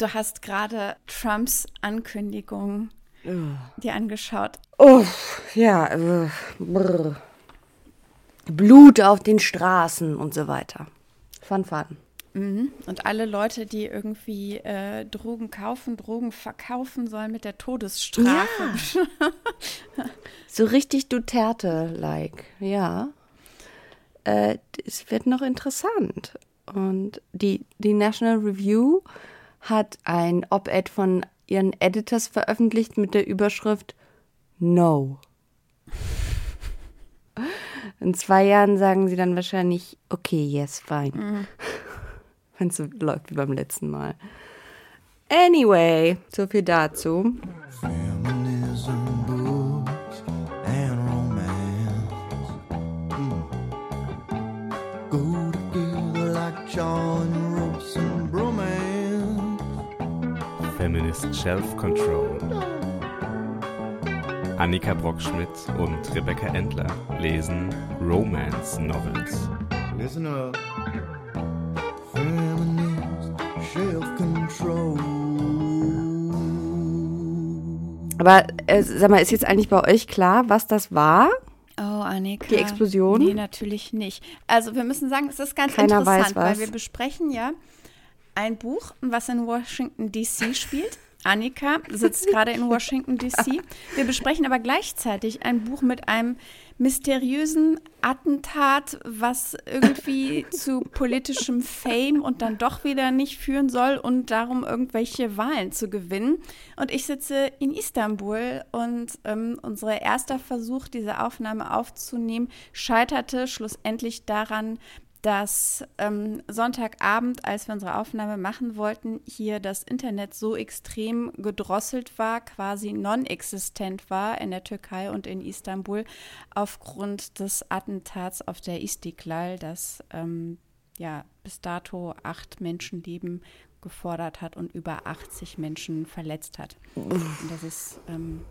Du hast gerade Trumps Ankündigung dir angeschaut. Oh, ja. Äh, brr. Blut auf den Straßen und so weiter. Fanfaden. Mhm. Und alle Leute, die irgendwie äh, Drogen kaufen, Drogen verkaufen sollen mit der Todesstrafe. Ja. so richtig Duterte-like, ja. Äh, es wird noch interessant. Und die, die National Review hat ein Op-Ed von ihren Editors veröffentlicht mit der Überschrift No. In zwei Jahren sagen sie dann wahrscheinlich, okay, yes, fine. Mhm. Wenn es so läuft wie beim letzten Mal. Anyway, so viel dazu. Feminism, Feminist Self-Control. Annika Brockschmidt und Rebecca Endler lesen Romance Novels. Listen up. Aber äh, sag mal, ist jetzt eigentlich bei euch klar, was das war? Oh, Annika. Die Explosion? Nee, natürlich nicht. Also wir müssen sagen, es ist ganz Keiner interessant, weil wir besprechen ja ein Buch, was in Washington DC spielt. Annika sitzt gerade in Washington DC. Wir besprechen aber gleichzeitig ein Buch mit einem mysteriösen Attentat, was irgendwie zu politischem Fame und dann doch wieder nicht führen soll und darum irgendwelche Wahlen zu gewinnen. Und ich sitze in Istanbul und ähm, unser erster Versuch, diese Aufnahme aufzunehmen, scheiterte schlussendlich daran, dass ähm, Sonntagabend, als wir unsere Aufnahme machen wollten, hier das Internet so extrem gedrosselt war, quasi non-existent war in der Türkei und in Istanbul aufgrund des Attentats auf der Istiklal, das ähm, ja bis dato acht Menschenleben gefordert hat und über 80 Menschen verletzt hat. Und das ist ähm,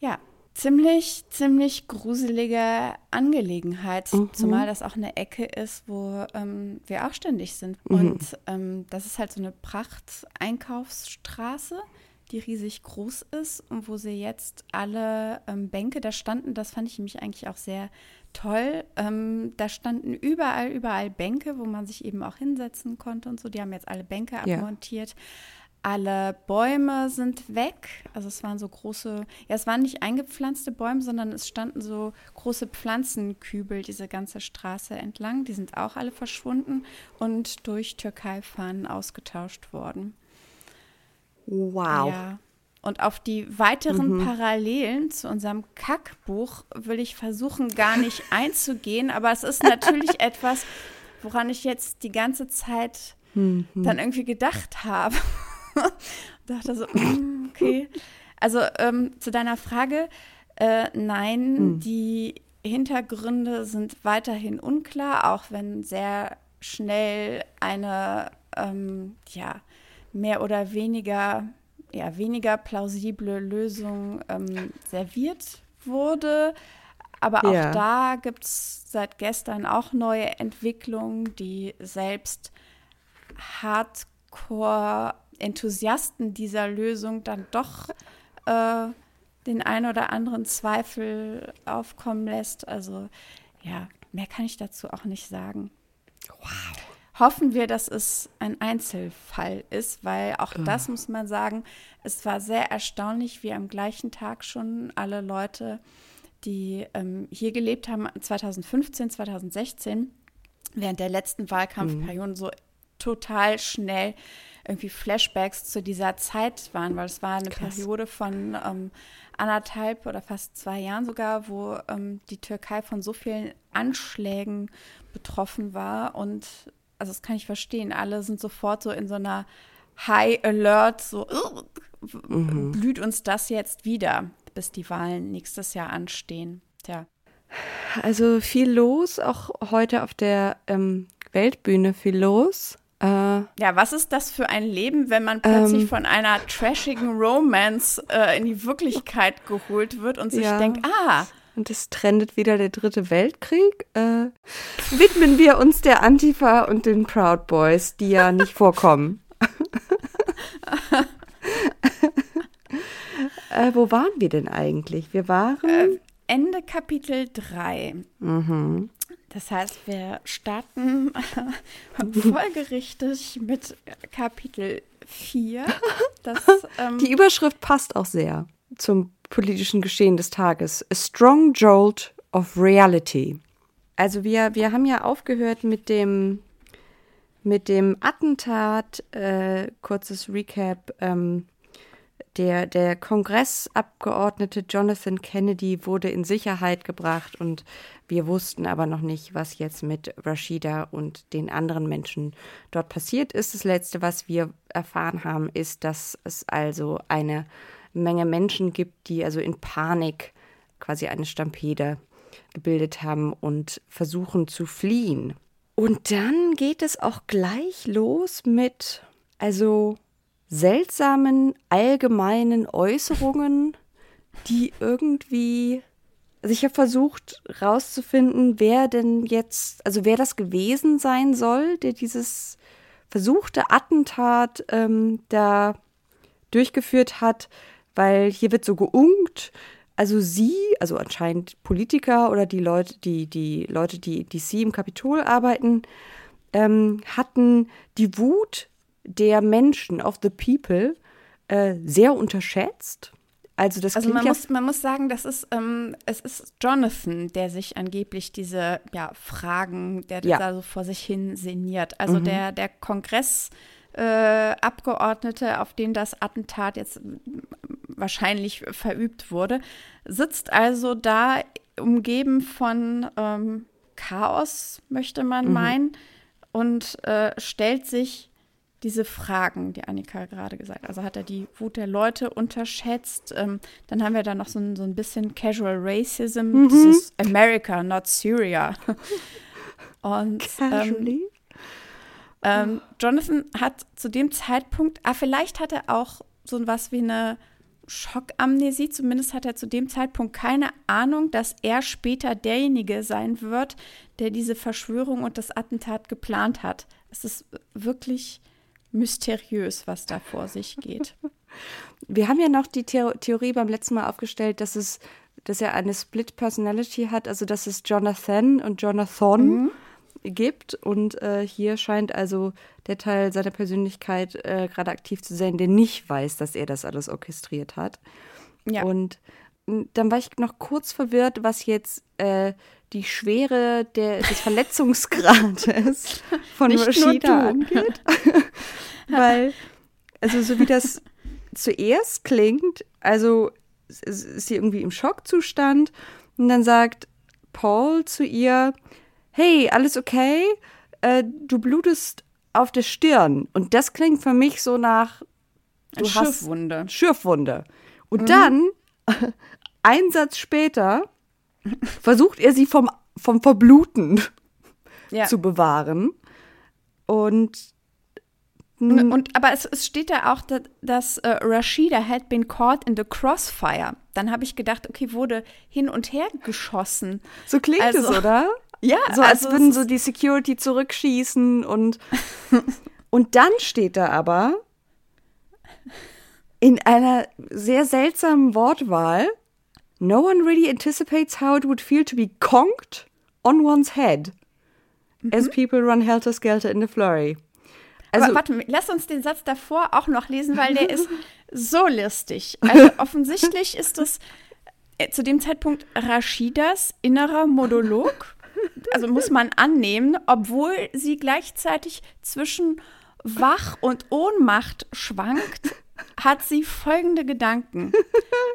ja ziemlich, ziemlich gruselige Angelegenheit, mhm. zumal das auch eine Ecke ist, wo ähm, wir auch ständig sind. Mhm. Und ähm, das ist halt so eine Pracht-Einkaufsstraße, die riesig groß ist und wo sie jetzt alle ähm, Bänke da standen, das fand ich nämlich eigentlich auch sehr toll. Ähm, da standen überall, überall Bänke, wo man sich eben auch hinsetzen konnte und so. Die haben jetzt alle Bänke ja. Alle Bäume sind weg. Also es waren so große, ja, es waren nicht eingepflanzte Bäume, sondern es standen so große Pflanzenkübel diese ganze Straße entlang. Die sind auch alle verschwunden und durch Türkei-Fahnen ausgetauscht worden. Wow. Ja. Und auf die weiteren mhm. Parallelen zu unserem Kackbuch will ich versuchen, gar nicht einzugehen. Aber es ist natürlich etwas, woran ich jetzt die ganze Zeit mhm. dann irgendwie gedacht habe. dachte so, mm, okay. Also ähm, zu deiner Frage, äh, nein, hm. die Hintergründe sind weiterhin unklar, auch wenn sehr schnell eine, ähm, ja, mehr oder weniger, ja, weniger plausible Lösung ähm, serviert wurde. Aber auch ja. da gibt es seit gestern auch neue Entwicklungen, die selbst Hardcore Enthusiasten dieser Lösung dann doch äh, den ein oder anderen Zweifel aufkommen lässt. Also ja, mehr kann ich dazu auch nicht sagen. Wow. Hoffen wir, dass es ein Einzelfall ist, weil auch oh. das muss man sagen, es war sehr erstaunlich, wie am gleichen Tag schon alle Leute, die ähm, hier gelebt haben, 2015, 2016, während der letzten Wahlkampfperioden mhm. so total schnell irgendwie Flashbacks zu dieser Zeit waren, weil es war eine Krass. Periode von ähm, anderthalb oder fast zwei Jahren sogar, wo ähm, die Türkei von so vielen Anschlägen betroffen war. Und also das kann ich verstehen. Alle sind sofort so in so einer High Alert, so mhm. blüht uns das jetzt wieder, bis die Wahlen nächstes Jahr anstehen. Tja. Also viel los, auch heute auf der ähm, Weltbühne viel los. Äh, ja, was ist das für ein Leben, wenn man plötzlich ähm, von einer trashigen Romance äh, in die Wirklichkeit geholt wird und sich ja. denkt, ah. Und es trendet wieder der dritte Weltkrieg. Äh, widmen wir uns der Antifa und den Proud Boys, die ja nicht vorkommen. Äh, wo waren wir denn eigentlich? Wir waren. Äh, Ende Kapitel 3. Mhm. Das heißt, wir starten folgerichtig mit Kapitel 4. Das, ähm, Die Überschrift passt auch sehr zum politischen Geschehen des Tages. A strong jolt of reality. Also wir, wir haben ja aufgehört mit dem, mit dem Attentat, äh, kurzes Recap, ähm, der, der Kongressabgeordnete Jonathan Kennedy wurde in Sicherheit gebracht und wir wussten aber noch nicht, was jetzt mit Rashida und den anderen Menschen dort passiert ist. Das Letzte, was wir erfahren haben, ist, dass es also eine Menge Menschen gibt, die also in Panik quasi eine Stampede gebildet haben und versuchen zu fliehen. Und dann geht es auch gleich los mit, also seltsamen allgemeinen Äußerungen, die irgendwie. Also ich habe versucht rauszufinden, wer denn jetzt, also wer das gewesen sein soll, der dieses versuchte Attentat ähm, da durchgeführt hat, weil hier wird so geungt. Also sie, also anscheinend Politiker oder die Leute, die, die Leute, die DC im Kapitol arbeiten, ähm, hatten die Wut der Menschen, of the people, äh, sehr unterschätzt. Also, das also man, ja muss, man muss sagen, das ist, ähm, es ist Jonathan, der sich angeblich diese ja, Fragen, der ja. da so vor sich hin sinniert. Also mhm. der, der Kongressabgeordnete, äh, auf den das Attentat jetzt wahrscheinlich verübt wurde, sitzt also da umgeben von ähm, Chaos, möchte man mhm. meinen, und äh, stellt sich diese Fragen, die Annika gerade gesagt hat. Also hat er die Wut der Leute unterschätzt. Ähm, dann haben wir da noch so ein, so ein bisschen Casual Racism. Mhm. Dieses America, not Syria. Und ähm, ähm, Jonathan hat zu dem Zeitpunkt, ah, vielleicht hat er auch so was wie eine Schockamnesie. Zumindest hat er zu dem Zeitpunkt keine Ahnung, dass er später derjenige sein wird, der diese Verschwörung und das Attentat geplant hat. Es ist wirklich mysteriös, was da vor sich geht. Wir haben ja noch die The Theorie beim letzten Mal aufgestellt, dass es, dass er eine Split Personality hat, also dass es Jonathan und Jonathan mhm. gibt. Und äh, hier scheint also der Teil seiner Persönlichkeit äh, gerade aktiv zu sein, der nicht weiß, dass er das alles orchestriert hat. Ja. Und dann war ich noch kurz verwirrt, was jetzt äh, die Schwere der, des Verletzungsgrades von Nicht Rashida angeht. Weil, also so wie das zuerst klingt, also ist sie irgendwie im Schockzustand und dann sagt Paul zu ihr, hey, alles okay? Äh, du blutest auf der Stirn. Und das klingt für mich so nach du Schürfwunde. Schürfwunde. Und mhm. dann, ein Satz später, versucht er sie vom, vom Verbluten ja. zu bewahren. Und und, aber es, es, steht da auch, dass, dass uh, Rashida had been caught in the crossfire. Dann habe ich gedacht, okay, wurde hin und her geschossen. So klingt also, es, oder? Ja. So als also würden so die Security zurückschießen und und dann steht da aber in einer sehr seltsamen Wortwahl No one really anticipates how it would feel to be conked on one's head mhm. as people run helter-skelter in the flurry. Also, Aber warte, lass uns den Satz davor auch noch lesen, weil der ist so listig. Also offensichtlich ist es äh, zu dem Zeitpunkt Rashidas innerer Monolog. Also muss man annehmen, obwohl sie gleichzeitig zwischen Wach und Ohnmacht schwankt hat sie folgende Gedanken.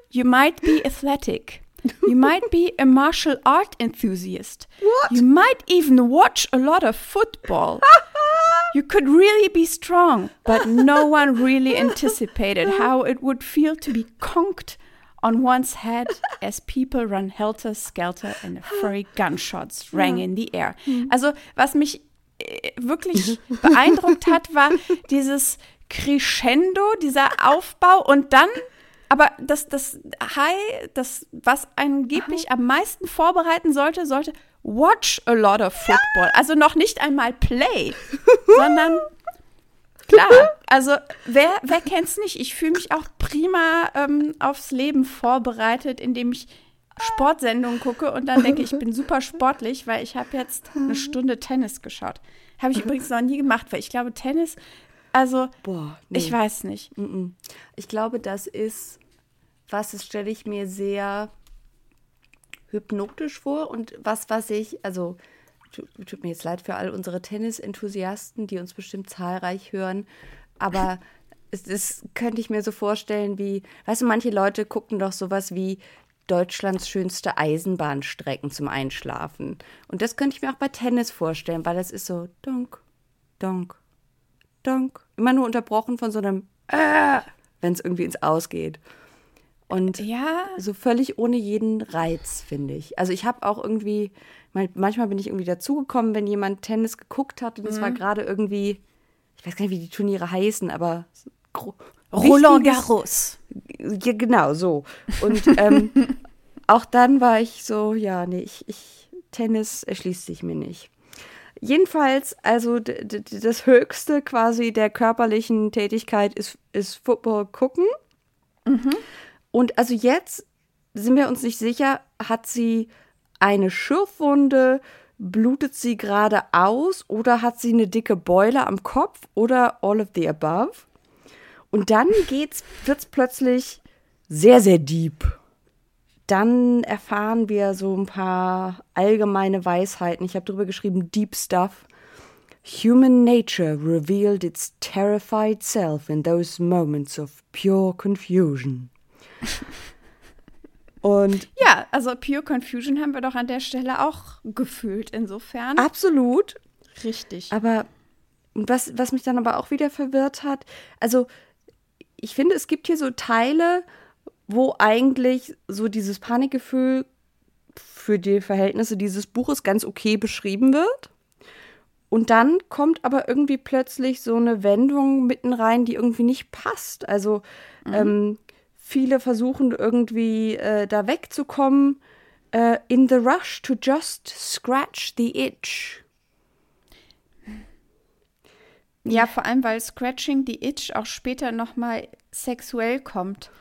You might be athletic. You might be a martial art enthusiast. What? You might even watch a lot of football. you could really be strong, but no one really anticipated how it would feel to be conked on one's head as people run helter skelter and furry gunshots rang in the air. Also, was mich wirklich beeindruckt hat, war dieses Crescendo, dieser Aufbau und dann aber das, das High, das, was angeblich am meisten vorbereiten sollte, sollte watch a lot of football. Also noch nicht einmal play, sondern klar. Also wer, wer kennt's nicht? Ich fühle mich auch prima ähm, aufs Leben vorbereitet, indem ich Sportsendungen gucke und dann denke ich, bin super sportlich, weil ich habe jetzt eine Stunde Tennis geschaut. Habe ich übrigens noch nie gemacht, weil ich glaube, Tennis, also Boah, nee. ich weiß nicht. Ich glaube, das ist, was das stelle ich mir sehr hypnotisch vor und was, was ich, also tut mir jetzt leid für all unsere Tennis-Enthusiasten, die uns bestimmt zahlreich hören, aber das könnte ich mir so vorstellen wie, weißt du, manche Leute gucken doch sowas wie Deutschlands schönste Eisenbahnstrecken zum Einschlafen. Und das könnte ich mir auch bei Tennis vorstellen, weil das ist so donk, donk, donk. Immer nur unterbrochen von so einem äh, wenn es irgendwie ins Ausgeht. Und ja. so völlig ohne jeden Reiz, finde ich. Also ich habe auch irgendwie, manchmal bin ich irgendwie dazugekommen, wenn jemand Tennis geguckt hat und es mhm. war gerade irgendwie, ich weiß gar nicht, wie die Turniere heißen, aber Roland Garros. Ja, genau, so. Und ähm, auch dann war ich so, ja, nee, ich, ich, Tennis erschließt sich mir nicht. Jedenfalls, also das Höchste quasi der körperlichen Tätigkeit ist, ist Football gucken. Mhm. Und also jetzt sind wir uns nicht sicher, hat sie eine Schürfwunde, blutet sie gerade aus oder hat sie eine dicke Beule am Kopf oder all of the above? Und dann geht's, wird's plötzlich sehr, sehr deep. Dann erfahren wir so ein paar allgemeine Weisheiten. Ich habe darüber geschrieben, Deep Stuff. Human nature revealed its terrified self in those moments of pure confusion. Und ja, also Pure Confusion haben wir doch an der Stelle auch gefühlt, insofern. Absolut. Richtig. Aber was, was mich dann aber auch wieder verwirrt hat, also ich finde, es gibt hier so Teile, wo eigentlich so dieses Panikgefühl für die Verhältnisse dieses Buches ganz okay beschrieben wird. Und dann kommt aber irgendwie plötzlich so eine Wendung mitten rein, die irgendwie nicht passt. Also mhm. ähm, viele versuchen irgendwie äh, da wegzukommen. Uh, in the rush to just scratch the itch. Ja, vor allem, weil Scratching the Itch auch später nochmal sexuell kommt.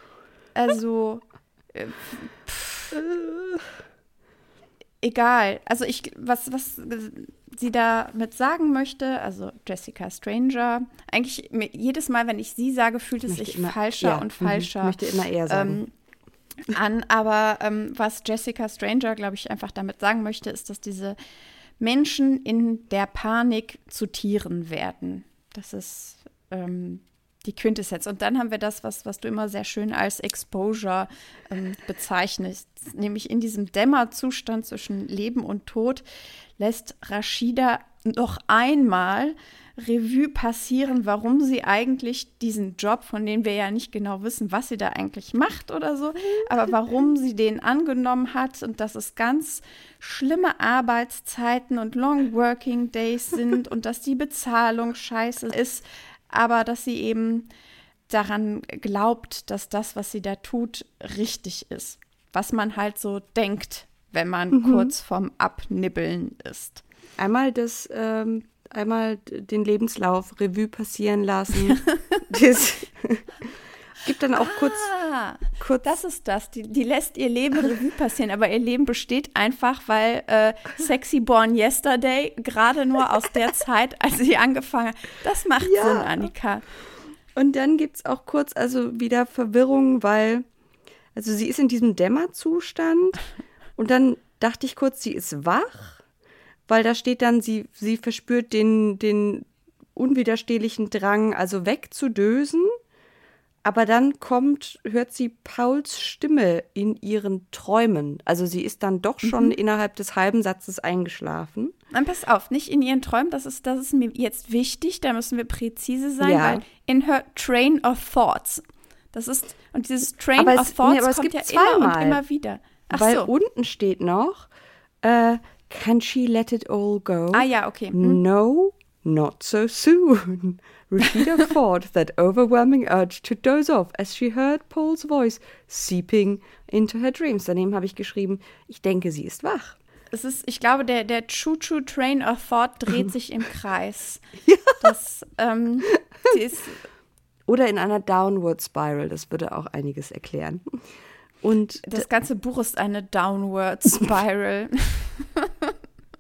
Also, äh, egal. Also ich, was, was sie damit sagen möchte, also Jessica Stranger, eigentlich jedes Mal, wenn ich sie sage, fühlt es sich immer, falscher ja, und mhm, falscher. Ich möchte immer eher sagen. Ähm, an, aber ähm, was Jessica Stranger, glaube ich, einfach damit sagen möchte, ist, dass diese Menschen in der Panik zu Tieren werden. Das ist ähm, die Quintessenz. Und dann haben wir das, was, was du immer sehr schön als Exposure ähm, bezeichnest, nämlich in diesem Dämmerzustand zwischen Leben und Tod lässt Rashida noch einmal Revue passieren, warum sie eigentlich diesen Job, von dem wir ja nicht genau wissen, was sie da eigentlich macht oder so, aber warum sie den angenommen hat und dass es ganz schlimme Arbeitszeiten und Long Working Days sind und dass die Bezahlung scheiße ist, aber dass sie eben daran glaubt, dass das, was sie da tut, richtig ist. Was man halt so denkt, wenn man mhm. kurz vorm Abnibbeln ist. Einmal das ähm, einmal den Lebenslauf Revue passieren lassen. das gibt dann auch kurz, ah, kurz. Das ist das. Die, die lässt ihr Leben Revue passieren, aber ihr Leben besteht einfach, weil äh, Sexy Born Yesterday gerade nur aus der Zeit, als sie angefangen hat. Das macht ja. Sinn, Annika. Und dann gibt es auch kurz also wieder Verwirrung, weil, also sie ist in diesem Dämmerzustand und dann dachte ich kurz, sie ist wach weil da steht dann, sie, sie verspürt den, den unwiderstehlichen Drang, also wegzudösen. Aber dann kommt, hört sie Pauls Stimme in ihren Träumen. Also sie ist dann doch schon mhm. innerhalb des halben Satzes eingeschlafen. Dann pass auf, nicht in ihren Träumen, das ist, das ist mir jetzt wichtig, da müssen wir präzise sein, ja. weil in her train of thoughts. Das ist, und dieses Train aber of Thoughts nee, kommt ja zweimal. immer und immer wieder. Ach weil so. unten steht noch, äh, Can she let it all go? Ah ja, okay. Hm. No, not so soon. Rashida fought that overwhelming urge to doze off as she heard Paul's voice seeping into her dreams. Daneben habe ich geschrieben, ich denke, sie ist wach. es ist, ich glaube, der, der Choo-Choo Train of Thought dreht sich im Kreis. Ja. Das, ähm, ist Oder in einer Downward Spiral, das würde auch einiges erklären. Und das ganze Buch ist eine Downward Spiral.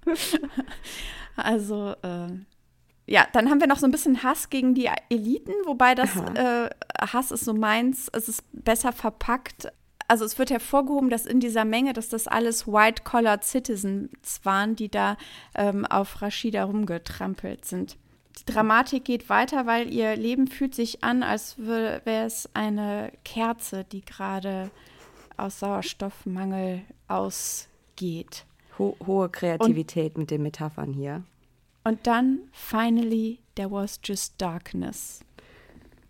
also, äh, ja, dann haben wir noch so ein bisschen Hass gegen die Eliten, wobei das äh, Hass ist so meins, es ist besser verpackt. Also es wird hervorgehoben, dass in dieser Menge, dass das alles White-Collared Citizens waren, die da ähm, auf Rashida rumgetrampelt sind. Die Dramatik geht weiter, weil ihr Leben fühlt sich an, als wäre es eine Kerze, die gerade aus Sauerstoffmangel ausgeht. Ho hohe Kreativität Und mit den Metaphern hier. Und dann, finally, there was just darkness.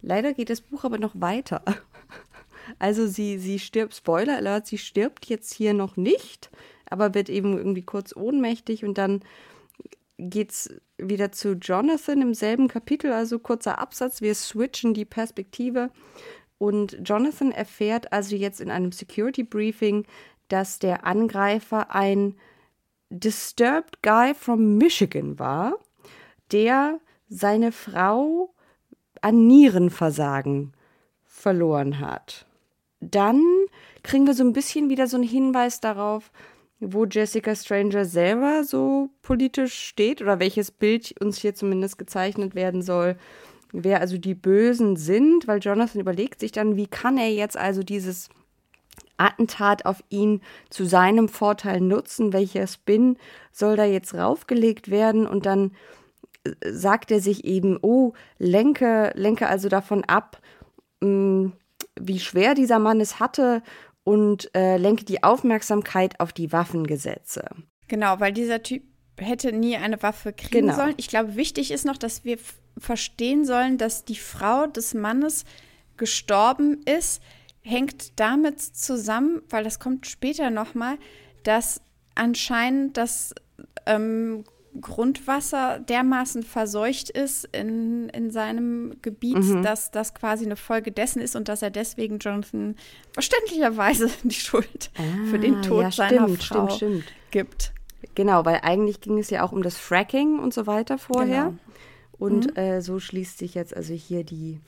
Leider geht das Buch aber noch weiter. Also sie, sie stirbt, Spoiler Alert, sie stirbt jetzt hier noch nicht, aber wird eben irgendwie kurz ohnmächtig und dann geht's wieder zu Jonathan im selben Kapitel, also kurzer Absatz. Wir switchen die Perspektive und Jonathan erfährt also jetzt in einem Security Briefing, dass der Angreifer ein Disturbed Guy from Michigan war, der seine Frau an Nierenversagen verloren hat. Dann kriegen wir so ein bisschen wieder so einen Hinweis darauf, wo Jessica Stranger selber so politisch steht oder welches Bild uns hier zumindest gezeichnet werden soll, wer also die Bösen sind, weil Jonathan überlegt sich dann, wie kann er jetzt also dieses Attentat auf ihn zu seinem Vorteil nutzen, welcher Spin soll da jetzt raufgelegt werden und dann äh, sagt er sich eben, oh, lenke, lenke also davon ab, mm, wie schwer dieser Mann es hatte und äh, lenke die Aufmerksamkeit auf die Waffengesetze. Genau, weil dieser Typ hätte nie eine Waffe kriegen genau. sollen. Ich glaube, wichtig ist noch, dass wir verstehen sollen, dass die Frau des Mannes gestorben ist, hängt damit zusammen, weil das kommt später nochmal, dass anscheinend das ähm, Grundwasser dermaßen verseucht ist in, in seinem Gebiet, mhm. dass das quasi eine Folge dessen ist und dass er deswegen Jonathan verständlicherweise die Schuld ah, für den ah, Tod ja, seiner stimmt, Frau stimmt, stimmt. gibt. Genau, weil eigentlich ging es ja auch um das Fracking und so weiter vorher. Genau. Und mhm. äh, so schließt sich jetzt also hier die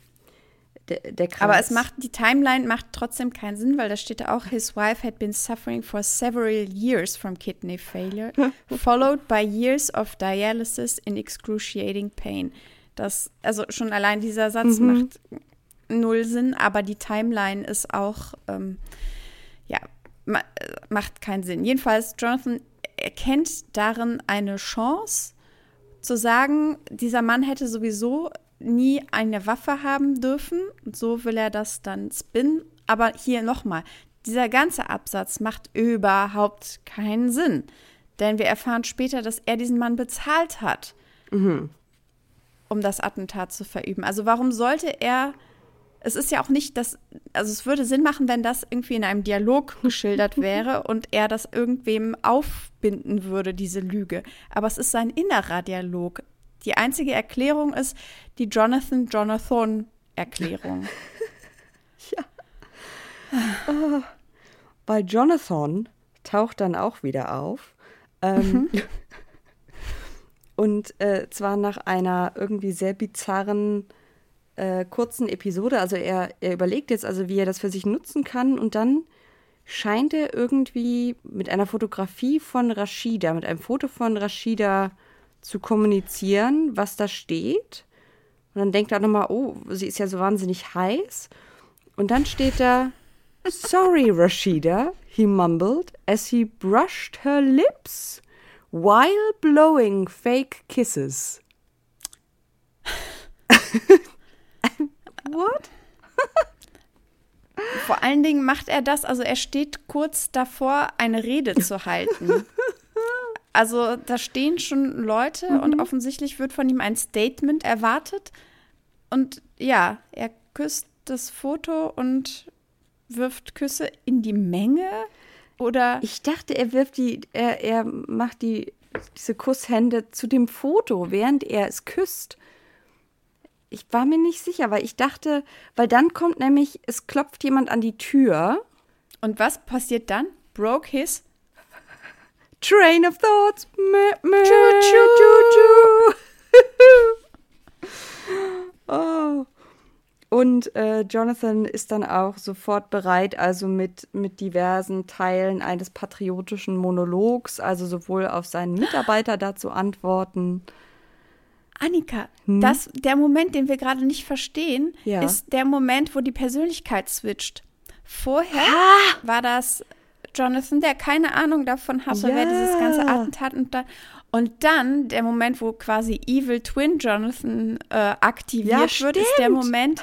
der, der Aber es macht, die Timeline macht trotzdem keinen Sinn, weil da steht auch, his wife had been suffering for several years from kidney failure, followed by years of dialysis in excruciating pain. Das, also schon allein dieser Satz mhm. macht null Sinn, aber die Timeline ist auch, ähm, ja, ma macht keinen Sinn. Jedenfalls, Jonathan erkennt darin eine Chance, zu sagen, dieser Mann hätte sowieso nie eine Waffe haben dürfen. Und so will er das dann spinnen. Aber hier nochmal, dieser ganze Absatz macht überhaupt keinen Sinn. Denn wir erfahren später, dass er diesen Mann bezahlt hat, mhm. um das Attentat zu verüben. Also warum sollte er es ist ja auch nicht, dass, also es würde Sinn machen, wenn das irgendwie in einem Dialog geschildert wäre und er das irgendwem aufbinden würde, diese Lüge. Aber es ist sein innerer Dialog. Die einzige Erklärung ist die Jonathan Jonathan Erklärung. ja. Oh. Bei Jonathan taucht dann auch wieder auf. Ähm, mhm. und äh, zwar nach einer irgendwie sehr bizarren äh, kurzen Episode. Also er, er überlegt jetzt also, wie er das für sich nutzen kann und dann scheint er irgendwie mit einer Fotografie von Rashida, mit einem Foto von Rashida zu kommunizieren, was da steht. Und dann denkt er nochmal, oh, sie ist ja so wahnsinnig heiß. Und dann steht da, sorry, Rashida, he mumbled as he brushed her lips while blowing fake kisses. What? Vor allen Dingen macht er das, also er steht kurz davor, eine Rede zu halten. Also da stehen schon Leute mhm. und offensichtlich wird von ihm ein Statement erwartet. Und ja, er küsst das Foto und wirft Küsse in die Menge. Oder? Ich dachte, er wirft die, er, er macht die, diese Kusshände zu dem Foto, während er es küsst. Ich war mir nicht sicher, weil ich dachte, weil dann kommt nämlich, es klopft jemand an die Tür. Und was passiert dann? Broke his Train of Thoughts. Meh, choo, choo. choo, choo. oh. Und äh, Jonathan ist dann auch sofort bereit, also mit, mit diversen Teilen eines patriotischen Monologs, also sowohl auf seinen Mitarbeiter dazu antworten. Annika, hm? das, der Moment, den wir gerade nicht verstehen, ja. ist der Moment, wo die Persönlichkeit switcht. Vorher ah! war das Jonathan, der keine Ahnung davon hatte, ja. wer dieses ganze Attentat und dann, und dann der Moment, wo quasi Evil Twin Jonathan äh, aktiviert ja, wird, ist der Moment,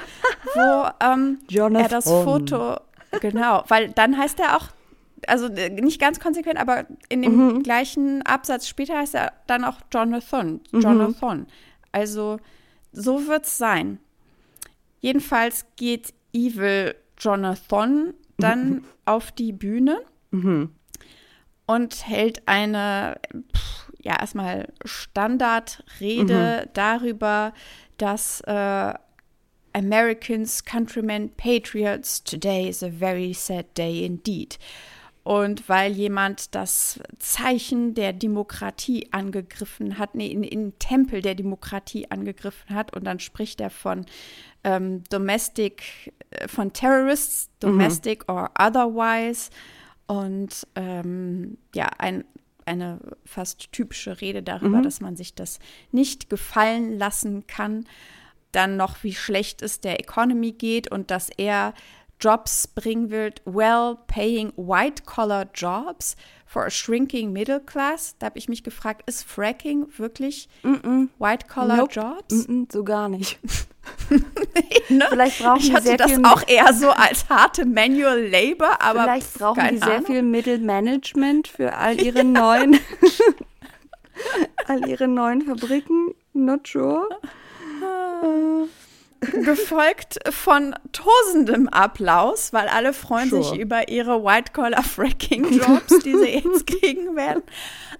wo ähm, er das Foto, genau, weil dann heißt er auch, also äh, nicht ganz konsequent, aber in dem mhm. gleichen Absatz später heißt er dann auch Jonathan. Jonathan. Mhm. Also so wird es sein. Jedenfalls geht Evil Jonathan dann mhm. auf die Bühne mhm. und hält eine pff, ja erstmal Standardrede mhm. darüber, dass äh, Americans, Countrymen, Patriots, today is a very sad day indeed. Und weil jemand das Zeichen der Demokratie angegriffen hat, nee, in, in Tempel der Demokratie angegriffen hat, und dann spricht er von ähm, Domestic, äh, von Terrorists, mhm. Domestic mhm. or otherwise. Und ähm, ja, ein, eine fast typische Rede darüber, mhm. dass man sich das nicht gefallen lassen kann. Dann noch, wie schlecht es der Economy geht und dass er Jobs bringen wird, well-paying white-collar Jobs for a shrinking middle class. Da habe ich mich gefragt, ist Fracking wirklich mm -mm. white-collar nope. Jobs? Mm so gar nicht. ne? Vielleicht brauchen ich hatte das auch eher so als harte Manual Labor, aber vielleicht brauchen die sehr viel Middle Management für all ihre ja. neuen all ihre neuen Fabriken. Not sure. Gefolgt von tosendem Applaus, weil alle freuen sure. sich über ihre White-Collar-Fracking-Jobs, die sie jetzt kriegen werden.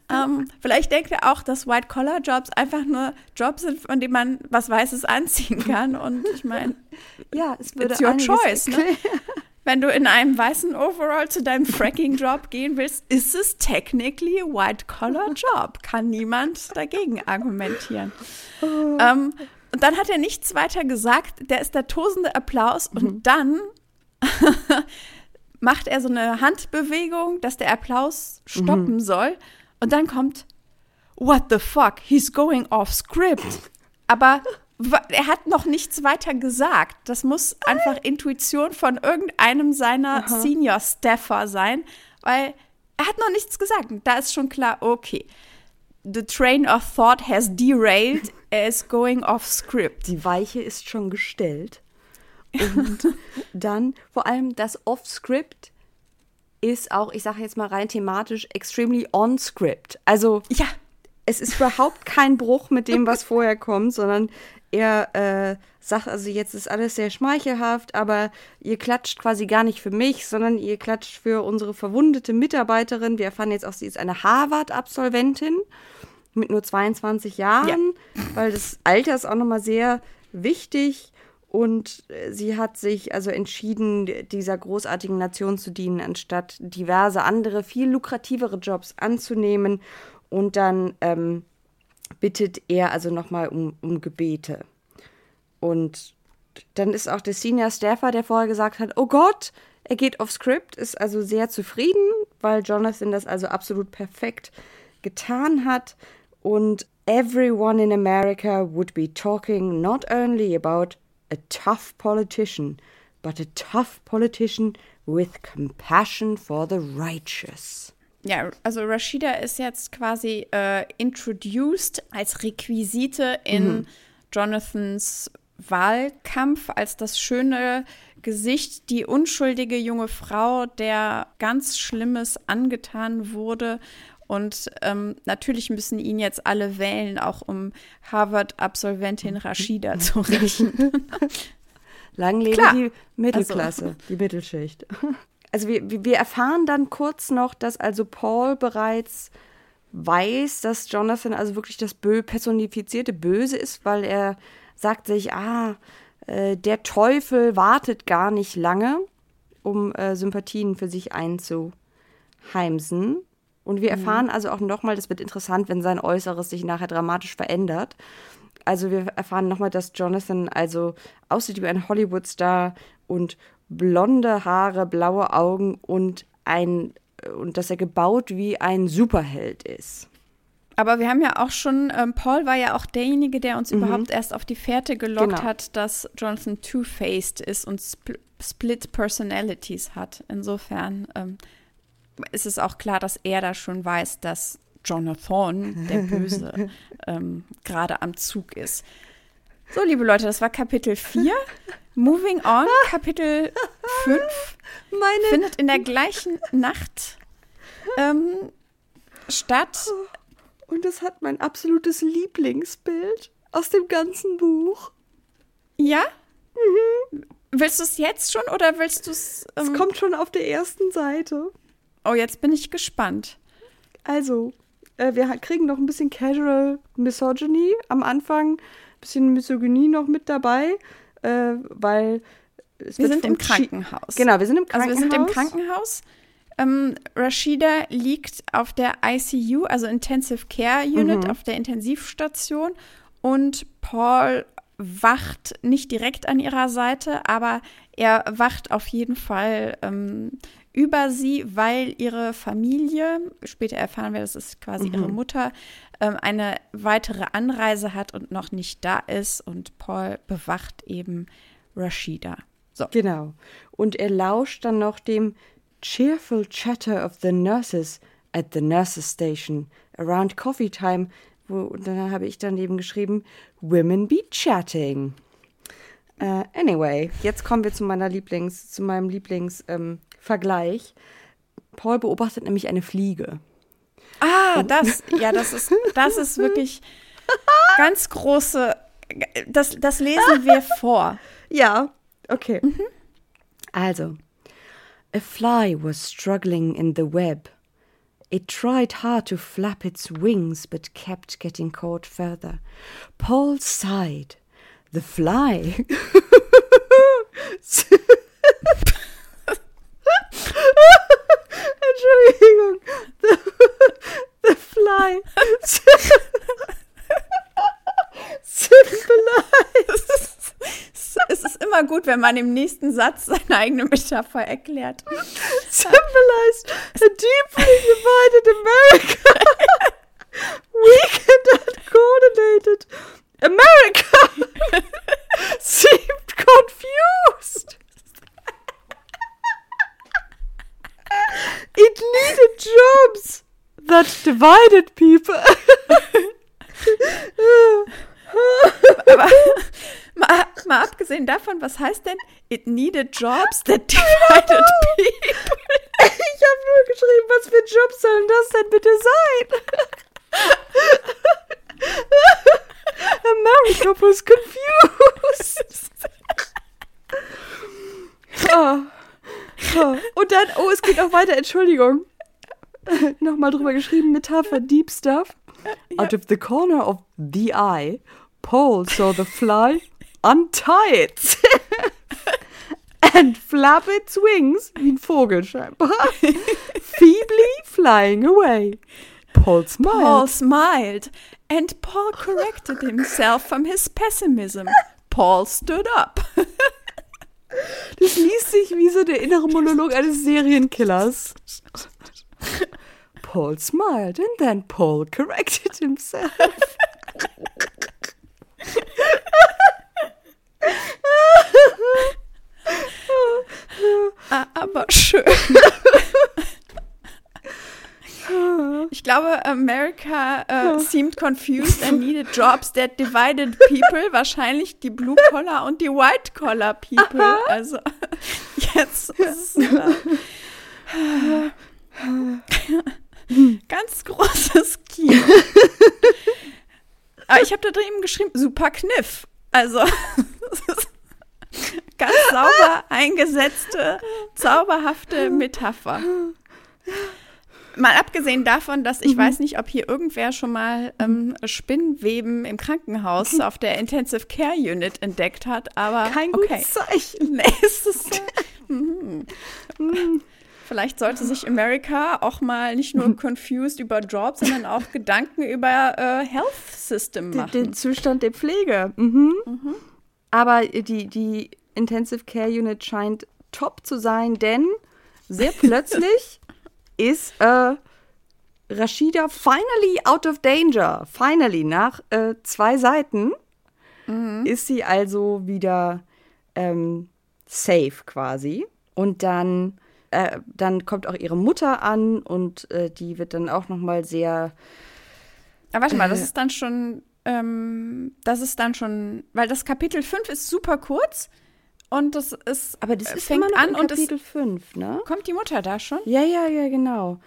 Ähm, vielleicht denkt er auch, dass White-Collar-Jobs einfach nur Jobs sind, von denen man was Weißes anziehen kann. Und ich meine, ja, es würde it's your choice. Ne? Wenn du in einem weißen Overall zu deinem Fracking-Job gehen willst, ist es technically a White-Collar-Job. Kann niemand dagegen argumentieren. Oh. Ähm, und dann hat er nichts weiter gesagt. Der ist der tosende Applaus. Mhm. Und dann macht er so eine Handbewegung, dass der Applaus stoppen mhm. soll. Und dann kommt, what the fuck, he's going off script. Aber er hat noch nichts weiter gesagt. Das muss einfach Intuition von irgendeinem seiner Aha. Senior Staffer sein, weil er hat noch nichts gesagt. Da ist schon klar, okay. The train of thought has derailed er ist going off script. Die Weiche ist schon gestellt. Und dann vor allem das Off-Script ist auch, ich sage jetzt mal rein thematisch, extremely on-script. Also ja. es ist überhaupt kein Bruch mit dem, was vorher kommt, sondern er äh, sagt, also jetzt ist alles sehr schmeichelhaft, aber ihr klatscht quasi gar nicht für mich, sondern ihr klatscht für unsere verwundete Mitarbeiterin. Wir erfahren jetzt auch, sie ist eine Harvard-Absolventin mit nur 22 Jahren, ja. weil das Alter ist auch nochmal sehr wichtig. Und äh, sie hat sich also entschieden, dieser großartigen Nation zu dienen, anstatt diverse andere, viel lukrativere Jobs anzunehmen. Und dann ähm, bittet er also nochmal um, um Gebete. Und dann ist auch der Senior Staffer, der vorher gesagt hat, oh Gott, er geht auf Script, ist also sehr zufrieden, weil Jonathan das also absolut perfekt getan hat und everyone in America would be talking not only about a tough politician, but a tough politician with compassion for the righteous. Ja, also Rashida ist jetzt quasi äh, introduced als Requisite in mhm. Jonathans Wahlkampf, als das schöne Gesicht, die unschuldige junge Frau, der ganz Schlimmes angetan wurde und ähm, natürlich müssen ihn jetzt alle wählen, auch um Harvard-Absolventin Rashida zu rächen. Lang lebe Klar. die Mittelklasse, also. die Mittelschicht. Also wir, wir erfahren dann kurz noch, dass also Paul bereits weiß, dass Jonathan also wirklich das Bö personifizierte Böse ist, weil er sagt sich, ah, äh, der Teufel wartet gar nicht lange, um äh, Sympathien für sich einzuheimsen. Und wir mhm. erfahren also auch nochmal, das wird interessant, wenn sein Äußeres sich nachher dramatisch verändert. Also wir erfahren nochmal, dass Jonathan also aussieht wie ein Hollywood-Star und blonde Haare, blaue Augen und ein und dass er gebaut wie ein Superheld ist. Aber wir haben ja auch schon, ähm, Paul war ja auch derjenige, der uns mhm. überhaupt erst auf die Fährte gelockt genau. hat, dass Jonathan two-faced ist und spl split Personalities hat. Insofern ähm, ist es auch klar, dass er da schon weiß, dass Jonathan, der Böse, ähm, gerade am Zug ist. So, liebe Leute, das war Kapitel 4. Moving on, Kapitel 5 Meine findet in der gleichen Nacht ähm, statt. Und es hat mein absolutes Lieblingsbild aus dem ganzen Buch. Ja? Mhm. Willst du es jetzt schon oder willst du es. Ähm es kommt schon auf der ersten Seite. Oh, jetzt bin ich gespannt. Also, äh, wir kriegen noch ein bisschen Casual Misogyny am Anfang, bisschen Misogynie noch mit dabei äh, weil wir sind im Krankenhaus. Genau, wir sind im Krankenhaus. Also wir sind im Krankenhaus. Ähm, Rashida liegt auf der ICU, also Intensive Care Unit, mhm. auf der Intensivstation und Paul wacht nicht direkt an ihrer Seite, aber er wacht auf jeden Fall ähm, über sie, weil ihre Familie, später erfahren wir, das ist quasi mhm. ihre Mutter, ähm, eine weitere Anreise hat und noch nicht da ist. Und Paul bewacht eben Rashida. So. Genau. Und er lauscht dann noch dem cheerful chatter of the nurses at the nurses station around coffee time. Wo, und dann habe ich daneben geschrieben, Women be chatting. Uh, anyway, jetzt kommen wir zu meiner Lieblings, zu meinem Lieblings ähm. Paul beobachtet nämlich eine Fliege. Ah, das, ja, das ist, das ist wirklich ganz große. Das, das lesen wir vor. Ja, okay. Mhm. Also, a fly was struggling in the web. It tried hard to flap its wings, but kept getting caught further. Paul sighed. The fly Entschuldigung. Fly. Symbolize. Es ist immer gut, wenn man im nächsten Satz seine eigene Metapher erklärt. Symbolized a deeply divided America. Weak and uncoordinated America seemed confused. It needed jobs that divided people. Aber mal, mal, abgesehen davon, was heißt denn it needed jobs that divided people? Ich habe nur geschrieben, was für Jobs sollen das denn bitte sein? America was confused. Oh. Und dann, oh, es geht auch weiter, Entschuldigung. Nochmal drüber geschrieben, Metapher, Deep Stuff. Ja. Out of the corner of the eye, Paul saw the fly untie it. and flap its wings, wie ein Vogel scheinbar, feebly flying away. Paul smiled. Paul smiled, and Paul corrected himself from his pessimism. Paul stood up. Das liest sich wie so der innere Monolog eines Serienkillers. Paul smiled and then Paul corrected himself. Ah, aber schön. Ich glaube, America uh, seemed confused and needed jobs that divided people. Wahrscheinlich die Blue Collar und die White Collar People. Also jetzt ist äh, ganz großes Kino. Aber ich habe da drin geschrieben, super Kniff. Also ganz sauber eingesetzte, zauberhafte Metapher. Mal abgesehen davon, dass ich mhm. weiß nicht, ob hier irgendwer schon mal ähm, Spinnweben im Krankenhaus auf der Intensive Care Unit entdeckt hat, aber kein okay. gutes Zeichen. Nee, ist es, mhm. Vielleicht sollte sich America auch mal nicht nur confused über Jobs, sondern auch Gedanken über äh, Health System machen. Den, den Zustand der Pflege. Mhm. Mhm. Aber die, die Intensive Care Unit scheint top zu sein, denn sehr plötzlich ist äh, Rashida finally out of danger. Finally, nach äh, zwei Seiten mhm. ist sie also wieder ähm, safe quasi. Und dann, äh, dann kommt auch ihre Mutter an und äh, die wird dann auch noch mal sehr. Aber warte mal, das äh, ist dann schon, ähm, das ist dann schon, weil das Kapitel 5 ist super kurz. Und das ist. Aber das ist fängt immer noch an und Kapitel 5, ne? Kommt die Mutter da schon? Ja, ja, ja, genau.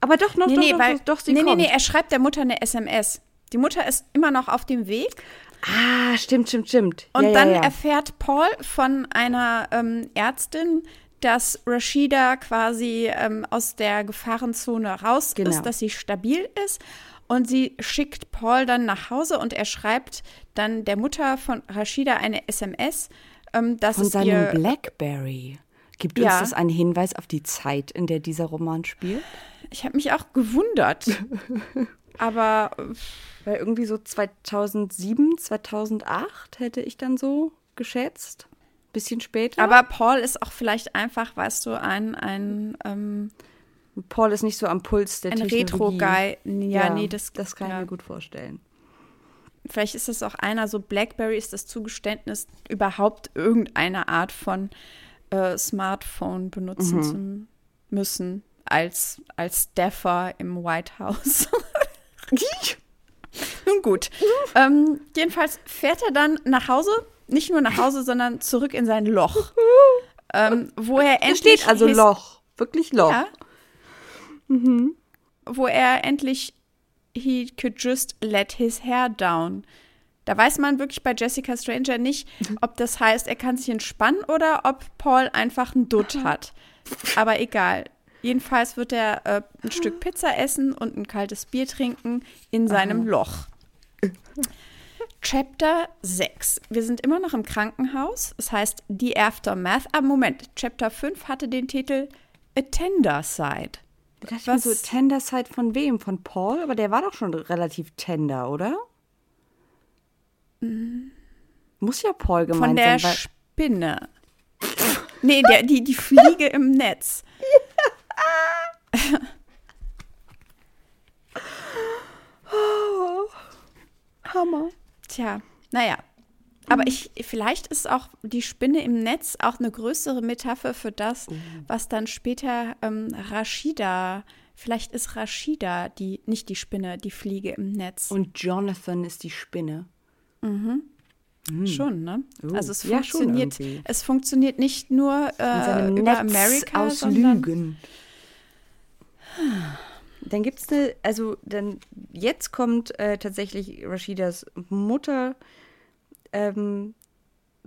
Aber doch noch, nee, doch, nee, doch, weil, doch, sie nee, kommt. Nee, nee, er schreibt der Mutter eine SMS. Die Mutter ist immer noch auf dem Weg. Ah, stimmt, stimmt, stimmt. Und ja, dann ja, ja. erfährt Paul von einer ähm, Ärztin, dass Rashida quasi ähm, aus der Gefahrenzone raus genau. ist, dass sie stabil ist. Und sie schickt Paul dann nach Hause und er schreibt dann der Mutter von Rashida eine SMS, ähm, dass von seinem Blackberry. Gibt uns das einen Hinweis auf die Zeit, in der dieser Roman spielt? Ich habe mich auch gewundert. Aber. Weil irgendwie so 2007, 2008 hätte ich dann so geschätzt. Bisschen später. Aber Paul ist auch vielleicht einfach, weißt du, ein. ein ähm, Paul ist nicht so am Puls der ein Technologie. Retro-Guy. Ja, ja, nee, das, das kann ja. ich mir gut vorstellen. Vielleicht ist das auch einer, so Blackberry ist das Zugeständnis, überhaupt irgendeine Art von äh, Smartphone benutzen mhm. zu müssen als, als Staffer im White House. Nun gut. ähm, jedenfalls fährt er dann nach Hause, nicht nur nach Hause, sondern zurück in sein Loch. ähm, wo er endlich. steht also Loch. Wirklich Loch. Ja. Mhm. Wo er endlich he could just let his hair down. Da weiß man wirklich bei Jessica Stranger nicht, ob das heißt, er kann sich entspannen oder ob Paul einfach einen Dutt hat. Aber egal. Jedenfalls wird er äh, ein Stück Pizza essen und ein kaltes Bier trinken in seinem. Loch. Chapter 6. Wir sind immer noch im Krankenhaus. Es heißt The Aftermath. Ah, Moment. Chapter 5 hatte den Titel A Tender Side. Das war so Tender Side von wem? Von Paul? Aber der war doch schon relativ tender, oder? Mhm. Muss ja Paul gemeint Von der sein, Spinne. nee, der, die, die Fliege im Netz. oh, Hammer. Tja, naja. Aber ich, vielleicht ist auch die Spinne im Netz auch eine größere Metapher für das, was dann später ähm, Rashida, vielleicht ist Rashida die, nicht die Spinne, die Fliege im Netz. Und Jonathan ist die Spinne. Mhm. Mhm. Schon, ne? Uh, also es ja, funktioniert, es funktioniert nicht nur äh, über Netz Amerika, aus Lügen. Dann gibt es eine, also dann jetzt kommt äh, tatsächlich Rashidas Mutter ähm,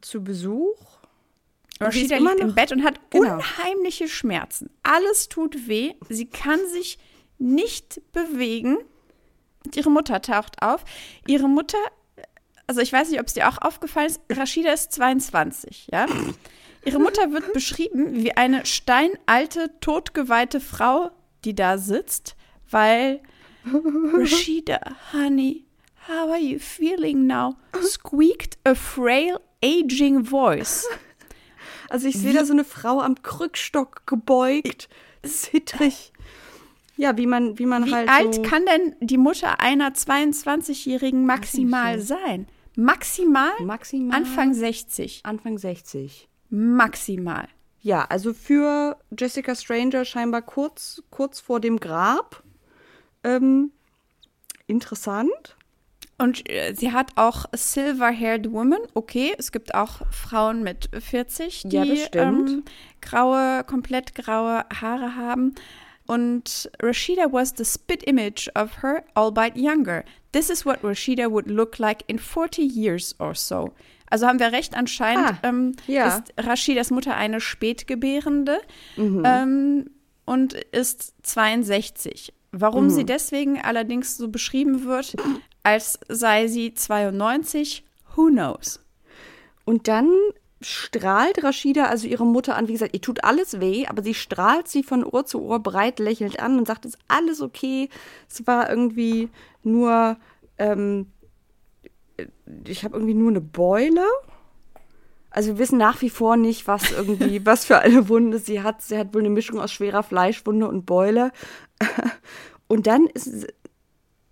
zu Besuch. Rashida liegt im Bett und hat genau. unheimliche Schmerzen. Alles tut weh. Sie kann sich nicht bewegen. ihre Mutter taucht auf. Ihre Mutter, also ich weiß nicht, ob es dir auch aufgefallen ist, Rashida ist 22, ja. Ihre Mutter wird beschrieben wie eine steinalte, totgeweihte Frau, die da sitzt, weil Rashida, honey, how are you feeling now? squeaked a frail, aging voice. Also ich sehe da so eine Frau am Krückstock gebeugt, zittrig. Ja, wie man, wie man wie halt. Wie alt so kann denn die Mutter einer 22-Jährigen maximal sein? Maximal? Maximal. Anfang 60. Anfang 60. Maximal. Ja, also für Jessica Stranger scheinbar kurz, kurz vor dem Grab. Ähm, interessant. Und äh, sie hat auch Silver-Haired Woman. Okay, es gibt auch Frauen mit 40, die ja, ähm, graue, komplett graue Haare haben. Und Rashida was the spit image of her, albeit younger. This is what Rashida would look like in 40 years or so. Also haben wir recht, anscheinend ah, ähm, ja. ist Rashidas Mutter eine Spätgebärende mhm. ähm, und ist 62. Warum mhm. sie deswegen allerdings so beschrieben wird, als sei sie 92, who knows? Und dann strahlt Rashida also ihre Mutter an. Wie gesagt, ihr tut alles weh, aber sie strahlt sie von Ohr zu Ohr breit lächelnd an und sagt, es ist alles okay. Es war irgendwie nur, ähm, ich habe irgendwie nur eine Beule. Also wir wissen nach wie vor nicht, was irgendwie, was für eine Wunde sie hat. Sie hat wohl eine Mischung aus schwerer Fleischwunde und Beule. Und dann ist ein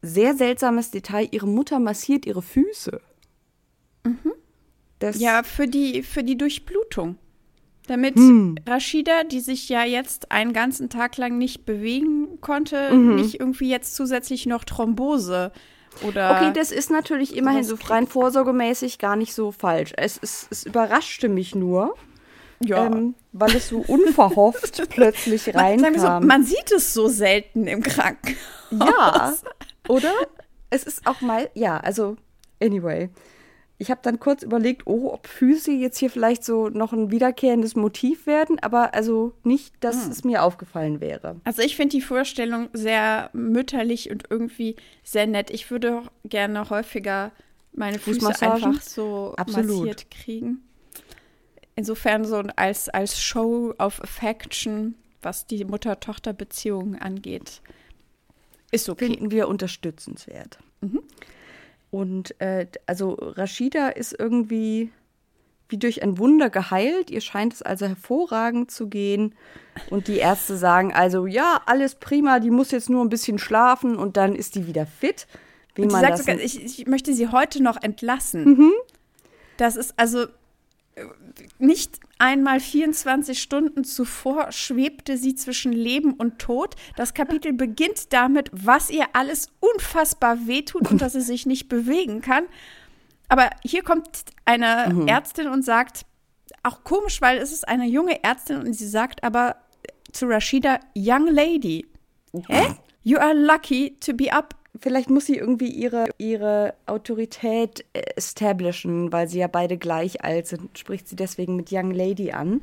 sehr seltsames Detail, ihre Mutter massiert ihre Füße. Mhm. Das ja, für die, für die Durchblutung. Damit hm. Rashida, die sich ja jetzt einen ganzen Tag lang nicht bewegen konnte, mhm. nicht irgendwie jetzt zusätzlich noch Thrombose oder. Okay, das ist natürlich immerhin so rein vorsorgemäßig gar nicht so falsch. Es, es, es überraschte mich nur. Ja. Ähm, weil es so unverhofft plötzlich reinkam. So, man sieht es so selten im Krankenhaus. Ja, oder? Es ist auch mal, ja, also, anyway ich habe dann kurz überlegt, oh, ob Füße jetzt hier vielleicht so noch ein wiederkehrendes Motiv werden, aber also nicht, dass hm. es mir aufgefallen wäre. Also ich finde die Vorstellung sehr mütterlich und irgendwie sehr nett. Ich würde gerne häufiger meine Füße einfach so Absolut. massiert kriegen. Insofern so als, als Show of Affection, was die Mutter-Tochter-Beziehung angeht, ist okay. Finden wir unterstützenswert. Mhm. Und äh, also Rashida ist irgendwie wie durch ein Wunder geheilt. Ihr scheint es also hervorragend zu gehen. Und die Ärzte sagen also, ja, alles prima, die muss jetzt nur ein bisschen schlafen und dann ist die wieder fit. Wie und man sagt sogar, ich, ich, möchte sie heute noch entlassen. Mhm. Das ist also nicht einmal 24 Stunden zuvor schwebte sie zwischen Leben und Tod. Das Kapitel beginnt damit, was ihr alles unfassbar wehtut und dass sie sich nicht bewegen kann. Aber hier kommt eine mhm. Ärztin und sagt, auch komisch, weil es ist eine junge Ärztin und sie sagt aber zu Rashida, Young Lady. Hä? You are lucky to be up vielleicht muss sie irgendwie ihre, ihre Autorität establishen, weil sie ja beide gleich alt sind, spricht sie deswegen mit Young Lady an.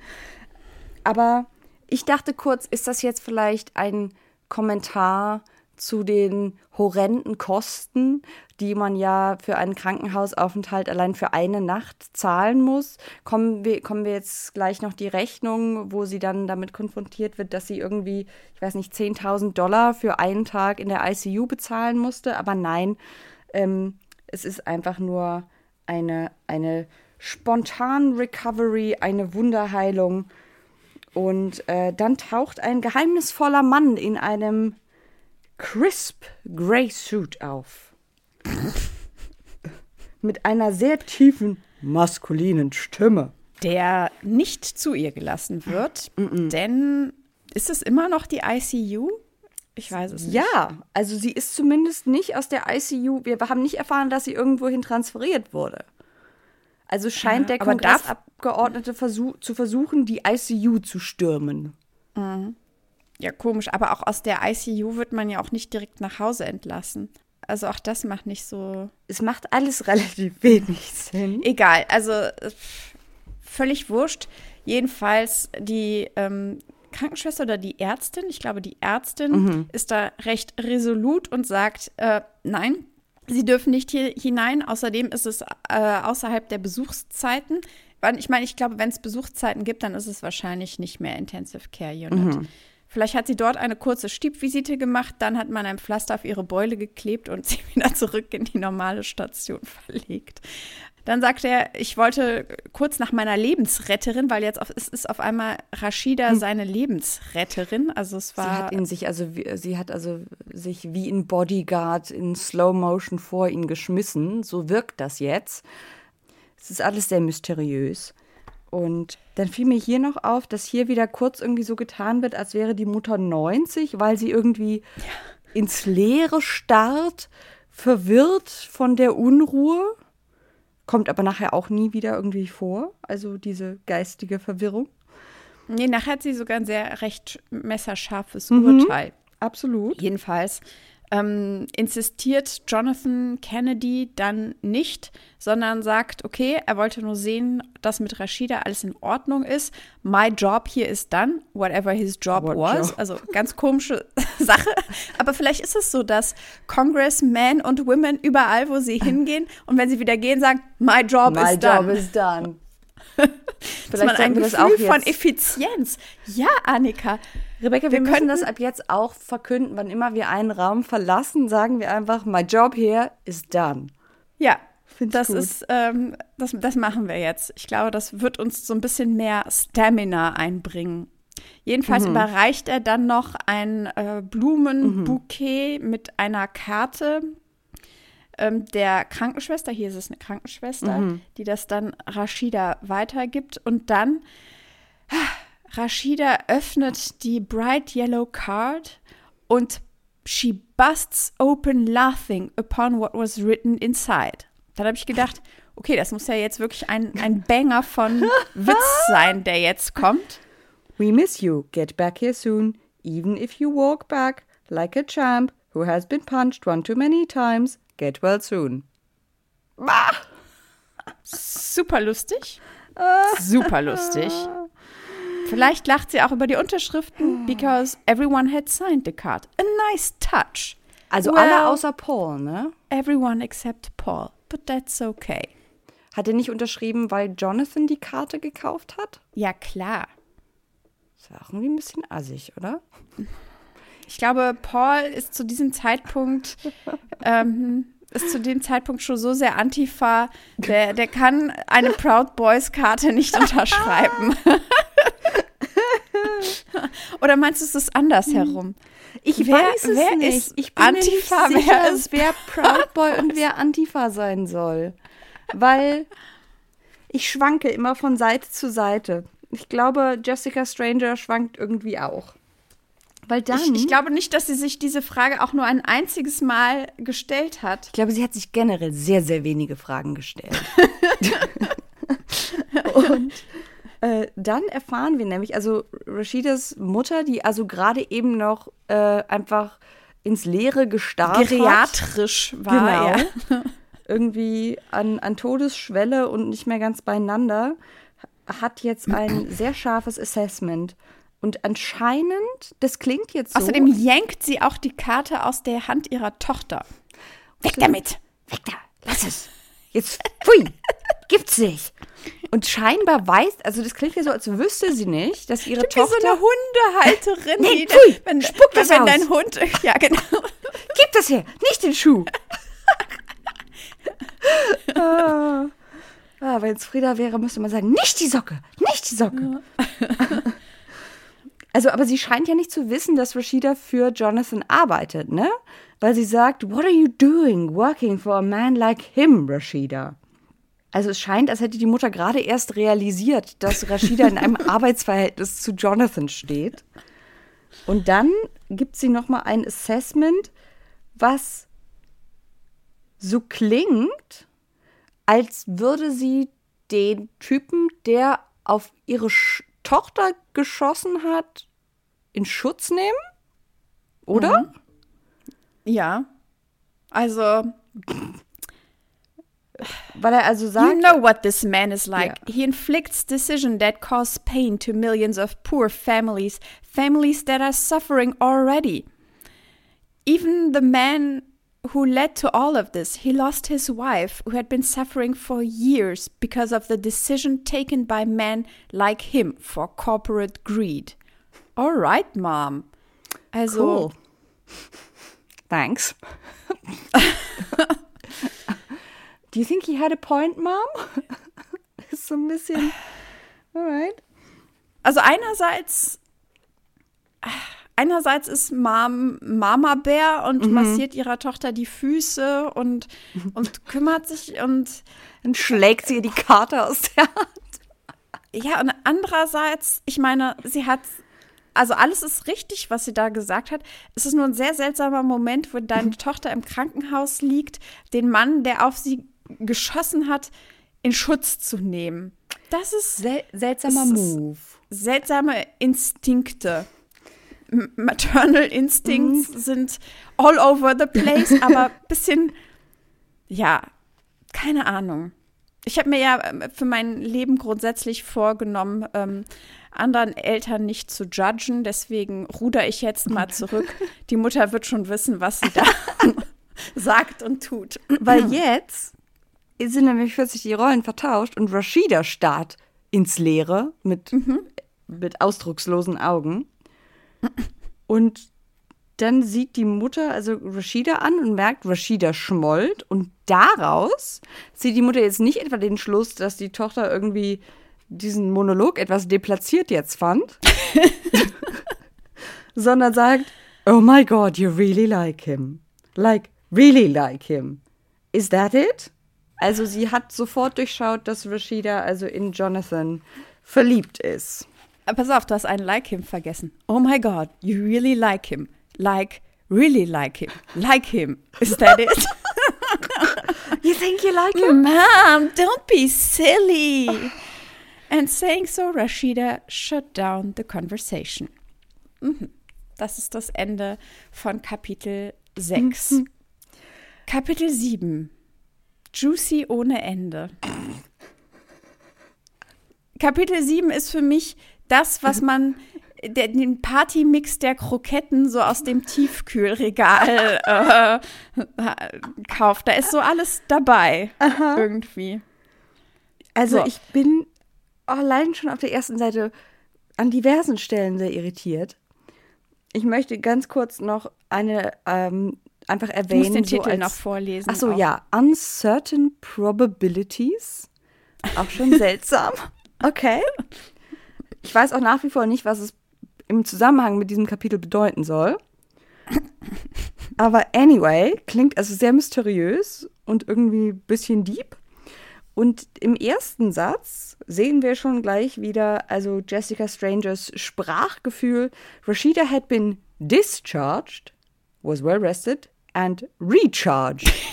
Aber ich dachte kurz, ist das jetzt vielleicht ein Kommentar zu den horrenden Kosten, die man ja für einen Krankenhausaufenthalt allein für eine Nacht zahlen muss. Kommen wir, kommen wir jetzt gleich noch die Rechnung, wo sie dann damit konfrontiert wird, dass sie irgendwie, ich weiß nicht, 10.000 Dollar für einen Tag in der ICU bezahlen musste. Aber nein, ähm, es ist einfach nur eine, eine spontan Recovery, eine Wunderheilung. Und äh, dann taucht ein geheimnisvoller Mann in einem crisp Grey Suit auf. Mit einer sehr tiefen maskulinen Stimme. Der nicht zu ihr gelassen wird, mm -mm. denn ist es immer noch die ICU? Ich weiß es nicht. Ja, also sie ist zumindest nicht aus der ICU. Wir haben nicht erfahren, dass sie irgendwohin transferiert wurde. Also scheint ja, der Kongressabgeordnete versuch, zu versuchen, die ICU zu stürmen. Mhm. Ja, komisch, aber auch aus der ICU wird man ja auch nicht direkt nach Hause entlassen. Also auch das macht nicht so. Es macht alles relativ wenig Sinn. Egal, also völlig wurscht. Jedenfalls die ähm, Krankenschwester oder die Ärztin, ich glaube, die Ärztin mhm. ist da recht resolut und sagt, äh, nein, sie dürfen nicht hier hinein. Außerdem ist es äh, außerhalb der Besuchszeiten. Ich meine, ich glaube, wenn es Besuchszeiten gibt, dann ist es wahrscheinlich nicht mehr Intensive Care Unit. Mhm. Vielleicht hat sie dort eine kurze Stiebvisite gemacht, dann hat man ein Pflaster auf ihre Beule geklebt und sie wieder zurück in die normale Station verlegt. Dann sagt er, ich wollte kurz nach meiner Lebensretterin, weil jetzt auf, es ist auf einmal Rashida hm. seine Lebensretterin. Also es war. Sie hat in sich, also sie hat also sich wie ein Bodyguard in Slow Motion vor ihn geschmissen. So wirkt das jetzt. Es ist alles sehr mysteriös. Und dann fiel mir hier noch auf, dass hier wieder kurz irgendwie so getan wird, als wäre die Mutter 90, weil sie irgendwie ja. ins Leere starrt, verwirrt von der Unruhe. Kommt aber nachher auch nie wieder irgendwie vor. Also diese geistige Verwirrung. Nee, nachher hat sie sogar ein sehr recht messerscharfes mhm, Urteil. Absolut. Jedenfalls ähm, insistiert Jonathan Kennedy dann nicht, sondern sagt, okay, er wollte nur sehen, dass mit Rashida alles in Ordnung ist. My job here is done, whatever his job What was. Job? Also ganz komische Sache. Aber vielleicht ist es so, dass Congressmen und Women überall, wo sie hingehen und wenn sie wieder gehen, sagen, my job my is done. My job is done. Vielleicht ein Gefühl das auch jetzt. von Effizienz. Ja, Annika. Rebecca, wir, wir müssen das ab jetzt auch verkünden. Wann immer wir einen Raum verlassen, sagen wir einfach, my job here is done. Ja, das gut. ist, ähm, das, das machen wir jetzt. Ich glaube, das wird uns so ein bisschen mehr Stamina einbringen. Jedenfalls mhm. überreicht er dann noch ein äh, Blumenbouquet mhm. mit einer Karte ähm, der Krankenschwester. Hier ist es eine Krankenschwester, mhm. die das dann Rashida weitergibt. Und dann, Rashida öffnet die Bright Yellow Card und she busts open laughing upon what was written inside. Dann habe ich gedacht, okay, das muss ja jetzt wirklich ein, ein Banger von Witz sein, der jetzt kommt. We miss you. Get back here soon. Even if you walk back like a champ who has been punched one too many times. Get well soon. Bah. Super lustig. Super lustig. Vielleicht lacht sie auch über die Unterschriften, because everyone had signed the card. A nice touch. Also well, alle außer Paul, ne? Everyone except Paul but that's okay. Hat er nicht unterschrieben, weil Jonathan die Karte gekauft hat? Ja, klar. Ist ja auch irgendwie ein bisschen assig, oder? Ich glaube, Paul ist zu diesem Zeitpunkt ähm, ist zu dem Zeitpunkt schon so sehr Antifa, der, der kann eine Proud Boys Karte nicht unterschreiben. Oder meinst du, es ist andersherum? Ich wer, weiß es wer nicht. Ist ich bin Antifa, mir nicht sicher, wer, ist wer Proud Boy und wer Antifa sein soll. Weil ich schwanke immer von Seite zu Seite. Ich glaube, Jessica Stranger schwankt irgendwie auch. Weil dann. Ich, ich, glaube nicht, dass sie sich diese Frage auch nur ein einziges Mal gestellt hat. Ich glaube, sie hat sich generell sehr, sehr wenige Fragen gestellt. und äh, dann erfahren wir nämlich, also Rashidas Mutter, die also gerade eben noch äh, einfach ins Leere gestarrt Geriatrisch hat. war, genau. ja. Irgendwie an, an Todesschwelle und nicht mehr ganz beieinander, hat jetzt ein sehr scharfes Assessment. Und anscheinend, das klingt jetzt so. Außerdem yankt sie auch die Karte aus der Hand ihrer Tochter. Weg damit! Weg da! Lass es! Jetzt, pfui! Gibt's nicht! Und scheinbar weiß, also das klingt ja so, als wüsste sie nicht, dass ihre Stimmt, Tochter. So eine Hundehalterin. nee, pfui, wenn, spuck das wenn aus. dein Hund. Ja, genau. Gib das her, nicht den Schuh. ah. wenn es Frieda wäre, müsste man sagen, nicht die Socke, nicht die Socke. Ja. also, aber sie scheint ja nicht zu wissen, dass Rashida für Jonathan arbeitet, ne? Weil sie sagt, what are you doing working for a man like him, Rashida? Also es scheint, als hätte die Mutter gerade erst realisiert, dass Rashida in einem Arbeitsverhältnis zu Jonathan steht. Und dann gibt sie noch mal ein Assessment, was so klingt, als würde sie den Typen, der auf ihre Sch Tochter geschossen hat, in Schutz nehmen? Oder? Mhm. Ja. Also Weil er also sagt. You know what this man is like. Yeah. He inflicts decisions that cause pain to millions of poor families, families that are suffering already. Even the man who led to all of this, he lost his wife, who had been suffering for years because of the decision taken by men like him for corporate greed. All right, Mom. Also. Cool. Thanks. Do you think he had a point, Mom? ist so ein bisschen. Alright. Also einerseits. Einerseits ist Mom Mama Bär und mhm. massiert ihrer Tochter die Füße und, und kümmert sich und. Dann schlägt sie ihr die Karte aus der Hand. Ja, und andererseits, ich meine, sie hat also alles ist richtig, was sie da gesagt hat. Es ist nur ein sehr seltsamer Moment, wo deine Tochter im Krankenhaus liegt, den Mann, der auf sie geschossen hat, in Schutz zu nehmen. Das ist Sel seltsamer Move. Seltsame Instinkte. Maternal Instincts mhm. sind all over the place, aber ein bisschen, ja, keine Ahnung. Ich habe mir ja ähm, für mein Leben grundsätzlich vorgenommen, ähm, anderen Eltern nicht zu judgen. Deswegen ruder ich jetzt mal zurück. Die Mutter wird schon wissen, was sie da sagt und tut. Weil jetzt sind nämlich plötzlich die Rollen vertauscht und Rashida starrt ins Leere mit, mhm. mit ausdruckslosen Augen. Und dann sieht die Mutter also Rashida an und merkt, Rashida schmollt. Und daraus zieht die Mutter jetzt nicht etwa den Schluss, dass die Tochter irgendwie diesen Monolog etwas deplatziert jetzt fand, sondern sagt, oh my God, you really like him. Like, really like him. Is that it? Also sie hat sofort durchschaut, dass Rashida also in Jonathan verliebt ist. Pass auf, du hast einen Like him vergessen. Oh my God, you really like him. Like, really like him. Like him. Is that it? you think you like him? Mom, don't be silly. And saying so, Rashida shut down the conversation. Mhm. Das ist das Ende von Kapitel 6. Mhm. Kapitel 7. Juicy ohne Ende. Kapitel 7 ist für mich das, was man der, den Partymix der Kroketten so aus dem Tiefkühlregal äh, kauft. Da ist so alles dabei. Aha. Irgendwie. Also so. ich bin allein schon auf der ersten Seite an diversen Stellen sehr irritiert. Ich möchte ganz kurz noch eine ähm, einfach erwähnen. Ich muss den Titel als, noch vorlesen. Ach so, ja. Uncertain Probabilities. Auch schon seltsam. Okay. Ich weiß auch nach wie vor nicht, was es im Zusammenhang mit diesem Kapitel bedeuten soll. Aber anyway, klingt also sehr mysteriös und irgendwie ein bisschen deep. Und im ersten Satz sehen wir schon gleich wieder, also Jessica Strangers Sprachgefühl. Rashida had been discharged, was well rested and recharged.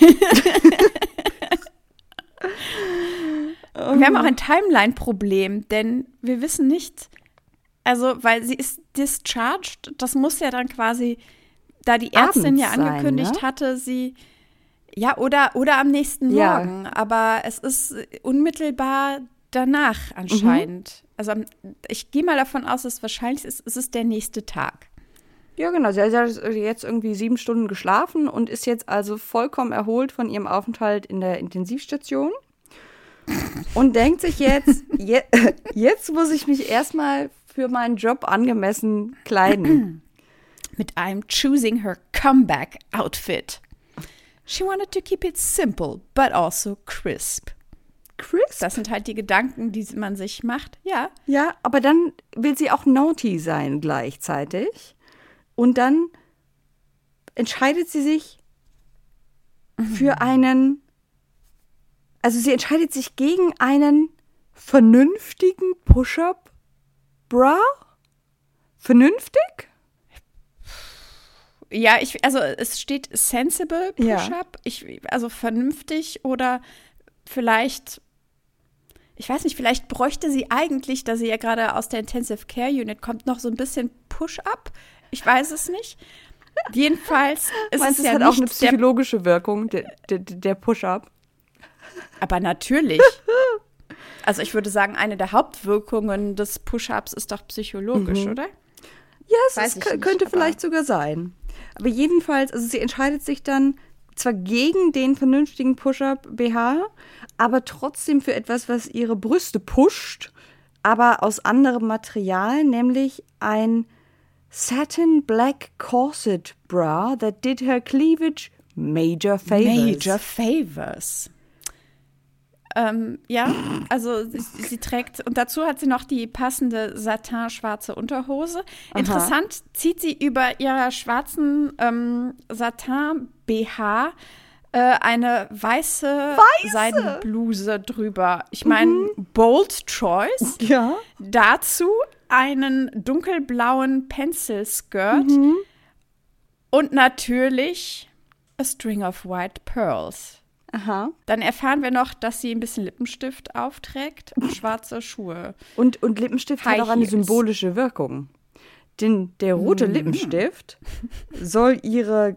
wir haben auch ein Timeline-Problem, denn wir wissen nicht, also, weil sie ist discharged, das muss ja dann quasi, da die Ärztin Abends ja angekündigt sein, ne? hatte, sie ja, oder, oder am nächsten ja. Morgen. Aber es ist unmittelbar danach anscheinend. Mhm. Also ich gehe mal davon aus, dass es wahrscheinlich ist, es ist der nächste Tag. Ja, genau. Sie hat jetzt irgendwie sieben Stunden geschlafen und ist jetzt also vollkommen erholt von ihrem Aufenthalt in der Intensivstation. und denkt sich jetzt, je, jetzt muss ich mich erstmal für meinen Job angemessen kleiden. Mit einem Choosing Her Comeback Outfit. She wanted to keep it simple, but also crisp. Crisp? Das sind halt die Gedanken, die man sich macht, ja. Ja, aber dann will sie auch naughty sein gleichzeitig. Und dann entscheidet sie sich für mhm. einen, also sie entscheidet sich gegen einen vernünftigen Push-up-Bra. Vernünftig? Ja, ich, also es steht sensible Push-Up, ja. also vernünftig oder vielleicht, ich weiß nicht, vielleicht bräuchte sie eigentlich, da sie ja gerade aus der Intensive Care Unit kommt, noch so ein bisschen Push-Up. Ich weiß es nicht. Jedenfalls ist Meinst, es ja hat auch eine psychologische Wirkung, der, der, der Push-Up. Aber natürlich. Also ich würde sagen, eine der Hauptwirkungen des Push-Ups ist doch psychologisch, mhm. oder? Ja, yes, es könnte vielleicht sogar sein. Aber jedenfalls, also sie entscheidet sich dann zwar gegen den vernünftigen Push-Up-BH, aber trotzdem für etwas, was ihre Brüste pusht, aber aus anderem Material, nämlich ein Satin Black Corset Bra that did her cleavage major favors. Major favors. Ähm, ja, also sie, sie, trägt, und dazu hat sie noch die passende satin-schwarze Unterhose. Aha. Interessant, zieht sie über ihrer schwarzen ähm, Satin-BH äh, eine weiße, weiße, Seidenbluse drüber. Ich meine, mhm. bold choice. Ja. Dazu einen dunkelblauen Pencil-Skirt mhm. und natürlich a string of white pearls. Aha. Dann erfahren wir noch, dass sie ein bisschen Lippenstift aufträgt und schwarze Schuhe. Und, und Lippenstift High hat auch eine Heels. symbolische Wirkung. Denn der rote mm. Lippenstift soll ihre,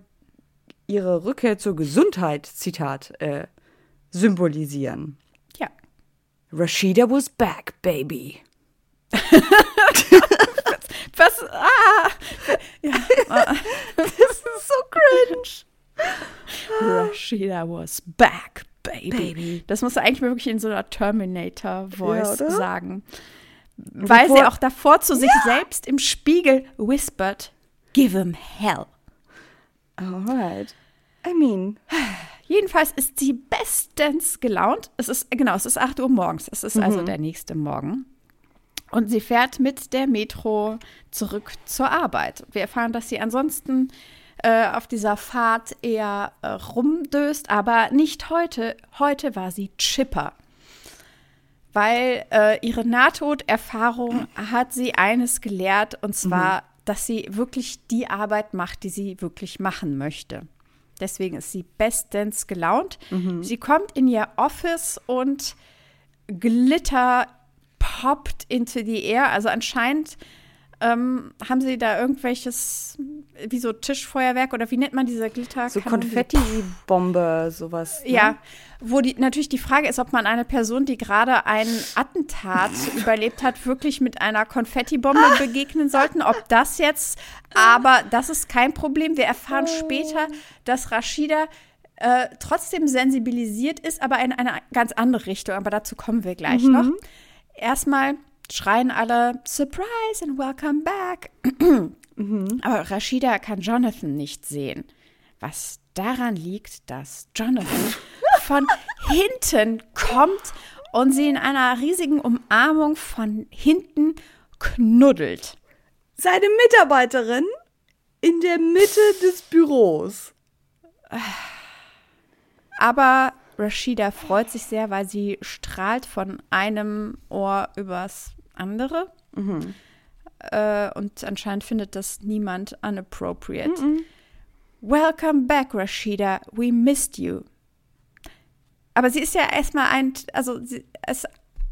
ihre Rückkehr zur Gesundheit, Zitat, äh, symbolisieren. Ja. Rashida was back, baby. Was? Ah! Ja. das ist so cringe. Rashida was back, baby. Baby. Das musst du eigentlich wirklich in so einer Terminator-Voice ja, sagen. Weil davor, sie auch davor zu sich ja. selbst im Spiegel whispert, give him hell. Alright. I mean. Jedenfalls ist sie bestens gelaunt. Es ist, genau, es ist 8 Uhr morgens. Es ist also mhm. also der nächste Morgen. Und sie fährt mit der Metro zurück zur Arbeit. Wir erfahren, dass sie ansonsten äh, auf dieser Fahrt eher äh, rumdöst, aber nicht heute. Heute war sie Chipper. Weil äh, ihre Nahtoderfahrung hat sie eines gelehrt, und zwar, mhm. dass sie wirklich die Arbeit macht, die sie wirklich machen möchte. Deswegen ist sie bestens gelaunt. Mhm. Sie kommt in ihr Office und Glitter poppt into the air. Also anscheinend ähm, haben sie da irgendwelches, wie so Tischfeuerwerk oder wie nennt man diese Glitter? So Konfetti-Bombe, sowas. Ne? Ja, wo die, natürlich die Frage ist, ob man eine Person, die gerade ein Attentat überlebt hat, wirklich mit einer Konfettibombe begegnen sollten. Ob das jetzt, aber das ist kein Problem. Wir erfahren oh. später, dass Rashida äh, trotzdem sensibilisiert ist, aber in eine ganz andere Richtung. Aber dazu kommen wir gleich mhm. noch. Erstmal schreien alle Surprise and welcome back. mhm. Aber Rashida kann Jonathan nicht sehen. Was daran liegt, dass Jonathan von hinten kommt und sie in einer riesigen Umarmung von hinten knuddelt. Seine Mitarbeiterin in der Mitte des Büros. Aber Rashida freut sich sehr, weil sie strahlt von einem Ohr übers andere. Mhm. Äh, und anscheinend findet das niemand unappropriate. Mhm. Welcome back, Rashida. We missed you. Aber sie ist ja erstmal ein, also sie ist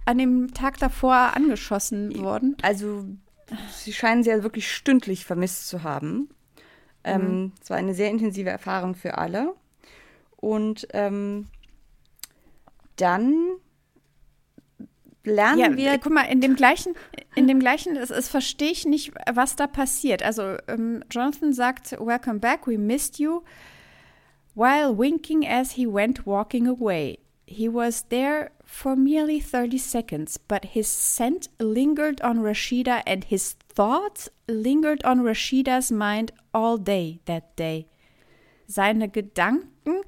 an dem Tag davor angeschossen worden. Also sie scheinen sie ja wirklich stündlich vermisst zu haben. Ähm, mhm. Es war eine sehr intensive Erfahrung für alle. Und ähm, dann lernen ja, wir. Guck mal, in dem gleichen, in dem gleichen, es, es verstehe ich nicht, was da passiert. Also ähm, Jonathan sagt, Welcome back, we missed you, while winking as he went walking away. He was there for merely 30 seconds, but his scent lingered on Rashida and his thoughts lingered on Rashidas mind all day that day. Seine Gedanken,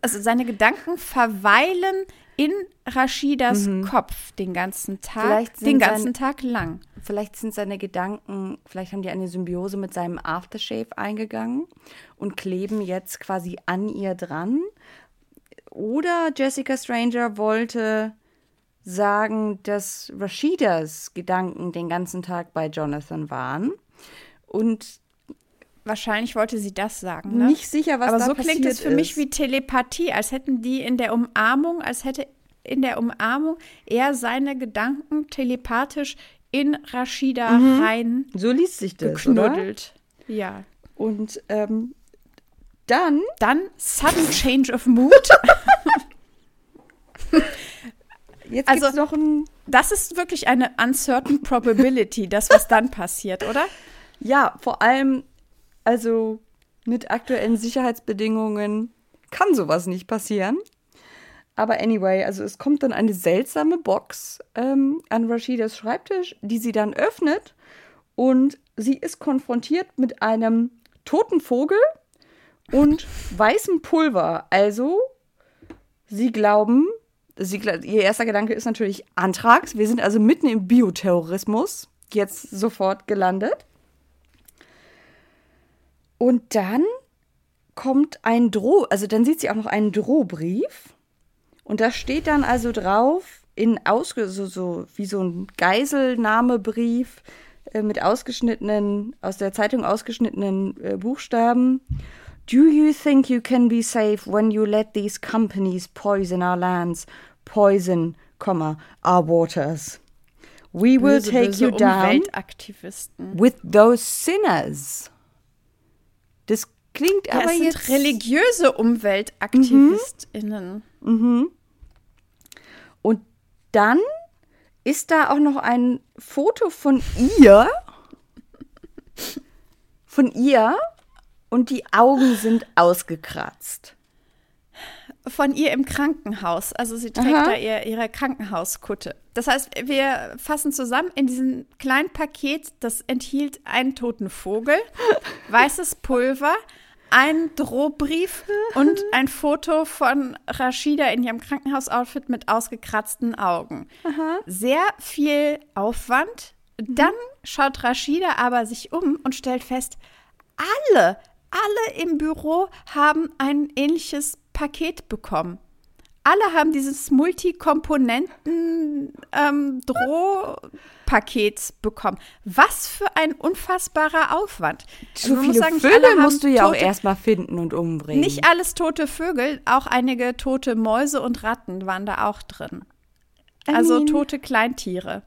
also seine Gedanken verweilen in Rashidas mhm. Kopf den ganzen Tag, den ganzen sein, Tag lang. Vielleicht sind seine Gedanken, vielleicht haben die eine Symbiose mit seinem Aftershave eingegangen und kleben jetzt quasi an ihr dran. Oder Jessica Stranger wollte sagen, dass Rashidas Gedanken den ganzen Tag bei Jonathan waren und Wahrscheinlich wollte sie das sagen. Ne? Nicht sicher, was Aber da so klingt es für ist. mich wie Telepathie, als hätten die in der Umarmung, als hätte in der Umarmung er seine Gedanken telepathisch in Rashida mhm. rein. So liest sich das, geknuddelt. Oder? Ja. Und ähm, dann. Dann sudden change of mood. Jetzt also noch ein. Das ist wirklich eine uncertain probability, das was dann passiert, oder? Ja, vor allem also mit aktuellen Sicherheitsbedingungen kann sowas nicht passieren. Aber anyway, also es kommt dann eine seltsame Box ähm, an Rashidas Schreibtisch, die sie dann öffnet und sie ist konfrontiert mit einem toten Vogel und weißem Pulver. Also sie glauben, sie, ihr erster Gedanke ist natürlich Antrags. Wir sind also mitten im Bioterrorismus jetzt sofort gelandet. Und dann kommt ein Droh, also dann sieht sie auch noch einen Drohbrief. Und da steht dann also drauf, in ausge so, so wie so ein Geiselnahmebrief äh, mit ausgeschnittenen, aus der Zeitung ausgeschnittenen äh, Buchstaben. Do you think you can be safe when you let these companies poison our lands, poison, comma, our waters? We will böse, take böse you down with those sinners. Das klingt ja, aber es jetzt. Sind religiöse UmweltaktivistInnen. Mhm. mhm. Und dann ist da auch noch ein Foto von ihr. Von ihr. Und die Augen sind ausgekratzt. von ihr im Krankenhaus. Also sie trägt Aha. da ihr, ihre Krankenhauskutte. Das heißt, wir fassen zusammen in diesem kleinen Paket, das enthielt einen toten Vogel, weißes Pulver, einen Drohbrief und ein Foto von Rashida in ihrem Krankenhausoutfit mit ausgekratzten Augen. Aha. Sehr viel Aufwand. Mhm. Dann schaut Rashida aber sich um und stellt fest, alle, alle im Büro haben ein ähnliches Paket bekommen. Alle haben dieses Multikomponenten-Drohpaket ähm, bekommen. Was für ein unfassbarer Aufwand. So also viele sagen, Vögel musst du ja tote, auch erstmal finden und umbringen. Nicht alles tote Vögel, auch einige tote Mäuse und Ratten waren da auch drin. Also tote Kleintiere.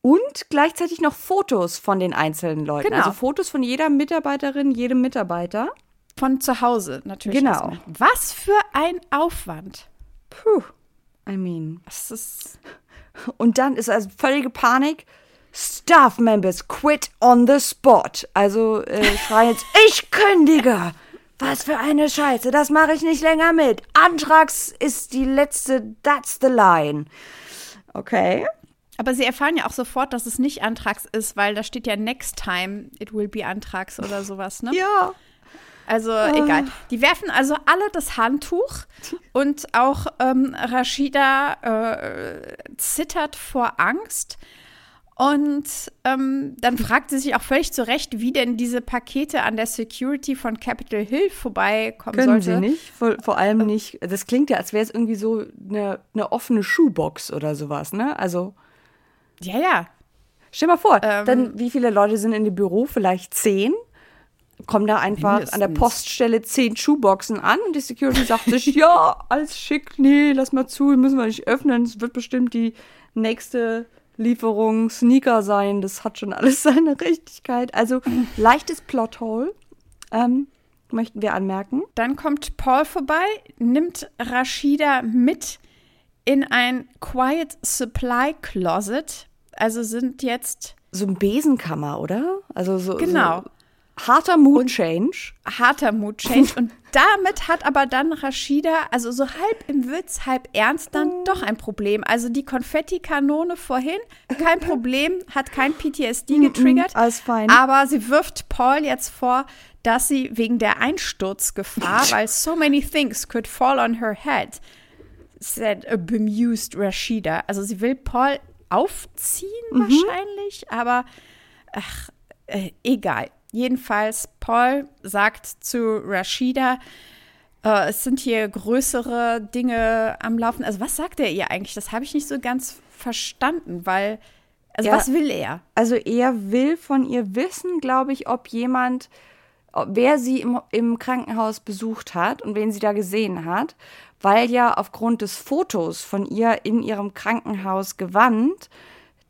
Und gleichzeitig noch Fotos von den einzelnen Leuten. Genau. Also Fotos von jeder Mitarbeiterin, jedem Mitarbeiter. Von zu Hause natürlich. Genau. Was für ein Aufwand. Puh. I mean. Das ist Und dann ist also völlige Panik. Staff Members quit on the spot. Also äh, schreien jetzt, ich kündige. Was für eine Scheiße, das mache ich nicht länger mit. Antrags ist die letzte, that's the line. Okay. Aber sie erfahren ja auch sofort, dass es nicht Antrags ist, weil da steht ja next time it will be Antrags oder sowas, ne? Ja. Also oh. egal. Die werfen also alle das Handtuch und auch ähm, Rashida äh, zittert vor Angst. Und ähm, dann fragt sie sich auch völlig zu Recht, wie denn diese Pakete an der Security von Capitol Hill vorbeikommen Können sollte. sie nicht, vor, vor allem nicht. Das klingt ja, als wäre es irgendwie so eine, eine offene Schuhbox oder sowas, ne? Also. Ja, ja. Stell mal vor, ähm, dann wie viele Leute sind in dem Büro? Vielleicht zehn? Kommen da einfach Mindestens. an der Poststelle zehn Schuhboxen an und die Security sagt sich, ja, alles schick, nee, lass mal zu, müssen wir nicht öffnen, es wird bestimmt die nächste Lieferung Sneaker sein, das hat schon alles seine Richtigkeit. Also leichtes Plothole, ähm, möchten wir anmerken. Dann kommt Paul vorbei, nimmt Rashida mit in ein Quiet Supply Closet. Also sind jetzt so ein Besenkammer, oder? Also so genau. So Harter Mood Change. Harter Mood Change. und damit hat aber dann Rashida, also so halb im Witz, halb ernst, dann oh. doch ein Problem. Also die Konfettikanone vorhin, kein Problem, hat kein PTSD getriggert. Alles fein. Aber sie wirft Paul jetzt vor, dass sie wegen der Einsturzgefahr, weil so many things could fall on her head, said a bemused Rashida. Also sie will Paul aufziehen mhm. wahrscheinlich, aber ach, äh, egal. Jedenfalls, Paul sagt zu Rashida, äh, es sind hier größere Dinge am Laufen. Also was sagt er ihr eigentlich? Das habe ich nicht so ganz verstanden, weil, also ja, was will er? Also er will von ihr wissen, glaube ich, ob jemand, wer sie im, im Krankenhaus besucht hat und wen sie da gesehen hat, weil ja aufgrund des Fotos von ihr in ihrem Krankenhaus gewandt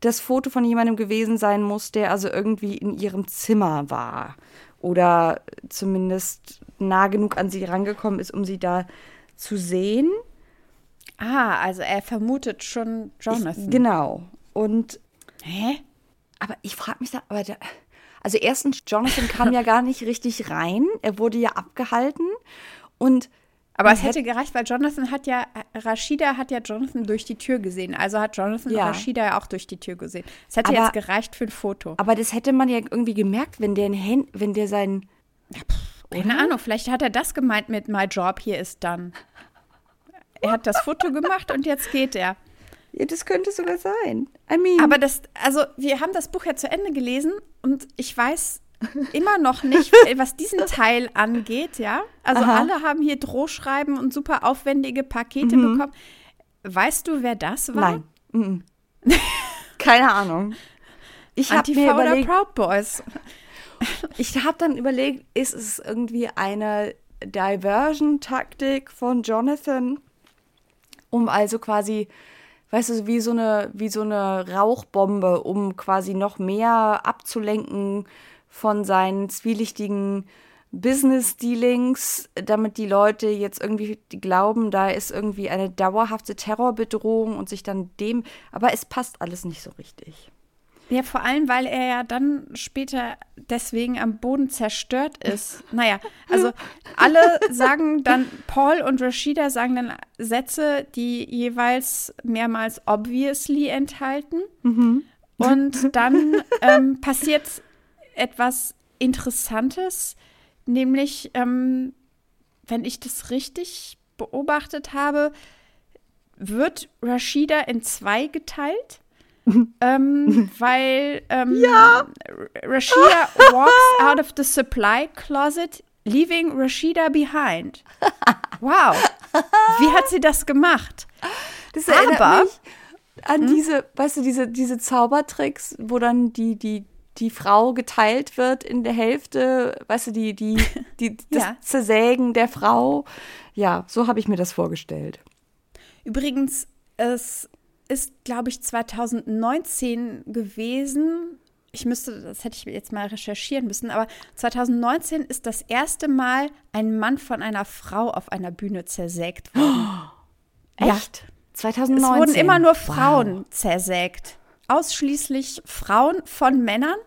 das Foto von jemandem gewesen sein muss, der also irgendwie in ihrem Zimmer war oder zumindest nah genug an sie rangekommen ist, um sie da zu sehen. Ah, also er vermutet schon Jonathan. Ich, genau. Und hä? Aber ich frage mich da, aber da, also erstens Jonathan kam ja gar nicht richtig rein. Er wurde ja abgehalten und aber es hätte gereicht, weil Jonathan hat ja, Rashida hat ja Jonathan durch die Tür gesehen. Also hat Jonathan ja. Rashida ja auch durch die Tür gesehen. Es hätte aber, jetzt gereicht für ein Foto. Aber das hätte man ja irgendwie gemerkt, wenn der, Hand, wenn der sein. Ja, pff, keine Ahnung, vielleicht hat er das gemeint mit My Job hier ist dann. Er hat das Foto gemacht und jetzt geht er. Ja, das könnte sogar sein. I mean. Aber das, also wir haben das Buch ja zu Ende gelesen und ich weiß immer noch nicht, was diesen Teil angeht, ja. Also Aha. alle haben hier Drohschreiben und super aufwendige Pakete mhm. bekommen. Weißt du, wer das war? Nein. Mhm. Keine Ahnung. Ich habe mir überlegt, Proud Boys. ich habe dann überlegt, ist es irgendwie eine Diversion-Taktik von Jonathan, um also quasi, weißt du, wie so eine, wie so eine Rauchbombe, um quasi noch mehr abzulenken von seinen zwielichtigen Business-Dealings, damit die Leute jetzt irgendwie glauben, da ist irgendwie eine dauerhafte Terrorbedrohung und sich dann dem. Aber es passt alles nicht so richtig. Ja, vor allem, weil er ja dann später deswegen am Boden zerstört ist. Naja, also alle sagen dann, Paul und Rashida sagen dann Sätze, die jeweils mehrmals obviously enthalten. Mhm. Und dann ähm, passiert etwas Interessantes, nämlich, ähm, wenn ich das richtig beobachtet habe, wird Rashida in zwei geteilt ähm, weil ähm, ja. Rashida walks out of the supply closet, leaving Rashida behind. Wow. Wie hat sie das gemacht? Das erinnert Aber, mich an hm? diese, weißt du, diese, diese Zaubertricks, wo dann die, die, die Frau geteilt wird in der Hälfte, weißt du, die, die, die, das ja. Zersägen der Frau. Ja, so habe ich mir das vorgestellt. Übrigens, es ist, glaube ich, 2019 gewesen. Ich müsste, das hätte ich jetzt mal recherchieren müssen, aber 2019 ist das erste Mal ein Mann von einer Frau auf einer Bühne zersägt worden. Oh, echt? Ja. 2019. Es wurden immer nur Frauen wow. zersägt. Ausschließlich Frauen von Männern.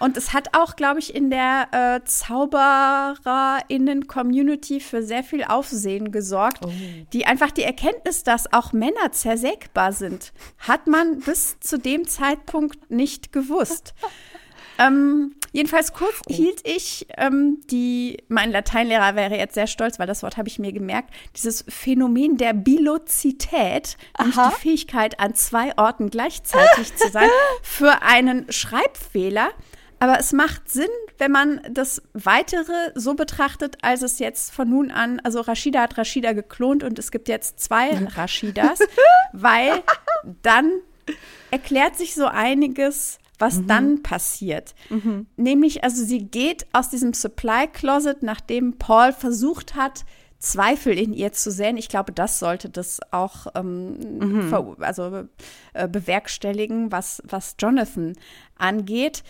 Und es hat auch, glaube ich, in der äh, ZaubererInnen-Community für sehr viel Aufsehen gesorgt. Oh. Die einfach die Erkenntnis, dass auch Männer zersägbar sind, hat man bis zu dem Zeitpunkt nicht gewusst. Ähm, jedenfalls kurz oh. hielt ich ähm, die, mein Lateinlehrer wäre jetzt sehr stolz, weil das Wort habe ich mir gemerkt, dieses Phänomen der Bilozität, nämlich die Fähigkeit, an zwei Orten gleichzeitig zu sein, für einen Schreibfehler aber es macht Sinn, wenn man das Weitere so betrachtet, als es jetzt von nun an, also Rashida hat Rashida geklont und es gibt jetzt zwei Rashidas, weil dann erklärt sich so einiges, was mhm. dann passiert. Mhm. Nämlich, also sie geht aus diesem Supply Closet, nachdem Paul versucht hat, Zweifel in ihr zu sehen. Ich glaube, das sollte das auch ähm, mhm. also, äh, bewerkstelligen, was, was Jonathan angeht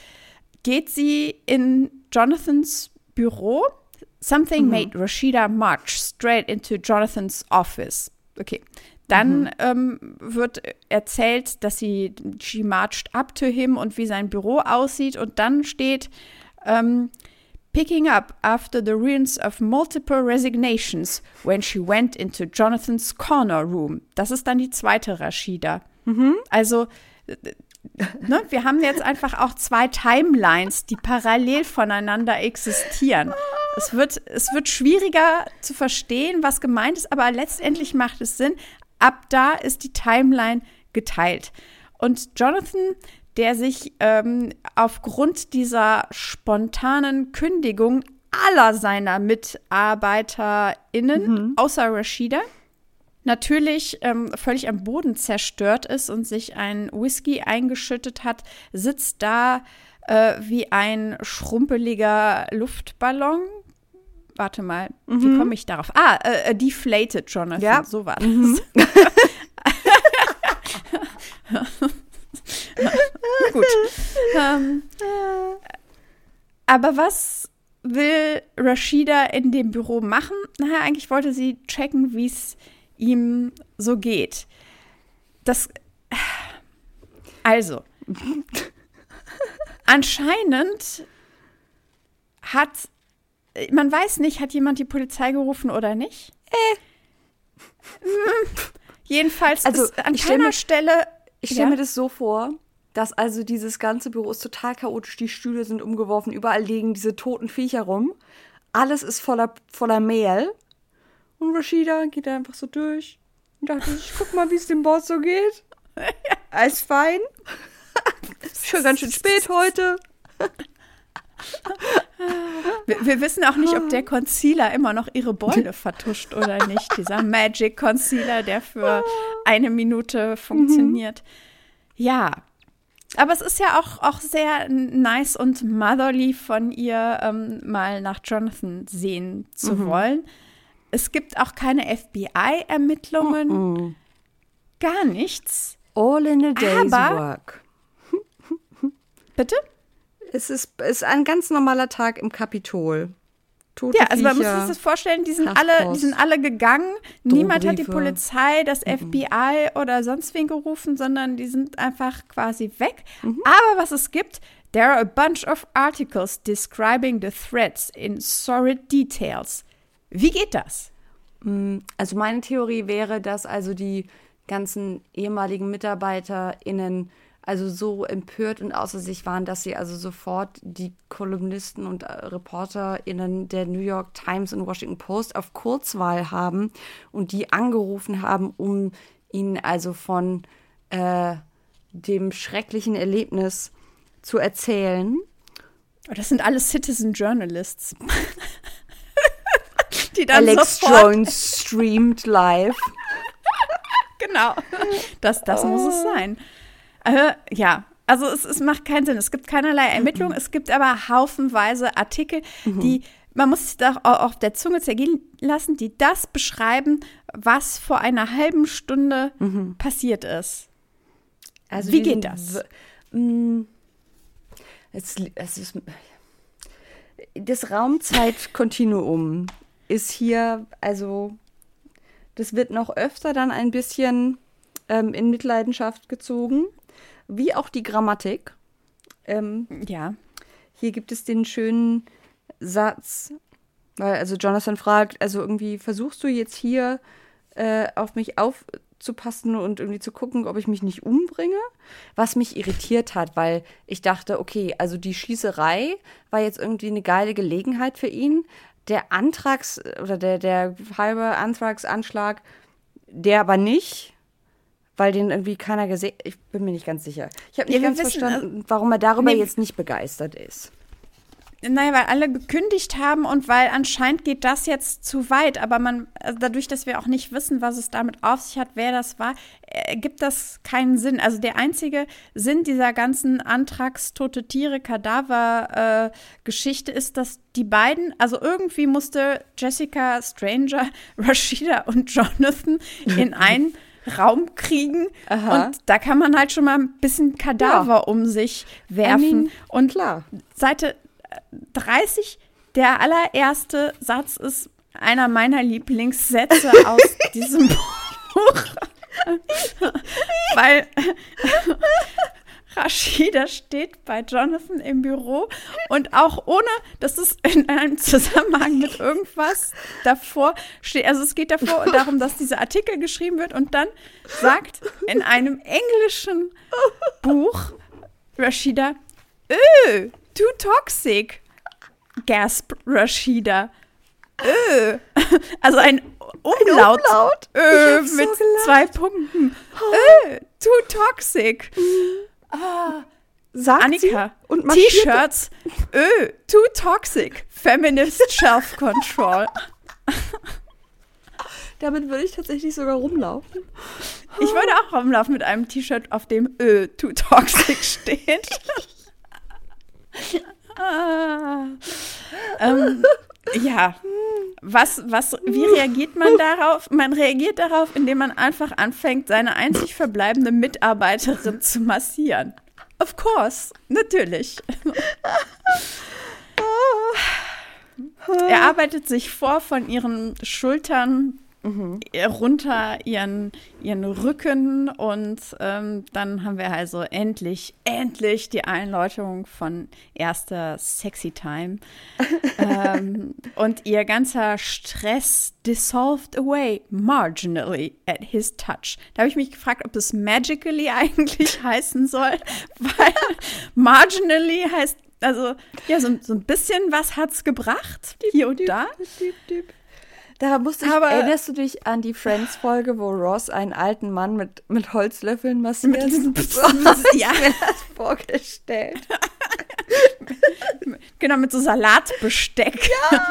geht sie in Jonathans Büro. Something mhm. made Rashida march straight into Jonathans office. Okay. Dann mhm. ähm, wird erzählt, dass sie, she marched up to him und wie sein Büro aussieht. Und dann steht, ähm, picking up after the ruins of multiple resignations when she went into Jonathans corner room. Das ist dann die zweite Rashida. Mhm. Also ne, wir haben jetzt einfach auch zwei Timelines, die parallel voneinander existieren. Es wird, es wird schwieriger zu verstehen, was gemeint ist, aber letztendlich macht es Sinn. Ab da ist die Timeline geteilt. Und Jonathan, der sich ähm, aufgrund dieser spontanen Kündigung aller seiner MitarbeiterInnen, mhm. außer Rashida, natürlich ähm, völlig am Boden zerstört ist und sich ein Whisky eingeschüttet hat, sitzt da äh, wie ein schrumpeliger Luftballon. Warte mal, mhm. wie komme ich darauf? Ah, äh, äh, deflated, Jonathan. Ja. So war das. Mhm. Gut. Ähm, aber was will Rashida in dem Büro machen? Naja, eigentlich wollte sie checken, wie es ihm so geht. Das. Also. anscheinend hat. Man weiß nicht, hat jemand die Polizei gerufen oder nicht? Äh. Jedenfalls also, an keiner mir, Stelle. Ich stelle ja? mir das so vor, dass also dieses ganze Büro ist total chaotisch, die Stühle sind umgeworfen, überall liegen diese toten Viecher rum. Alles ist voller, voller Mehl. Und Rashida geht da einfach so durch und dachte, ich guck mal, wie es dem Boss so geht. Alles fein. Schon ganz schön spät heute. Wir, wir, wissen auch nicht, ob der Concealer immer noch ihre Beule vertuscht oder nicht. Dieser Magic Concealer, der für eine Minute funktioniert. Mhm. Ja. Aber es ist ja auch, auch sehr nice und motherly von ihr, ähm, mal nach Jonathan sehen zu mhm. wollen. Es gibt auch keine FBI-Ermittlungen. Mm -mm. Gar nichts. All in a day's Aber, work. Bitte? Es ist, ist ein ganz normaler Tag im Kapitol. tote Ja, also man muss sich das vorstellen, die sind, alle, die sind alle gegangen. Niemand hat die Polizei, das mhm. FBI oder sonst wen gerufen, sondern die sind einfach quasi weg. Mhm. Aber was es gibt, there are a bunch of articles describing the threats in sordid details. Wie geht das? Mm, also meine Theorie wäre, dass also die ganzen ehemaligen MitarbeiterInnen also so empört und außer sich waren, dass sie also sofort die Kolumnisten und äh, ReporterInnen der New York Times und Washington Post auf Kurzwahl haben und die angerufen haben, um ihnen also von äh, dem schrecklichen Erlebnis zu erzählen. Oh, das sind alles Citizen Journalists. die dann Alex sofort Jones streamt live. genau. Das, das oh. muss es oh. sein. Äh, ja, also es, es macht keinen Sinn. Es gibt keinerlei Ermittlungen. Mhm. Es gibt aber haufenweise Artikel, mhm. die man muss sich da auch auf der Zunge zergehen lassen, die das beschreiben, was vor einer halben Stunde mhm. passiert ist. Also Wie geht das? Mm, es, es ist, das Raumzeitkontinuum ist hier, also das wird noch öfter dann ein bisschen ähm, in Mitleidenschaft gezogen wie auch die Grammatik. Ähm, ja. Hier gibt es den schönen Satz, weil also Jonathan fragt, also irgendwie versuchst du jetzt hier äh, auf mich aufzupassen und irgendwie zu gucken, ob ich mich nicht umbringe, was mich irritiert hat, weil ich dachte, okay, also die Schießerei war jetzt irgendwie eine geile Gelegenheit für ihn. Der Antrags- oder der, der halbe Antragsanschlag, der aber nicht weil den irgendwie keiner gesehen Ich bin mir nicht ganz sicher. Ich habe nicht ja, ganz wissen, verstanden, äh, warum er darüber nee, jetzt nicht begeistert ist. Naja, weil alle gekündigt haben und weil anscheinend geht das jetzt zu weit. Aber man, also dadurch, dass wir auch nicht wissen, was es damit auf sich hat, wer das war, ergibt das keinen Sinn. Also der einzige Sinn dieser ganzen Antrags tote Tiere, Kadaver-Geschichte äh, ist, dass die beiden, also irgendwie musste Jessica Stranger, Rashida und Jonathan in ein Raum kriegen. Aha. Und da kann man halt schon mal ein bisschen Kadaver ja. um sich werfen. I mean, und klar. Seite 30, der allererste Satz ist einer meiner Lieblingssätze aus diesem Buch. Weil Rashida steht bei Jonathan im Büro und auch ohne, dass es in einem Zusammenhang mit irgendwas davor steht. Also es geht davor darum, dass dieser Artikel geschrieben wird und dann sagt in einem englischen Buch Rashida, öh, too toxic. Gasp Rashida. Öh. Also ein Umlaut, ein Umlaut? Ö mit so zwei Punkten. Oh. Ö, too toxic. Ah, sagt Annika, und T-Shirts, Ö, too toxic, feminist self-control. Damit würde ich tatsächlich sogar rumlaufen. Ich würde auch rumlaufen mit einem T-Shirt, auf dem Ö, too toxic steht. ah. ähm, ja, was, was, wie reagiert man darauf? Man reagiert darauf, indem man einfach anfängt, seine einzig verbleibende Mitarbeiterin zu massieren. Of course, natürlich. er arbeitet sich vor von ihren Schultern mhm. runter ihren, ihren Rücken und ähm, dann haben wir also endlich, endlich die Einläutung von erster Sexy Time. ähm, und ihr ganzer Stress dissolved away marginally at his touch. Da habe ich mich gefragt, ob das magically eigentlich heißen soll, weil marginally heißt also, ja, so, so ein bisschen was hat's gebracht, hier und da. Da musste ich, Aber, erinnerst du dich an die Friends-Folge, wo Ross einen alten Mann mit, mit Holzlöffeln massiert? Mit diesem ja. Mir das vorgestellt. genau, mit so Salatbesteck. Ja.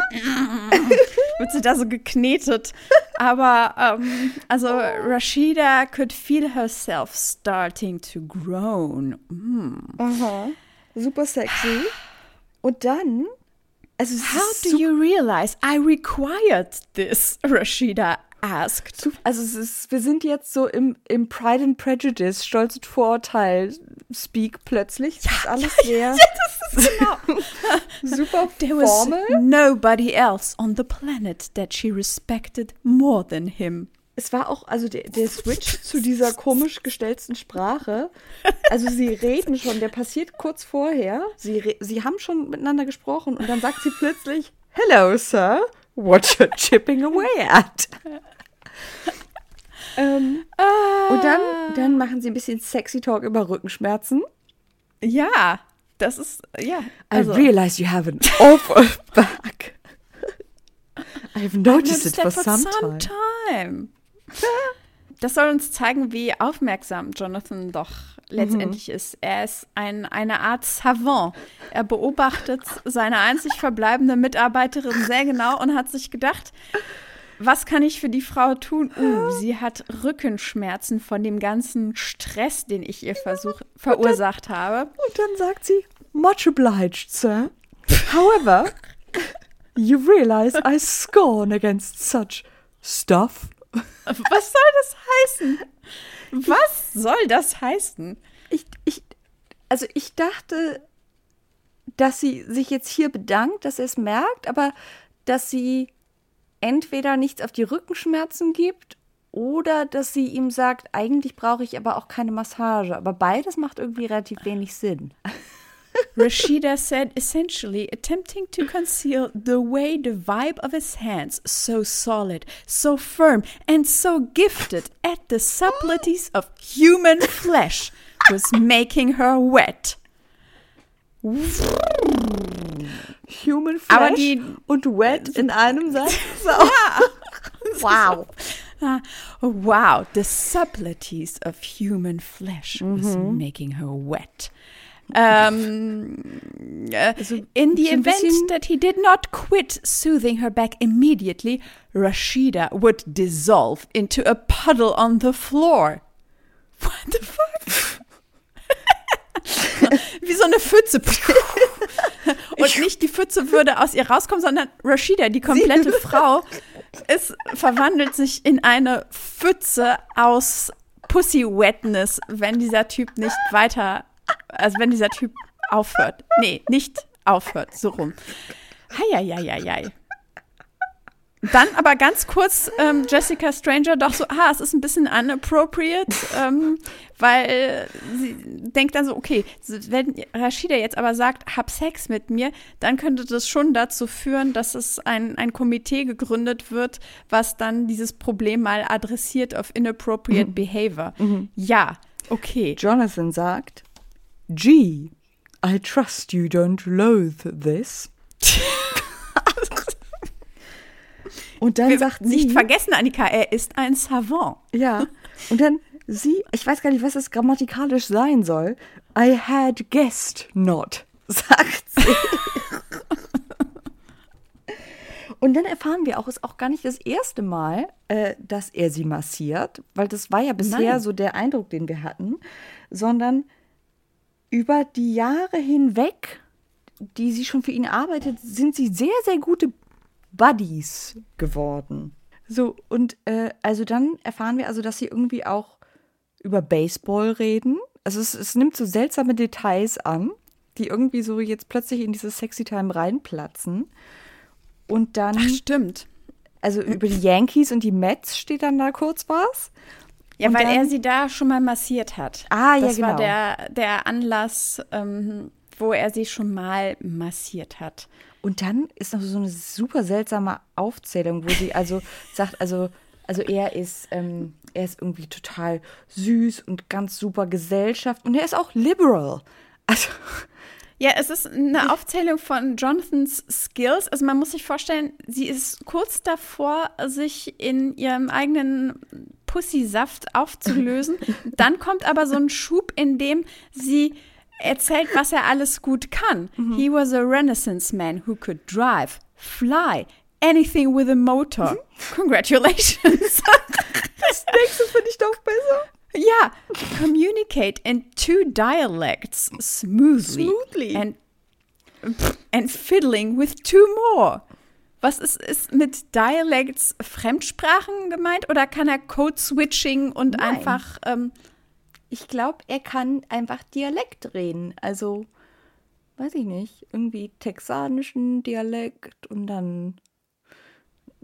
Wird sie da so geknetet. Aber, ähm, also, oh. Rashida could feel herself starting to groan. Mm. Aha. Super sexy. Und dann also How do you realize I required this, Rashida? asked. Also es ist, wir sind jetzt so im, im Pride and Prejudice, Stolz und Vorurteil Speak plötzlich. Das ja, ist alles ja, sehr ja, das ist genau. super There Formel. was nobody else on the planet that she respected more than him. Es war auch, also der, der Switch zu dieser komisch gestellten Sprache. Also sie reden schon, der passiert kurz vorher. Sie, sie haben schon miteinander gesprochen und dann sagt sie plötzlich, Hello, Sir. What you're chipping away at. ähm, ah. Und dann, dann machen sie ein bisschen sexy Talk über Rückenschmerzen. Ja, das ist, ja. Also. I realize you have an awful back. I've noticed it for some, some time. Das soll uns zeigen, wie aufmerksam Jonathan doch letztendlich mhm. ist. Er ist ein, eine Art Savant. Er beobachtet seine einzig verbleibende Mitarbeiterin sehr genau und hat sich gedacht, was kann ich für die Frau tun? Uh, sie hat Rückenschmerzen von dem ganzen Stress, den ich ihr versuch, verursacht dann, habe. Und dann sagt sie, much obliged, sir. However, you realize I scorn against such stuff. Was soll das heißen? Was soll das heißen? Ich, ich, also ich dachte, dass sie sich jetzt hier bedankt, dass er es merkt, aber dass sie entweder nichts auf die Rückenschmerzen gibt oder dass sie ihm sagt, eigentlich brauche ich aber auch keine Massage. Aber beides macht irgendwie relativ wenig Sinn. Rashida said, essentially attempting to conceal the way the vibe of his hands, so solid, so firm, and so gifted at the subtleties of human flesh, was making her wet. Human Flesh und Wet in einem Satz. So. Wow. wow, the subtleties of human flesh mhm. was making her wet. Um, uh, in the event that he did not quit soothing her back immediately, Rashida would dissolve into a puddle on the floor. What the fuck? Wie so eine Pfütze. Und nicht die Pfütze würde aus ihr rauskommen, sondern Rashida, die komplette Frau, ist, verwandelt sich in eine Pfütze aus Pussy Wetness, wenn dieser Typ nicht weiter, also wenn dieser Typ aufhört. Nee, nicht aufhört, so rum. Heieieiei. Dann aber ganz kurz ähm, Jessica Stranger doch so, ah, es ist ein bisschen unappropriate, ähm, weil sie denkt dann so, okay, wenn Rashida jetzt aber sagt, hab Sex mit mir, dann könnte das schon dazu führen, dass es ein, ein Komitee gegründet wird, was dann dieses Problem mal adressiert auf inappropriate mhm. behavior. Mhm. Ja, okay. Jonathan sagt, Gee, I trust you don't loathe this. Und dann Wir sagt sie. Nicht vergessen, Annika, er ist ein Savant. Ja. Und dann sie, ich weiß gar nicht, was das grammatikalisch sein soll. I had guessed not, sagt sie. Und dann erfahren wir auch, es ist auch gar nicht das erste Mal, äh, dass er sie massiert, weil das war ja bisher Nein. so der Eindruck, den wir hatten, sondern über die Jahre hinweg, die sie schon für ihn arbeitet, sind sie sehr, sehr gute Buddies geworden. So, und äh, also dann erfahren wir also, dass sie irgendwie auch über Baseball reden. Also es, es nimmt so seltsame Details an, die irgendwie so jetzt plötzlich in dieses Sexy Time reinplatzen. Und dann. Ach, stimmt. Also über die Yankees und die Mets steht dann da kurz was. Ja, und weil dann, er sie da schon mal massiert hat. Ah, ja, das genau. Das war der, der Anlass, ähm, wo er sie schon mal massiert hat. Und dann ist noch so eine super seltsame Aufzählung, wo sie also sagt, also, also er ist, ähm, er ist irgendwie total süß und ganz super Gesellschaft und er ist auch liberal. Also. Ja, es ist eine Aufzählung von Jonathans Skills. Also man muss sich vorstellen, sie ist kurz davor, sich in ihrem eigenen Pussysaft aufzulösen. Dann kommt aber so ein Schub, in dem sie erzählt, was er alles gut kann. Mhm. He was a Renaissance man who could drive, fly, anything with a motor. Mhm. Congratulations. das nächste finde ich doch besser. Ja, communicate in two dialects smoothly. Smoothly. And, and fiddling with two more. Was ist, ist mit Dialects Fremdsprachen gemeint oder kann er Code-Switching und Nein. einfach. Ähm ich glaube, er kann einfach Dialekt reden. Also, weiß ich nicht, irgendwie texanischen Dialekt und dann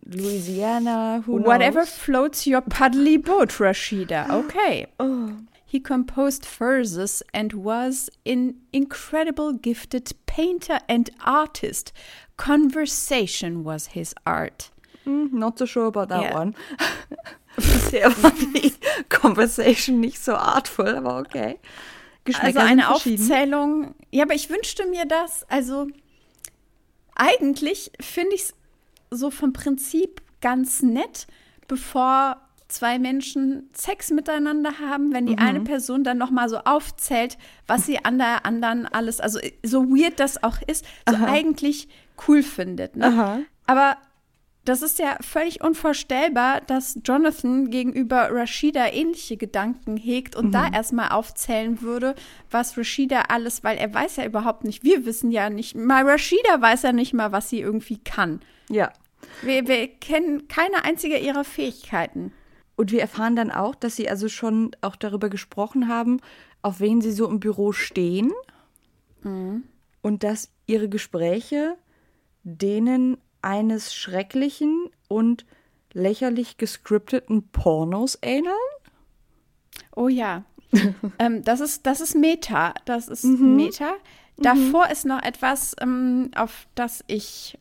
Louisiana. Whatever floats your puddly boat, Rashida. Okay. Oh. He composed verses and was an incredible gifted painter and artist. Conversation was his art. Mm, not so sure about that yeah. one. Bisher war die Conversation nicht so artful, aber okay. also eine Aufzählung. Ja, aber ich wünschte mir das. Also eigentlich finde ich es so vom Prinzip ganz nett, bevor zwei Menschen Sex miteinander haben, wenn die mhm. eine Person dann noch mal so aufzählt, was sie an der anderen alles, also so weird das auch ist, so Aha. eigentlich cool findet. Ne? Aber das ist ja völlig unvorstellbar, dass Jonathan gegenüber Rashida ähnliche Gedanken hegt und mhm. da erstmal aufzählen würde, was Rashida alles, weil er weiß ja überhaupt nicht, wir wissen ja nicht, mal Rashida weiß ja nicht mal, was sie irgendwie kann. Ja. Wir, wir kennen keine einzige ihrer Fähigkeiten. Und wir erfahren dann auch, dass sie also schon auch darüber gesprochen haben, auf wen sie so im Büro stehen. Mhm. Und dass ihre Gespräche denen eines schrecklichen und lächerlich gescripteten Pornos ähneln. Oh ja. ähm, das, ist, das ist Meta. Das ist mhm. Meta. Davor mhm. ist noch etwas, ähm, auf das ich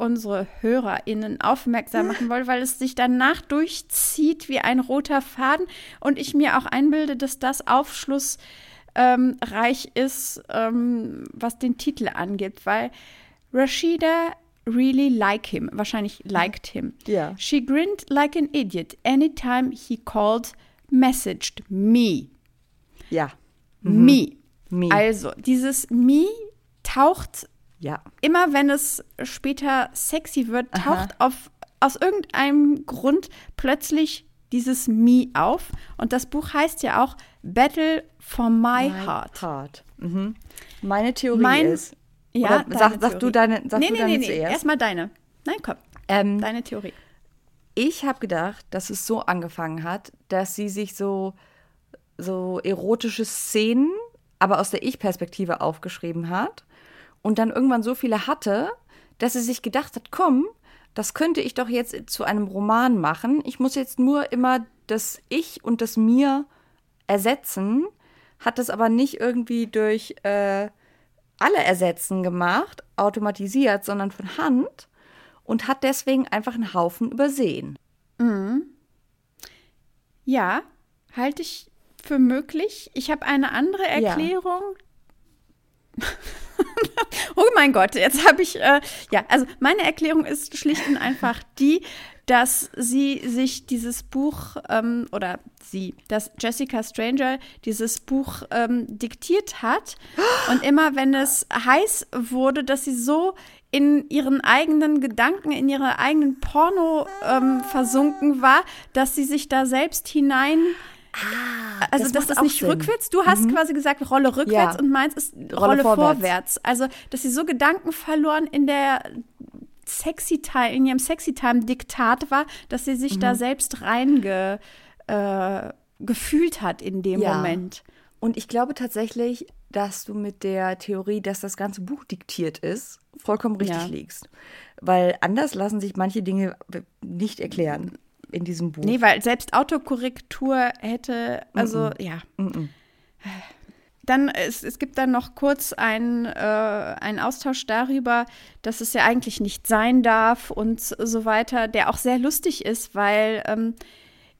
unsere HörerInnen aufmerksam machen wollen, weil es sich danach durchzieht wie ein roter Faden und ich mir auch einbilde, dass das aufschlussreich ähm, ist, ähm, was den Titel angeht, weil Rashida really like him, wahrscheinlich liked him. Ja. She grinned like an idiot anytime he called, messaged me. Ja. Mhm. Me. me. Also, dieses me taucht ja. Immer wenn es später sexy wird, taucht auf, aus irgendeinem Grund plötzlich dieses Me auf. Und das Buch heißt ja auch Battle for My, My Heart. Heart. Mhm. Meine Theorie mein, ist. Ja, sag, sag, du deine, sag nee, du nee, deine nee, zuerst. Nee. Erstmal deine. Nein, komm. Ähm, deine Theorie. Ich habe gedacht, dass es so angefangen hat, dass sie sich so, so erotische Szenen, aber aus der Ich-Perspektive aufgeschrieben hat und dann irgendwann so viele hatte, dass sie sich gedacht hat, komm, das könnte ich doch jetzt zu einem Roman machen. Ich muss jetzt nur immer das Ich und das Mir ersetzen, hat das aber nicht irgendwie durch äh, alle Ersetzen gemacht, automatisiert, sondern von Hand und hat deswegen einfach einen Haufen übersehen. Mhm. Ja, halte ich für möglich. Ich habe eine andere Erklärung. Ja. oh mein Gott, jetzt habe ich, äh, ja, also meine Erklärung ist schlicht und einfach die, dass sie sich dieses Buch ähm, oder sie, dass Jessica Stranger dieses Buch ähm, diktiert hat. Und immer wenn es heiß wurde, dass sie so in ihren eigenen Gedanken, in ihre eigenen Porno ähm, versunken war, dass sie sich da selbst hinein Ah, also das, das ist nicht Sinn. rückwärts. Du hast mhm. quasi gesagt Rolle rückwärts ja. und meins ist Rolle, Rolle vorwärts. vorwärts. Also, dass sie so Gedanken verloren in der sexy Time, in ihrem sexy Time Diktat war, dass sie sich mhm. da selbst reinge äh, gefühlt hat in dem ja. Moment. Und ich glaube tatsächlich, dass du mit der Theorie, dass das ganze Buch diktiert ist, vollkommen richtig ja. liegst. Weil anders lassen sich manche Dinge nicht erklären in diesem Buch. Nee, weil selbst Autokorrektur hätte, also mm -mm. ja. Mm dann, es, es gibt dann noch kurz einen, äh, einen Austausch darüber, dass es ja eigentlich nicht sein darf und so weiter, der auch sehr lustig ist, weil ähm,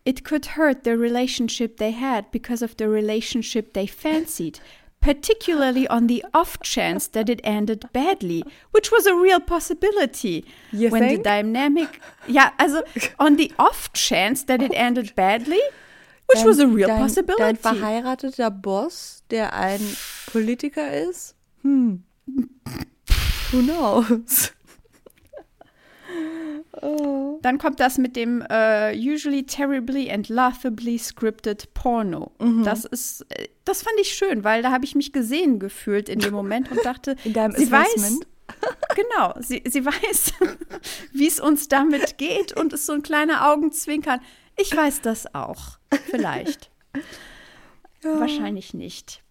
it could hurt the relationship they had because of the relationship they fancied particularly on the off chance that it ended badly, which was a real possibility. You when think? the dynamic, ja, also on the off chance that it ended badly, which dein, was a real dein, possibility. Dein verheirateter Boss, der ein Politiker ist? Hm. Who knows? Oh. Dann kommt das mit dem uh, usually terribly and laughably scripted Porno. Mhm. Das ist, äh, das fand ich schön, weil da habe ich mich gesehen gefühlt in dem Moment und dachte, in deinem sie weiß, genau. Sie, sie weiß, wie es uns damit geht und ist so ein kleiner Augenzwinkern. Ich weiß das auch. Vielleicht. Ja. Wahrscheinlich nicht.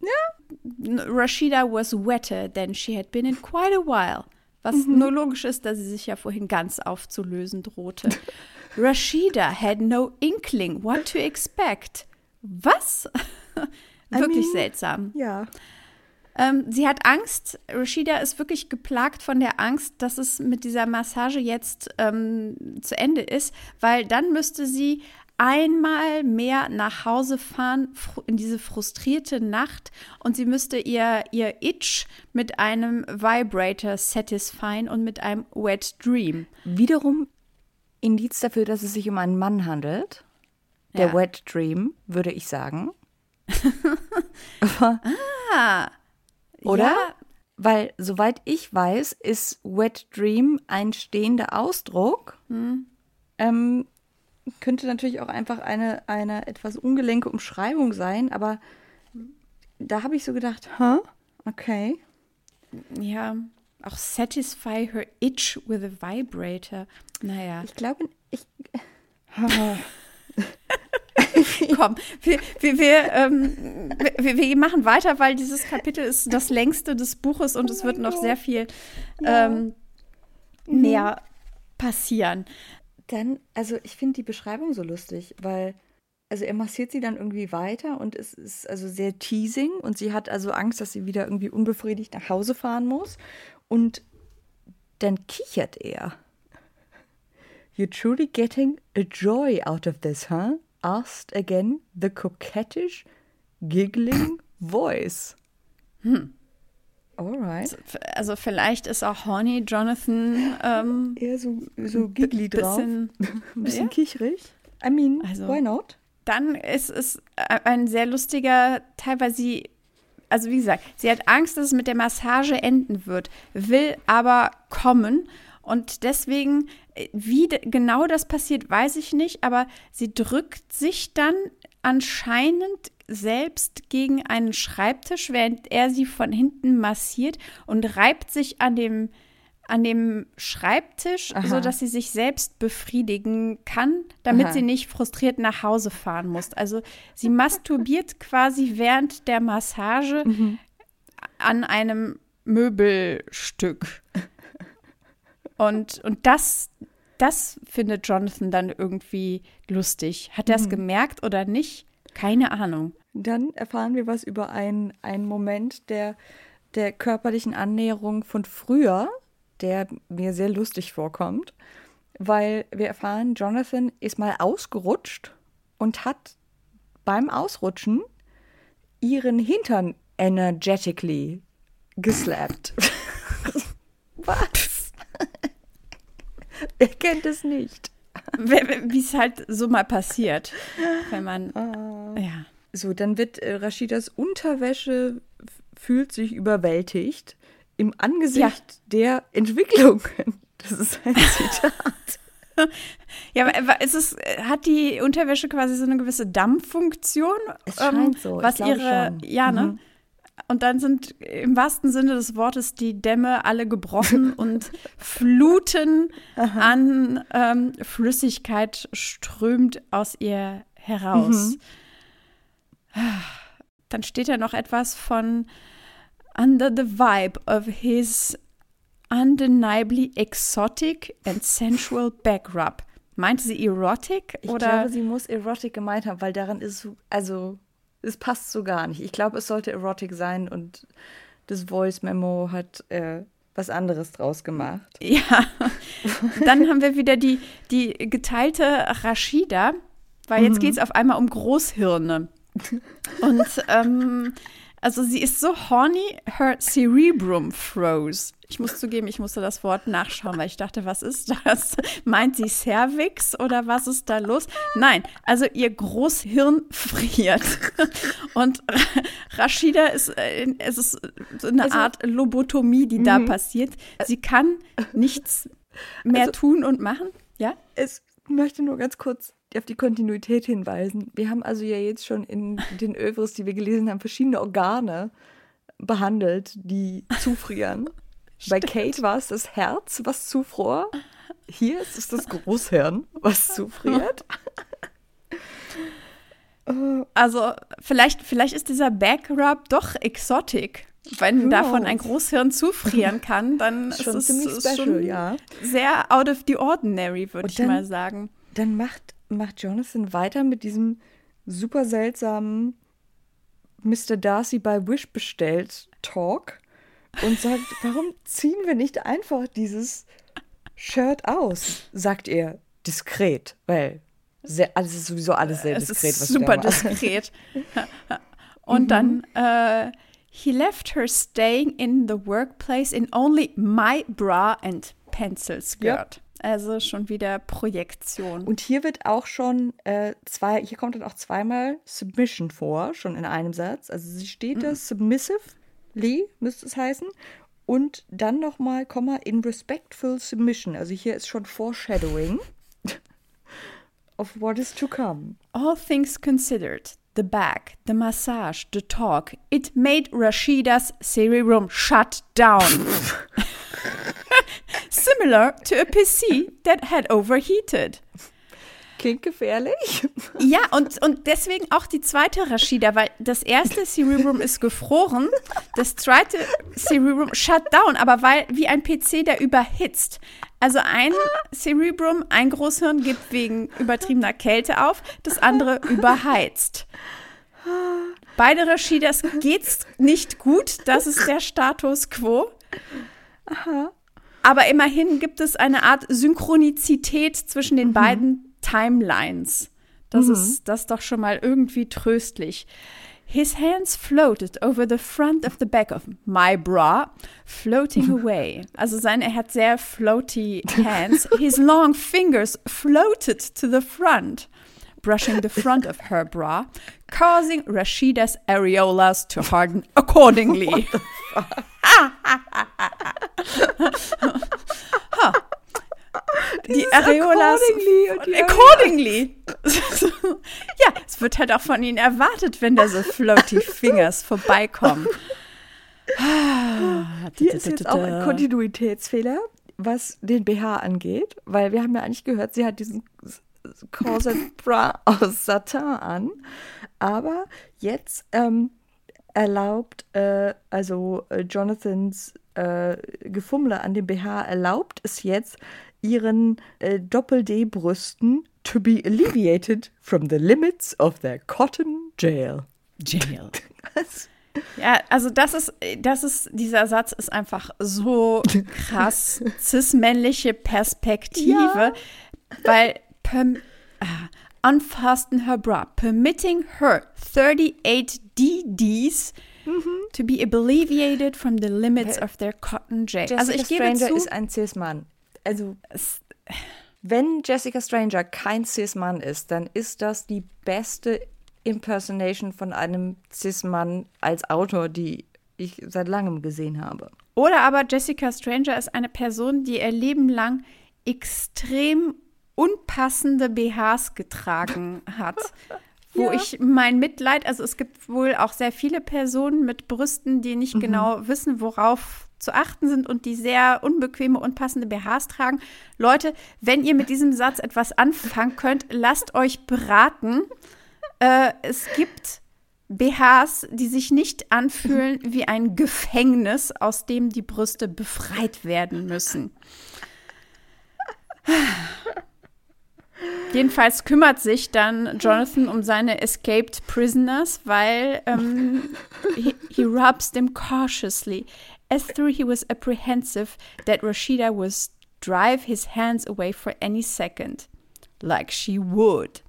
Ja. Rashida was wetter than she had been in quite a while. Was mhm. nur logisch ist, da sie sich ja vorhin ganz aufzulösen drohte. Rashida had no inkling what to expect. Was? Wirklich I mean, seltsam. Ja. Ähm, sie hat Angst. Rashida ist wirklich geplagt von der Angst, dass es mit dieser Massage jetzt ähm, zu Ende ist, weil dann müsste sie einmal mehr nach Hause fahren in diese frustrierte Nacht und sie müsste ihr, ihr Itch mit einem Vibrator satisfyen und mit einem Wet Dream. Wiederum Indiz dafür, dass es sich um einen Mann handelt. Der ja. Wet Dream, würde ich sagen. ah, oder? Ja. Weil, soweit ich weiß, ist Wet Dream ein stehender Ausdruck. Hm. Ähm, könnte natürlich auch einfach eine, eine etwas ungelenke Umschreibung sein, aber da habe ich so gedacht, hä? Okay. Ja, auch satisfy her itch with a vibrator. Naja. Ich glaube, ich. Komm, wir, wir, wir, ähm, wir, wir, machen weiter, weil dieses Kapitel ist das längste des Buches und oh es wird noch sehr viel ähm, mhm. mehr passieren. Dann, also ich finde die Beschreibung so lustig, weil also er massiert sie dann irgendwie weiter und es ist also sehr teasing und sie hat also Angst, dass sie wieder irgendwie unbefriedigt nach Hause fahren muss und dann kichert er. You're truly getting a joy out of this, huh? asked again the coquettish, giggling voice. Hm. Alright. Also, vielleicht ist auch Horny Jonathan ähm, eher so, so giggly drauf. Bisschen, ein bisschen ja? kichrig. I mean, also, why not? Dann ist es ein sehr lustiger Teil, weil sie, also wie gesagt, sie hat Angst, dass es mit der Massage enden wird, will aber kommen und deswegen, äh, wie genau das passiert, weiß ich nicht, aber sie drückt sich dann anscheinend selbst gegen einen Schreibtisch, während er sie von hinten massiert und reibt sich an dem, an dem Schreibtisch, Aha. sodass sie sich selbst befriedigen kann, damit Aha. sie nicht frustriert nach Hause fahren muss. Also sie masturbiert quasi während der Massage mhm. an einem Möbelstück. Und, und das, das findet Jonathan dann irgendwie lustig. Hat er es mhm. gemerkt oder nicht? Keine Ahnung. Dann erfahren wir was über einen, einen Moment der, der körperlichen Annäherung von früher, der mir sehr lustig vorkommt, weil wir erfahren, Jonathan ist mal ausgerutscht und hat beim Ausrutschen ihren Hintern energetically geslappt. was? Er kennt es nicht. Wie es halt so mal passiert, wenn man. Oh. Ja. So, dann wird äh, Rashidas Unterwäsche fühlt sich überwältigt im Angesicht ja. der Entwicklungen. Das ist ein Zitat. Ja, aber ist es, hat die Unterwäsche quasi so eine gewisse Dampffunktion? Es scheint ähm, so. Was ihre, schon. ja, ne? Und dann sind im wahrsten Sinne des Wortes die Dämme alle gebrochen und Fluten an ähm, Flüssigkeit strömt aus ihr heraus. Mhm. Dann steht da noch etwas von Under the vibe of his undeniably exotic and sensual backrub. Meinte sie erotic? Ich glaube, sie muss erotic gemeint haben, weil daran ist, also es passt so gar nicht. Ich glaube, es sollte Erotic sein und das Voice Memo hat äh, was anderes draus gemacht. Ja, dann haben wir wieder die, die geteilte Rashida, weil jetzt mhm. geht es auf einmal um Großhirne. Und ähm, also sie ist so horny, her cerebrum froze. Ich muss zugeben, ich musste das Wort nachschauen, weil ich dachte, was ist das? Meint sie Cervix oder was ist da los? Nein, also ihr Großhirn friert. Und Rashida ist, äh, es ist so eine also, Art Lobotomie, die da mhm. passiert. Sie kann nichts mehr also, tun und machen. Ja? Es möchte nur ganz kurz auf die Kontinuität hinweisen. Wir haben also ja jetzt schon in den Övres, die wir gelesen haben, verschiedene Organe behandelt, die zufrieren. Bei Kate war es das Herz, was zufror. Hier ist es das Großhirn, was zufriert. Also vielleicht, vielleicht ist dieser Backrub doch exotic. Wenn davon ein Großhirn zufrieren kann, dann ist es special, schon ja. sehr out of the ordinary, würde ich mal sagen. Dann macht, macht Jonathan weiter mit diesem super seltsamen Mr. Darcy bei Wish bestellt Talk und sagt, warum ziehen wir nicht einfach dieses Shirt aus? Sagt er diskret, weil sehr, alles ist sowieso alles sehr es diskret. Ist super diskret. Und mhm. dann, äh, he left her staying in the workplace in only my bra and pencil skirt. Ja. Also schon wieder Projektion. Und hier wird auch schon äh, zwei, hier kommt dann auch zweimal Submission vor, schon in einem Satz. Also sie steht da, mhm. Submissively müsste es heißen. Und dann nochmal, Komma, in respectful submission. Also hier ist schon Foreshadowing of what is to come. All things considered, the bag, the massage, the talk, it made Rashida's Siri room shut down. Similar to a PC that had overheated. Klingt gefährlich. Ja, und, und deswegen auch die zweite Rashida, weil das erste Cerebrum ist gefroren, das zweite Cerebrum shut down, aber weil wie ein PC, der überhitzt. Also ein Cerebrum, ein Großhirn gibt wegen übertriebener Kälte auf, das andere überheizt. Beide Rashidas geht's nicht gut, das ist der Status quo. Aha. Aber immerhin gibt es eine Art Synchronizität zwischen den mhm. beiden Timelines. Das, mhm. ist, das doch schon mal irgendwie tröstlich. His hands floated over the front of the back of my bra, floating away. Also seine, er hat sehr floaty hands. His long fingers floated to the front, brushing the front of her bra, causing Rashida's areolas to harden accordingly. huh. Die Areolas. Accordingly. accordingly. ja, es wird halt auch von ihnen erwartet, wenn da so floaty Fingers vorbeikommen. Hier ist jetzt auch ein Kontinuitätsfehler, was den BH angeht, weil wir haben ja eigentlich gehört, sie hat diesen Corset Bra aus Satin an, aber jetzt ähm, erlaubt, äh, also äh, Jonathans äh, Gefummle an dem BH erlaubt es jetzt, ihren äh, Doppel-D-Brüsten to be alleviated from the limits of their cotton jail. Jail. Ja, also das ist, das ist, dieser Satz ist einfach so krass cis-männliche Perspektive, ja. weil perm, uh, unfasten her bra, permitting her 38 DDs mhm. to be alleviated from the limits of their cotton jail. Jessica also ich gebe Stranger zu, ist ein cis-Mann also es, wenn Jessica Stranger kein Cis-Mann ist, dann ist das die beste Impersonation von einem Cis-Mann als Autor, die ich seit langem gesehen habe. Oder aber Jessica Stranger ist eine Person, die ihr Leben lang extrem unpassende BHs getragen hat. wo ja. ich mein Mitleid, also es gibt wohl auch sehr viele Personen mit Brüsten, die nicht mhm. genau wissen, worauf zu achten sind und die sehr unbequeme, unpassende BHs tragen. Leute, wenn ihr mit diesem Satz etwas anfangen könnt, lasst euch beraten. Äh, es gibt BHs, die sich nicht anfühlen wie ein Gefängnis, aus dem die Brüste befreit werden müssen. Jedenfalls kümmert sich dann Jonathan um seine escaped prisoners, weil ähm, he, he rubs them cautiously as though he was apprehensive that Rashida would drive his hands away for any second, like she would.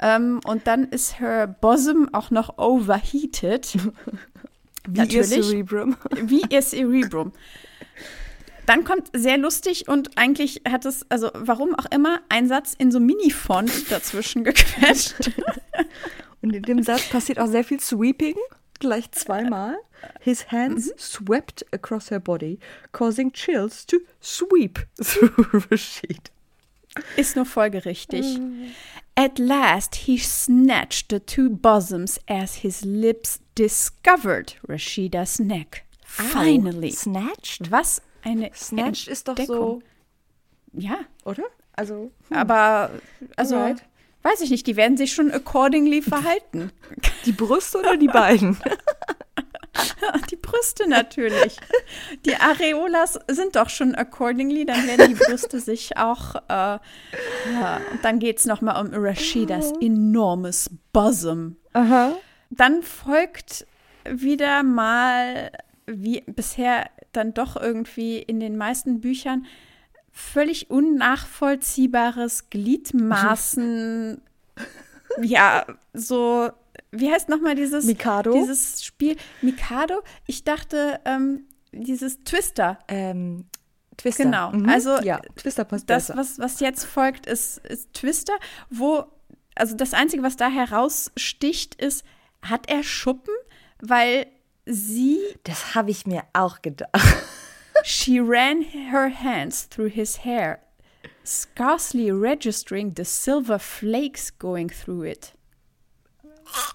Ähm, und dann ist her bosom auch noch overheated. Wie Natürlich. ihr Cerebrum. Wie ihr Cerebrum. Dann kommt sehr lustig und eigentlich hat es, also warum auch immer, ein Satz in so Mini-Font dazwischen gequetscht. und in dem Satz passiert auch sehr viel Sweeping, gleich zweimal. His hands mhm. swept across her body, causing chills to sweep through Rashid. Ist nur folgerichtig. Mm. At last he snatched the two bosoms as his lips discovered Rashida's neck, Finally. Snatched? Was eine Snatched ist doch so. Ja. Oder? Also. Hm. Aber, also. Alright. Weiß ich nicht, die werden sich schon accordingly verhalten. Die Brüste oder die beiden? Die Brüste natürlich. Die Areolas sind doch schon accordingly, dann werden die Brüste sich auch. Äh, ja, dann geht es nochmal um Rashidas enormes Bosom. Aha. Dann folgt wieder mal, wie bisher dann doch irgendwie in den meisten Büchern, völlig unnachvollziehbares Gliedmaßen. ja, so wie heißt nochmal dieses, Mikado? dieses Spiel? Mikado? Ich dachte, ähm, dieses Twister. Ähm, Twister. Genau. Mhm. Also ja, Twister passt das, besser. was, was jetzt folgt, ist, ist Twister, wo, also das Einzige, was da heraussticht, ist, hat er Schuppen? Weil sie. Das habe ich mir auch gedacht. She ran her hands through his hair, scarcely registering the silver flakes going through it.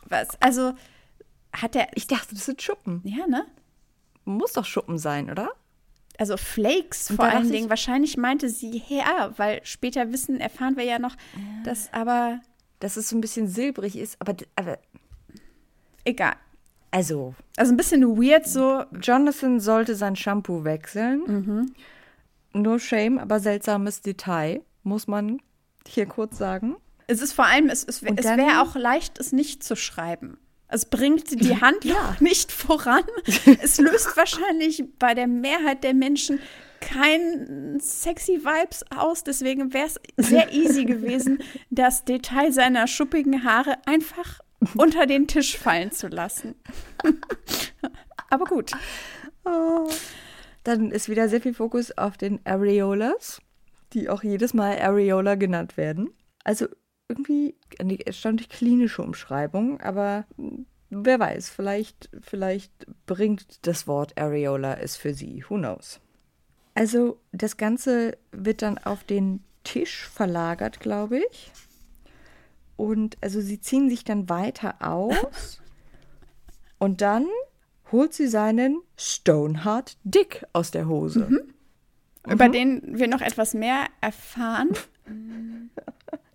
Was? Also hat er. Ich dachte, das sind Schuppen. Ja, ne? Muss doch Schuppen sein, oder? Also Flakes vor allen Dingen. Wahrscheinlich meinte sie her, weil später wissen, erfahren wir ja noch, ja. dass aber. Dass es so ein bisschen silbrig ist, aber. aber egal. Also. Also ein bisschen weird so. Jonathan sollte sein Shampoo wechseln. Mhm. No shame, aber seltsames Detail, muss man hier kurz sagen. Es ist vor allem, es, es, es wäre auch leicht, es nicht zu schreiben. Es bringt die Handlung ja. nicht voran. es löst wahrscheinlich bei der Mehrheit der Menschen kein sexy Vibes aus. Deswegen wäre es sehr easy gewesen, das Detail seiner schuppigen Haare einfach unter den Tisch fallen zu lassen. Aber gut. Oh. Dann ist wieder sehr viel Fokus auf den Areolas, die auch jedes Mal Areola genannt werden. Also irgendwie eine erstaunlich klinische Umschreibung, aber wer weiß, vielleicht, vielleicht bringt das Wort Areola es für sie. Who knows? Also das Ganze wird dann auf den Tisch verlagert, glaube ich. Und also sie ziehen sich dann weiter aus. und dann holt sie seinen Stoneheart Dick aus der Hose. Mhm. Mhm. Über den wir noch etwas mehr erfahren.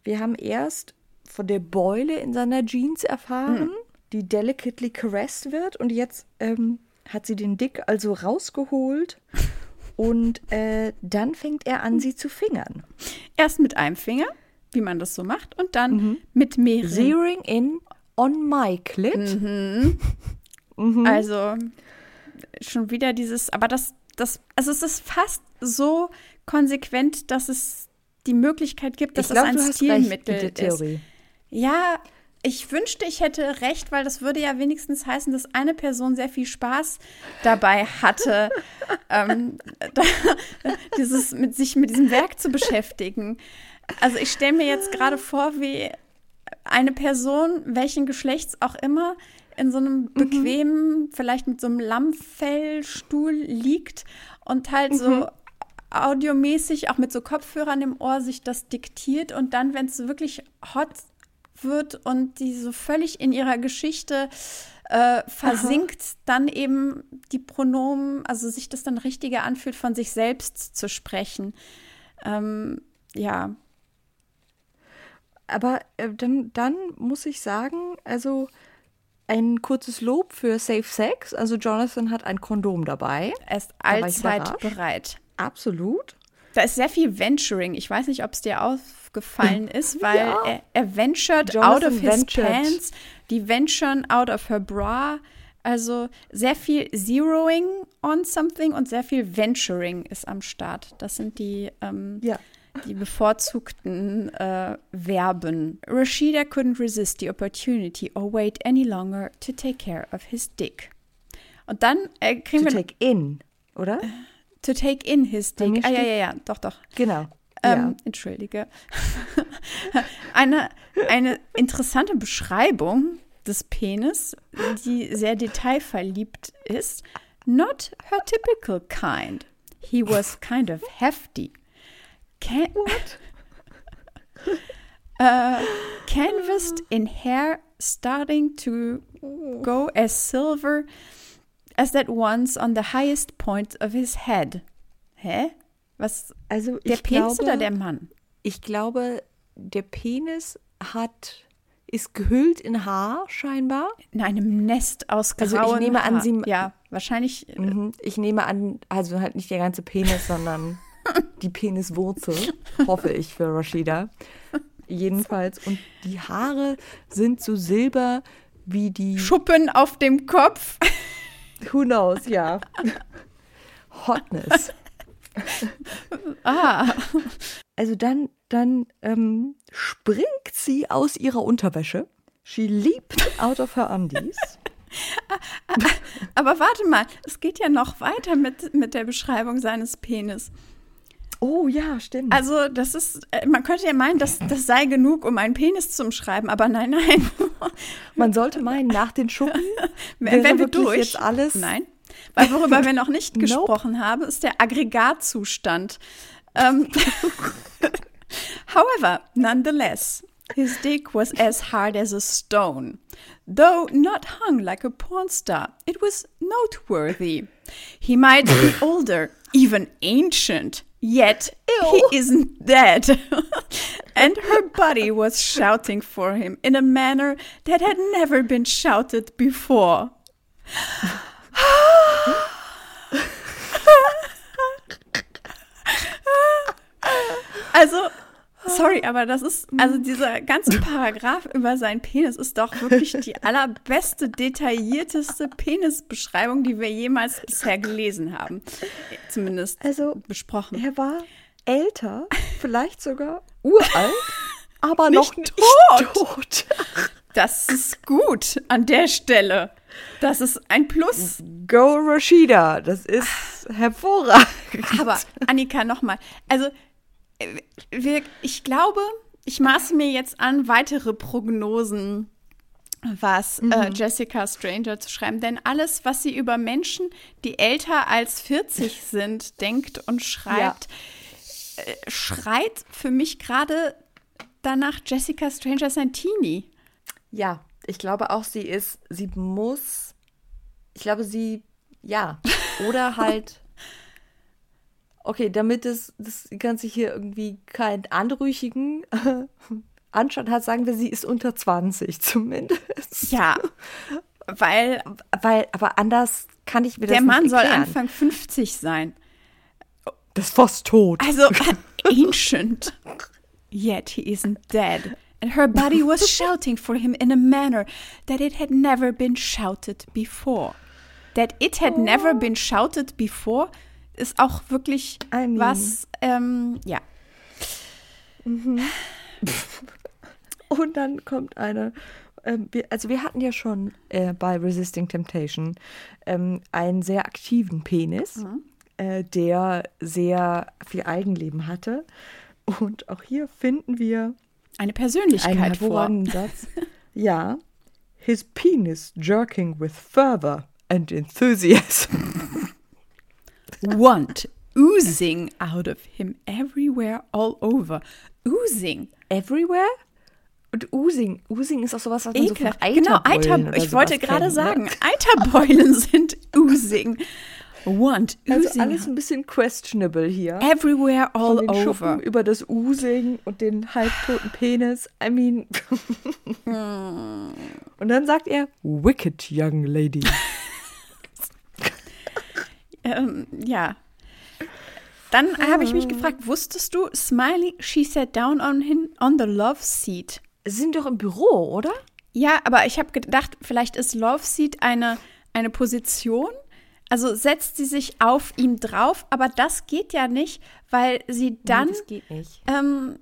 Wir haben erst von der Beule in seiner Jeans erfahren, mhm. die delicately caressed wird. Und jetzt ähm, hat sie den Dick also rausgeholt. Und äh, dann fängt er an, sie zu fingern. Erst mit einem Finger, wie man das so macht, und dann mhm. mit mehreren. Zeroing in on my clit. Mhm. mhm. Also schon wieder dieses, aber das, das, also es ist fast so konsequent, dass es die Möglichkeit gibt, dass glaub, das ein Stilmittel ist. Ja, ich wünschte, ich hätte recht, weil das würde ja wenigstens heißen, dass eine Person sehr viel Spaß dabei hatte, ähm, da, dieses, mit sich mit diesem Werk zu beschäftigen. Also ich stelle mir jetzt gerade vor, wie eine Person, welchen Geschlechts auch immer, in so einem mhm. bequemen, mhm. vielleicht mit so einem Lammfellstuhl liegt und halt mhm. so audiomäßig, auch mit so Kopfhörern im Ohr, sich das diktiert und dann, wenn es wirklich hot wird und die so völlig in ihrer Geschichte äh, versinkt, Aha. dann eben die Pronomen, also sich das dann richtiger anfühlt, von sich selbst zu sprechen. Ähm, ja. Aber äh, dann, dann muss ich sagen, also ein kurzes Lob für Safe Sex. Also Jonathan hat ein Kondom dabei. Er ist allzeit bereit. Absolut. Da ist sehr viel Venturing. Ich weiß nicht, ob es dir aufgefallen ist, weil ja. er, er ventured Jonathan out of his ventured. pants, die venturen out of her bra. Also sehr viel Zeroing on something und sehr viel Venturing ist am Start. Das sind die, ähm, ja. Die bevorzugten äh, Verben. Rashida couldn't resist the opportunity or wait any longer to take care of his dick. Und dann äh, kriegen to wir. take in, oder? To take in his dick. Ah, ja, ja, ja, doch, doch. Genau. Ähm, ja. Entschuldige. eine, eine interessante Beschreibung des Penis, die sehr detailverliebt ist. Not her typical kind. He was kind of hefty. Can What? uh, canvassed in hair starting to go as silver as that once on the highest point of his head. Hä? Was? Also der Penis glaube, oder der Mann? Ich glaube, der Penis hat ist gehüllt in Haar scheinbar. In einem Nest aus grauen Also ich nehme an, sie ja wahrscheinlich. Mhm, ich nehme an, also halt nicht der ganze Penis, sondern die Peniswurzel, hoffe ich für Rashida. Jedenfalls und die Haare sind so silber wie die Schuppen auf dem Kopf. Who knows, ja. Hotness. ah. Also dann, dann ähm, springt sie aus ihrer Unterwäsche. She leaped out of her undies. Aber warte mal, es geht ja noch weiter mit, mit der Beschreibung seines Penis. Oh ja, stimmt. Also das ist, äh, man könnte ja meinen, das, das sei genug, um einen Penis zu umschreiben, aber nein, nein. Man sollte meinen, nach den Schuppen wenn wir durch jetzt alles. Nein, weil worüber wir noch nicht gesprochen nope. haben, ist der Aggregatzustand. Um, however, nonetheless, his dick was as hard as a stone. Though not hung like a porn star, it was noteworthy. He might be older, even ancient, yet Ew. he isn't dead. and her body was shouting for him in a manner that had never been shouted before. Also, sorry, aber das ist, also dieser ganze Paragraph über seinen Penis ist doch wirklich die allerbeste, detaillierteste Penisbeschreibung, die wir jemals bisher gelesen haben. Zumindest also, besprochen. Er war älter, vielleicht sogar uralt, aber nicht noch nicht tot. tot. Das ist gut an der Stelle. Das ist ein Plus. Go Rashida, das ist hervorragend. Aber Annika, nochmal. Also, wir, ich glaube, ich maße mir jetzt an, weitere Prognosen, was äh, mhm. äh, Jessica Stranger zu schreiben. Denn alles, was sie über Menschen, die älter als 40 sind, denkt und schreibt, ja. äh, schreit für mich gerade danach, Jessica Stranger ist ein Teenie. Ja, ich glaube auch, sie ist, sie muss, ich glaube, sie, ja, oder halt, okay, damit es, das Ganze hier irgendwie keinen anrüchigen Anschein hat, sagen wir, sie ist unter 20 zumindest. Ja, weil, weil, aber anders kann ich mir das nicht Der Mann soll Anfang 50 sein. Das ist fast tot. Also, ancient. Yet he isn't dead and her body was shouting for him in a manner that it had never been shouted before. That it had oh. never been shouted before ist auch wirklich I mean. was, ähm, ja. Mhm. Und dann kommt eine, ähm, wir, also wir hatten ja schon äh, bei Resisting Temptation ähm, einen sehr aktiven Penis, mhm. äh, der sehr viel Eigenleben hatte. Und auch hier finden wir eine Persönlichkeit Ein vor. Satz. Ja. His penis jerking with fervor and enthusiasm. Want oozing out of him everywhere, all over. Oozing. Everywhere? Und Oozing, Oozing ist auch sowas, was man Ekel. so Genau, Eiter, ich wollte gerade ne? sagen, Eiterbeulen sind Oozing. Want. Also alles ein bisschen questionable hier. Everywhere, all Von den over. Schuppen über das Oozing und den halbtoten Penis. I mean. und dann sagt er, wicked young lady. ähm, ja. Dann habe ich mich gefragt, wusstest du, Smiley, she sat down on him on the love seat. Sie sind doch im Büro, oder? Ja, aber ich habe gedacht, vielleicht ist Love Seat eine, eine Position also setzt sie sich auf ihm drauf, aber das geht ja nicht, weil sie dann. Nee, das geht nicht. Ähm,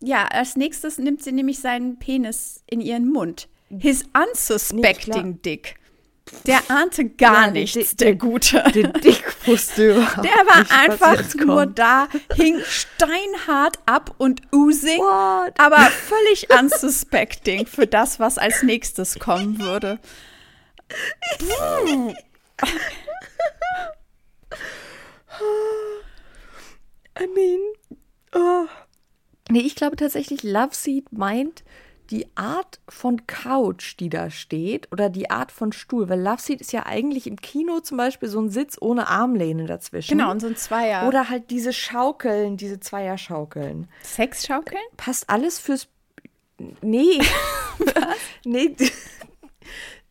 ja, als nächstes nimmt sie nämlich seinen Penis in ihren Mund. His unsuspecting nee, dick. Der ahnte gar ja, nichts, der, der Gute. Der Dick wusste überhaupt Der war nicht, einfach nur da, hing steinhart ab und oozing, What? aber völlig unsuspecting für das, was als nächstes kommen würde. I mean, oh. Nee, ich glaube tatsächlich, Love Seat meint die Art von Couch, die da steht, oder die Art von Stuhl, weil Love Seat ist ja eigentlich im Kino zum Beispiel so ein Sitz ohne Armlehne dazwischen. Genau, und so ein Zweier. Oder halt diese Schaukeln, diese Zweierschaukeln. Sexschaukeln? Passt alles fürs. Nee. nee.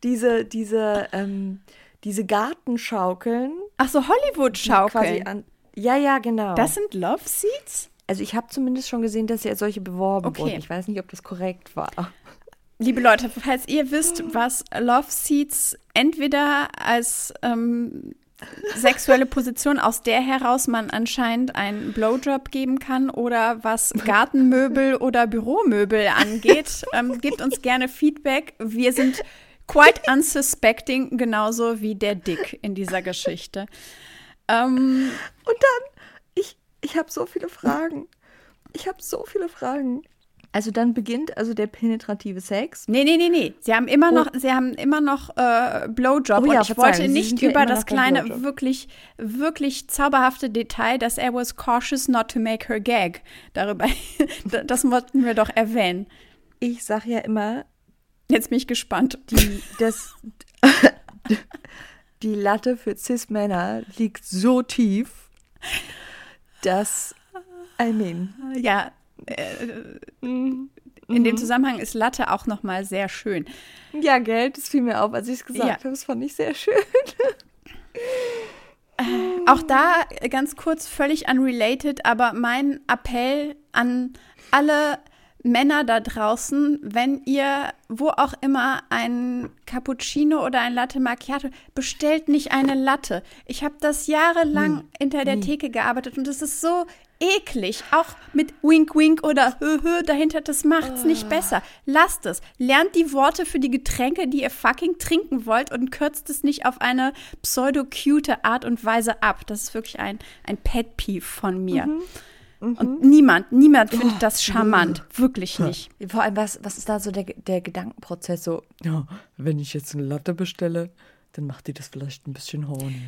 diese, diese, ähm, diese Gartenschaukeln. Ach so, Hollywood-Schaukeln. Ja, ja, genau. Das sind Love Seats? Also ich habe zumindest schon gesehen, dass ja solche beworben okay. wurden. Ich weiß nicht, ob das korrekt war. Liebe Leute, falls ihr wisst, was Love Seats entweder als ähm, sexuelle Position, aus der heraus man anscheinend einen Blowjob geben kann oder was Gartenmöbel oder Büromöbel angeht, ähm, gebt uns gerne Feedback. Wir sind quite unsuspecting, genauso wie der Dick in dieser Geschichte. Ähm, Und dann ich habe so viele Fragen. Ich habe so viele Fragen. Also dann beginnt also der penetrative Sex. Nee, nee, nee, nee. Sie haben immer noch, oh. sie haben immer noch äh, Blowjob. Oh, ja, und ich wollte nicht über ja das kleine, wirklich, wirklich zauberhafte Detail, dass er was cautious not to make her gag. Darüber, das wollten wir doch erwähnen. Ich sag ja immer. Jetzt bin ich gespannt. Die, das, die Latte für Cis-Männer liegt so tief das, I mean. Ja, äh, in mhm. dem Zusammenhang ist Latte auch noch mal sehr schön. Ja, Geld, das fiel mir auf, als ich es gesagt ja. habe. Das fand ich sehr schön. Äh, auch da ganz kurz, völlig unrelated, aber mein Appell an alle Männer da draußen, wenn ihr wo auch immer ein Cappuccino oder ein Latte Macchiato, bestellt nicht eine Latte. Ich habe das jahrelang hm. hinter der hm. Theke gearbeitet und es ist so eklig. Auch mit Wink Wink oder Hö Hö dahinter, das macht's oh. nicht besser. Lasst es. Lernt die Worte für die Getränke, die ihr fucking trinken wollt und kürzt es nicht auf eine pseudo-cute Art und Weise ab. Das ist wirklich ein, ein Pet-Peeve von mir. Mhm. Mhm. Und niemand, niemand findet oh. das charmant. Wirklich nicht. Vor allem, was, was ist da so der, der Gedankenprozess? So, ja, wenn ich jetzt eine Latte bestelle, dann macht die das vielleicht ein bisschen horny.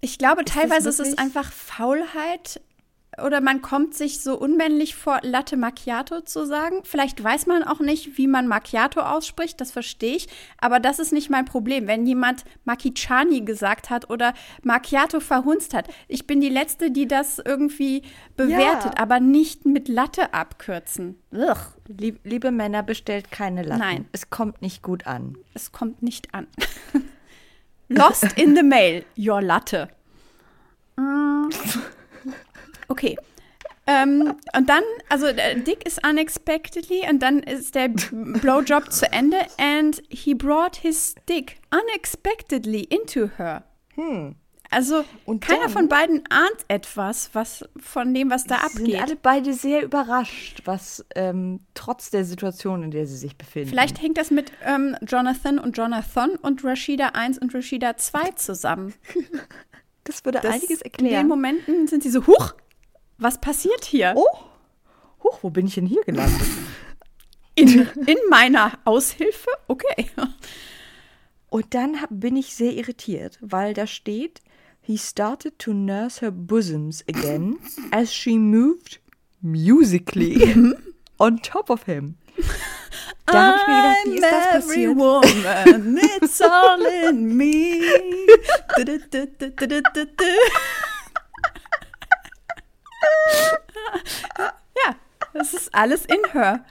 Ich glaube, ist teilweise ist es einfach Faulheit oder man kommt sich so unmännlich vor, Latte Macchiato zu sagen. Vielleicht weiß man auch nicht, wie man Macchiato ausspricht, das verstehe ich. Aber das ist nicht mein Problem. Wenn jemand Macchiani gesagt hat oder Macchiato verhunzt hat, ich bin die Letzte, die das irgendwie bewertet, ja. aber nicht mit Latte abkürzen. Lieb, liebe Männer, bestellt keine Latte. Nein. Es kommt nicht gut an. Es kommt nicht an. Lost in the mail, your Latte. Mm. Okay. Ähm, und dann, also Dick ist unexpectedly und dann ist der Blowjob zu Ende and he brought his dick unexpectedly into her. Hm. Also und keiner dann, von beiden ahnt etwas, was von dem, was da abgeht. Sind alle beide sehr überrascht, was ähm, trotz der Situation, in der sie sich befinden. Vielleicht hängt das mit ähm, Jonathan und Jonathan und Rashida 1 und Rashida 2 zusammen. das würde das, einiges erklären. In den Momenten sind sie so, huch, was passiert hier? Oh, Huch, wo bin ich denn hier gelandet? In, in meiner Aushilfe? Okay. Und dann bin ich sehr irritiert, weil da steht, he started to nurse her bosoms again as she moved musically mhm. on top of him. Da habe ich mir gedacht, wie ist das passiert? Woman, it's all in me. ja, das ist alles in her.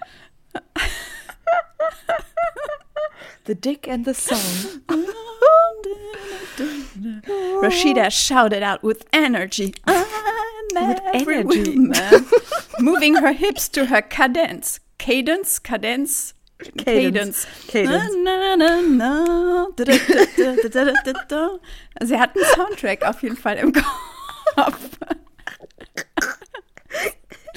The Dick and the Song. Rashida shouted out with energy. with energy. moving her hips to her cadence. Cadence, cadence, Cadence. Cadence. Na, na, na, Sie hat einen Soundtrack auf jeden Fall im Kopf.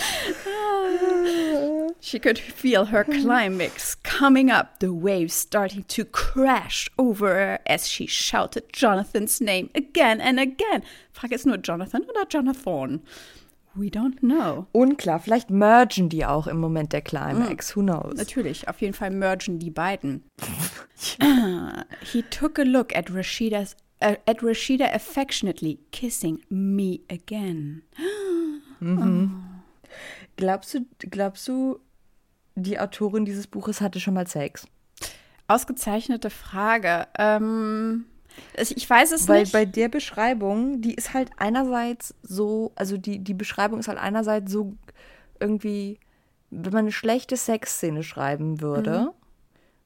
she could feel her climax coming up, the waves starting to crash over her as she shouted Jonathan's name again and again. Frage ist nur Jonathan oder Jonathan? We don't know. Unklar, vielleicht mergen die auch im Moment der Climax. Mm. Who knows? Natürlich, auf jeden Fall mergen die beiden. he took a look at Rashida's uh, at Rashida affectionately, kissing me again. mm -hmm. oh. Glaubst du, glaubst du, die Autorin dieses Buches hatte schon mal Sex? Ausgezeichnete Frage. Ähm, ich weiß es Weil nicht. Weil bei der Beschreibung, die ist halt einerseits so, also die, die Beschreibung ist halt einerseits so irgendwie, wenn man eine schlechte Sexszene schreiben würde, mhm.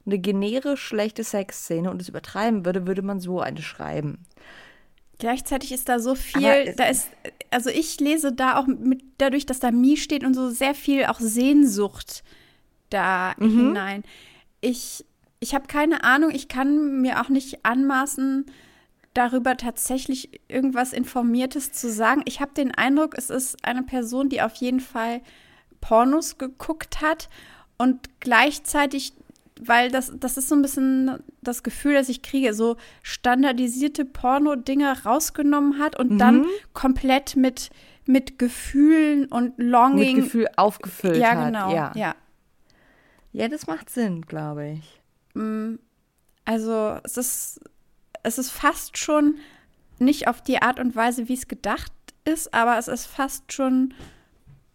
eine generisch schlechte Sexszene und es übertreiben würde, würde man so eine schreiben. Gleichzeitig ist da so viel, da ist, also ich lese da auch mit, dadurch, dass da Mi steht und so sehr viel auch Sehnsucht da mhm. hinein. Ich, ich habe keine Ahnung, ich kann mir auch nicht anmaßen, darüber tatsächlich irgendwas Informiertes zu sagen. Ich habe den Eindruck, es ist eine Person, die auf jeden Fall Pornos geguckt hat und gleichzeitig, weil das, das ist so ein bisschen das Gefühl, das ich kriege, so standardisierte Porno-Dinge rausgenommen hat und mhm. dann komplett mit, mit Gefühlen und Longing. Mit Gefühl aufgefüllt ja, hat. Genau, ja, genau. Ja. Ja, das macht Sinn, glaube ich. Mm, also es ist, es ist fast schon nicht auf die Art und Weise, wie es gedacht ist, aber es ist fast schon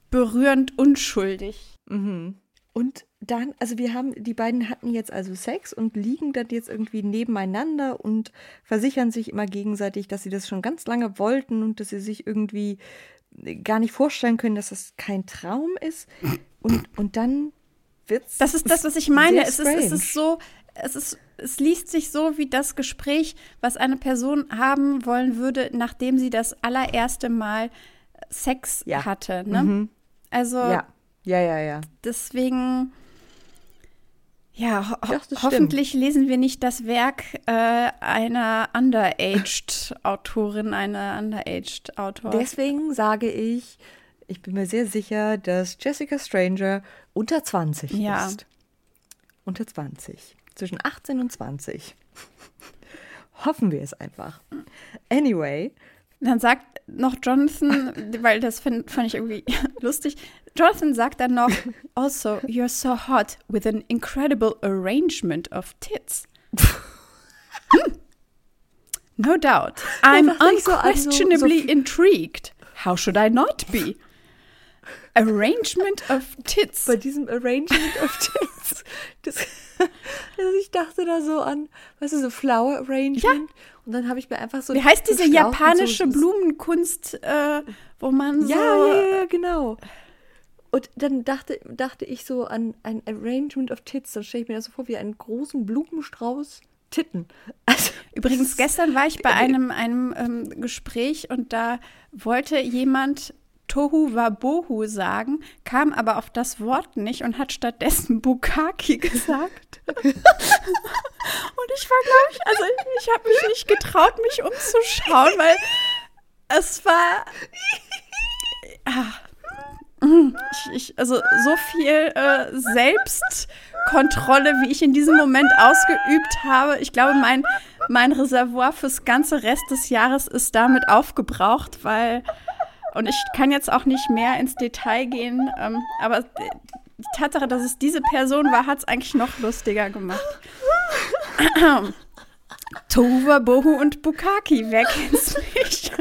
berührend unschuldig. Mhm. Und dann, also wir haben, die beiden hatten jetzt also Sex und liegen dann jetzt irgendwie nebeneinander und versichern sich immer gegenseitig, dass sie das schon ganz lange wollten und dass sie sich irgendwie gar nicht vorstellen können, dass das kein Traum ist. Und, und dann wird's. Das ist das, was ich meine. Es ist, es ist so, es ist, es liest sich so wie das Gespräch, was eine Person haben wollen würde, nachdem sie das allererste Mal Sex ja. hatte. Ne? Mhm. Also. Ja, ja, ja, ja. Deswegen. Ja, ho Doch, hoffentlich stimmt. lesen wir nicht das Werk äh, einer underaged Autorin, einer underaged Autor. Deswegen sage ich, ich bin mir sehr sicher, dass Jessica Stranger unter 20 ja. ist. Unter 20. Zwischen 18 und 20. Hoffen wir es einfach. Anyway. Dann sagt noch Jonathan, weil das find, fand ich irgendwie lustig, Jonathan sagt dann noch, also, you're so hot with an incredible arrangement of tits. hm. No doubt. I'm unquestionably so, so intrigued. How should I not be? Arrangement of Tits. Bei diesem Arrangement of Tits. Das, also ich dachte da so an, weißt du, so Flower Arrangement. Ja. Und dann habe ich mir einfach so. Wie heißt diese japanische so, Blumenkunst, äh, wo man so. Ja, ja, ja, genau. Und dann dachte, dachte ich so an ein Arrangement of Tits. Dann stelle ich mir das so vor wie einen großen Blumenstrauß Titten. Also, Übrigens, gestern war ich bei einem, einem ähm, Gespräch und da wollte jemand Tohu Wabohu sagen, kam aber auf das Wort nicht und hat stattdessen Bukaki gesagt. und ich war, glaube ich, also ich, habe mich nicht getraut, mich umzuschauen, weil es war. Ah, ich, ich, also so viel äh, Selbstkontrolle, wie ich in diesem Moment ausgeübt habe. Ich glaube, mein, mein Reservoir fürs ganze Rest des Jahres ist damit aufgebraucht, weil und ich kann jetzt auch nicht mehr ins Detail gehen, ähm, aber die Tatsache, dass es diese Person war, hat es eigentlich noch lustiger gemacht. Tova, Bohu und Bukaki, wer kennt's nicht?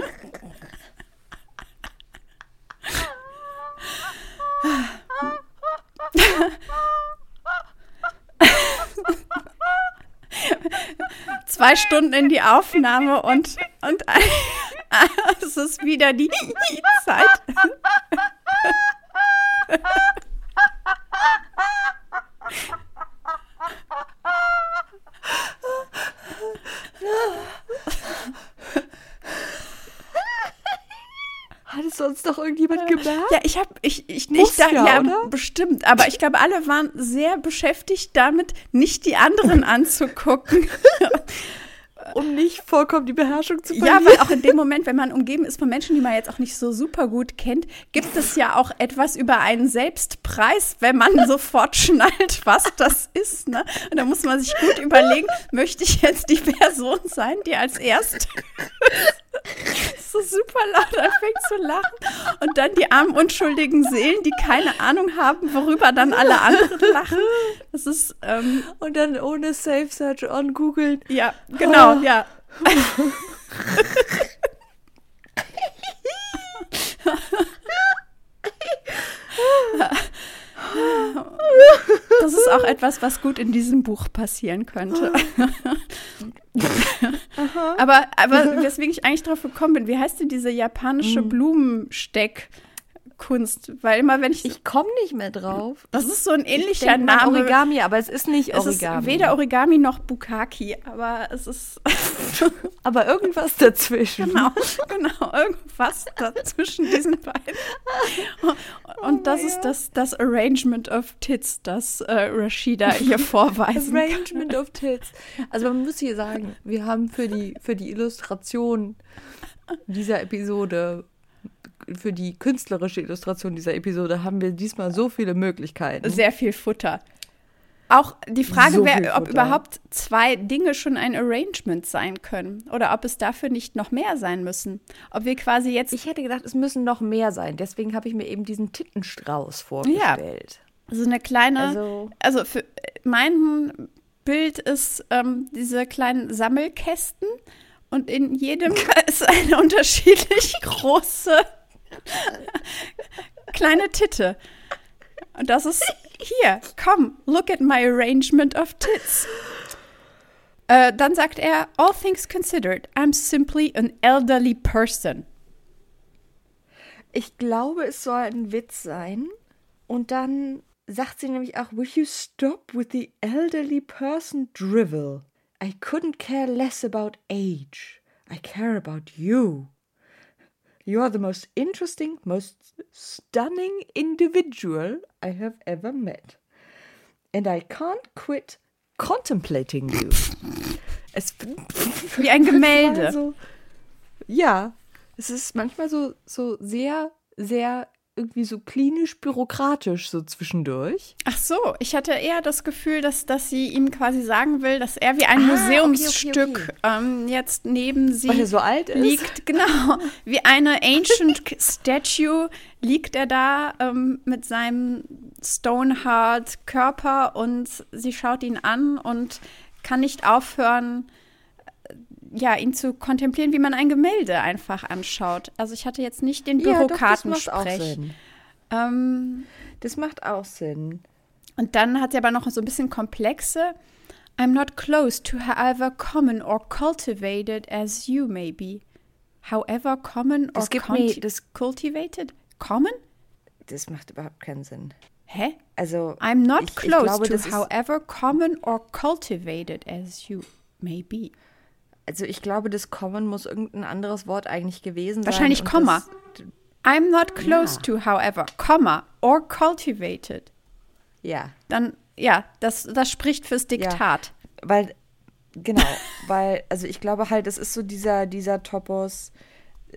Zwei Stunden in die Aufnahme und, und es ist wieder die Zeit. Hat es sonst noch irgendjemand gemerkt? Ja, ich habe, ich, ich, ich da, ja, ja bestimmt. Aber ich glaube, alle waren sehr beschäftigt damit, nicht die anderen anzugucken um nicht vollkommen die Beherrschung zu verlieren. Ja, weil auch in dem Moment, wenn man umgeben ist von Menschen, die man jetzt auch nicht so super gut kennt, gibt es ja auch etwas über einen Selbstpreis, wenn man sofort schnallt, was das ist. Ne? Und da muss man sich gut überlegen, möchte ich jetzt die Person sein, die als erste so super laut anfängt zu lachen und dann die armen unschuldigen Seelen, die keine Ahnung haben, worüber dann alle anderen lachen. Das ist ähm, und dann ohne Safe Search on googeln. Ja, genau, oh. ja. ist auch etwas, was gut in diesem Buch passieren könnte. aber, aber weswegen ich eigentlich drauf gekommen bin, wie heißt denn diese japanische mhm. Blumensteck? Kunst, weil immer wenn ich ich komme nicht mehr drauf. Das ist so ein ähnlicher Name. Origami, aber es ist nicht Origami. Es ist weder Origami noch Bukaki, aber es ist aber irgendwas dazwischen. Genau, genau, irgendwas dazwischen diesen beiden. Und oh das ist das, das Arrangement of Tits, das äh, Rashida hier vorweisen Arrangement kann. of Tits. Also man muss hier sagen, wir haben für die für die Illustration dieser Episode für die künstlerische Illustration dieser Episode haben wir diesmal so viele Möglichkeiten. Sehr viel Futter. Auch die Frage so wäre, ob überhaupt zwei Dinge schon ein Arrangement sein können oder ob es dafür nicht noch mehr sein müssen. Ob wir quasi jetzt. Ich hätte gedacht, es müssen noch mehr sein. Deswegen habe ich mir eben diesen Tittenstrauß vorgestellt. Ja. So eine kleine. Also, also für mein Bild ist ähm, diese kleinen Sammelkästen und in jedem ist eine unterschiedlich große Kleine Titte. Und das ist hier. Komm, look at my arrangement of tits. Äh, dann sagt er, all things considered, I'm simply an elderly person. Ich glaube, es soll ein Witz sein. Und dann sagt sie nämlich auch, will you stop with the elderly person drivel? I couldn't care less about age. I care about you. You are the most interesting, most stunning individual I have ever met. And I can't quit contemplating you. Es wie ein Gemälde. So, ja, es ist manchmal so, so sehr, sehr irgendwie so klinisch bürokratisch so zwischendurch. Ach so, ich hatte eher das Gefühl, dass, dass sie ihm quasi sagen will, dass er wie ein ah, Museumsstück okay, okay, okay. Ähm, jetzt neben sie Weil er so alt ist. liegt. Genau, wie eine ancient statue liegt er da ähm, mit seinem Stonehard Körper und sie schaut ihn an und kann nicht aufhören, ja, ihn zu kontemplieren, wie man ein Gemälde einfach anschaut. Also ich hatte jetzt nicht den Bürokratensprech. Ja, ähm, das macht auch Sinn. Und dann hat sie aber noch so ein bisschen komplexe. I'm not close to however common or cultivated as you may be. However common or das cultivated? Common? Das macht überhaupt keinen Sinn. Hä? Also I'm not ich, close ich glaube, to however common or cultivated as you may be. Also ich glaube, das Common muss irgendein anderes Wort eigentlich gewesen sein. Wahrscheinlich Komma. I'm not close ja. to, however, Komma, or cultivated. Ja. Dann, ja, das, das spricht fürs Diktat. Ja, weil, genau, weil, also ich glaube halt, es ist so dieser, dieser Topos,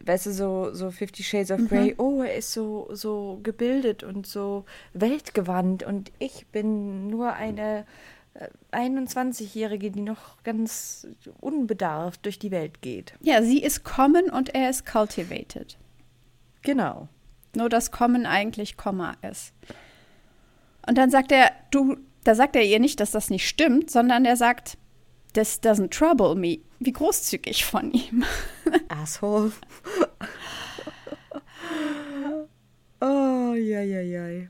weißt du, so, so Fifty Shades of Grey, mhm. oh, er ist so, so gebildet und so weltgewandt und ich bin nur eine 21-Jährige, die noch ganz unbedarft durch die Welt geht. Ja, sie ist Common und er ist Cultivated. Genau. Nur dass Common eigentlich Komma ist. Und dann sagt er, du, da sagt er ihr nicht, dass das nicht stimmt, sondern er sagt, this doesn't trouble me. Wie großzügig von ihm. Asshole. oh, ja, ja, ja.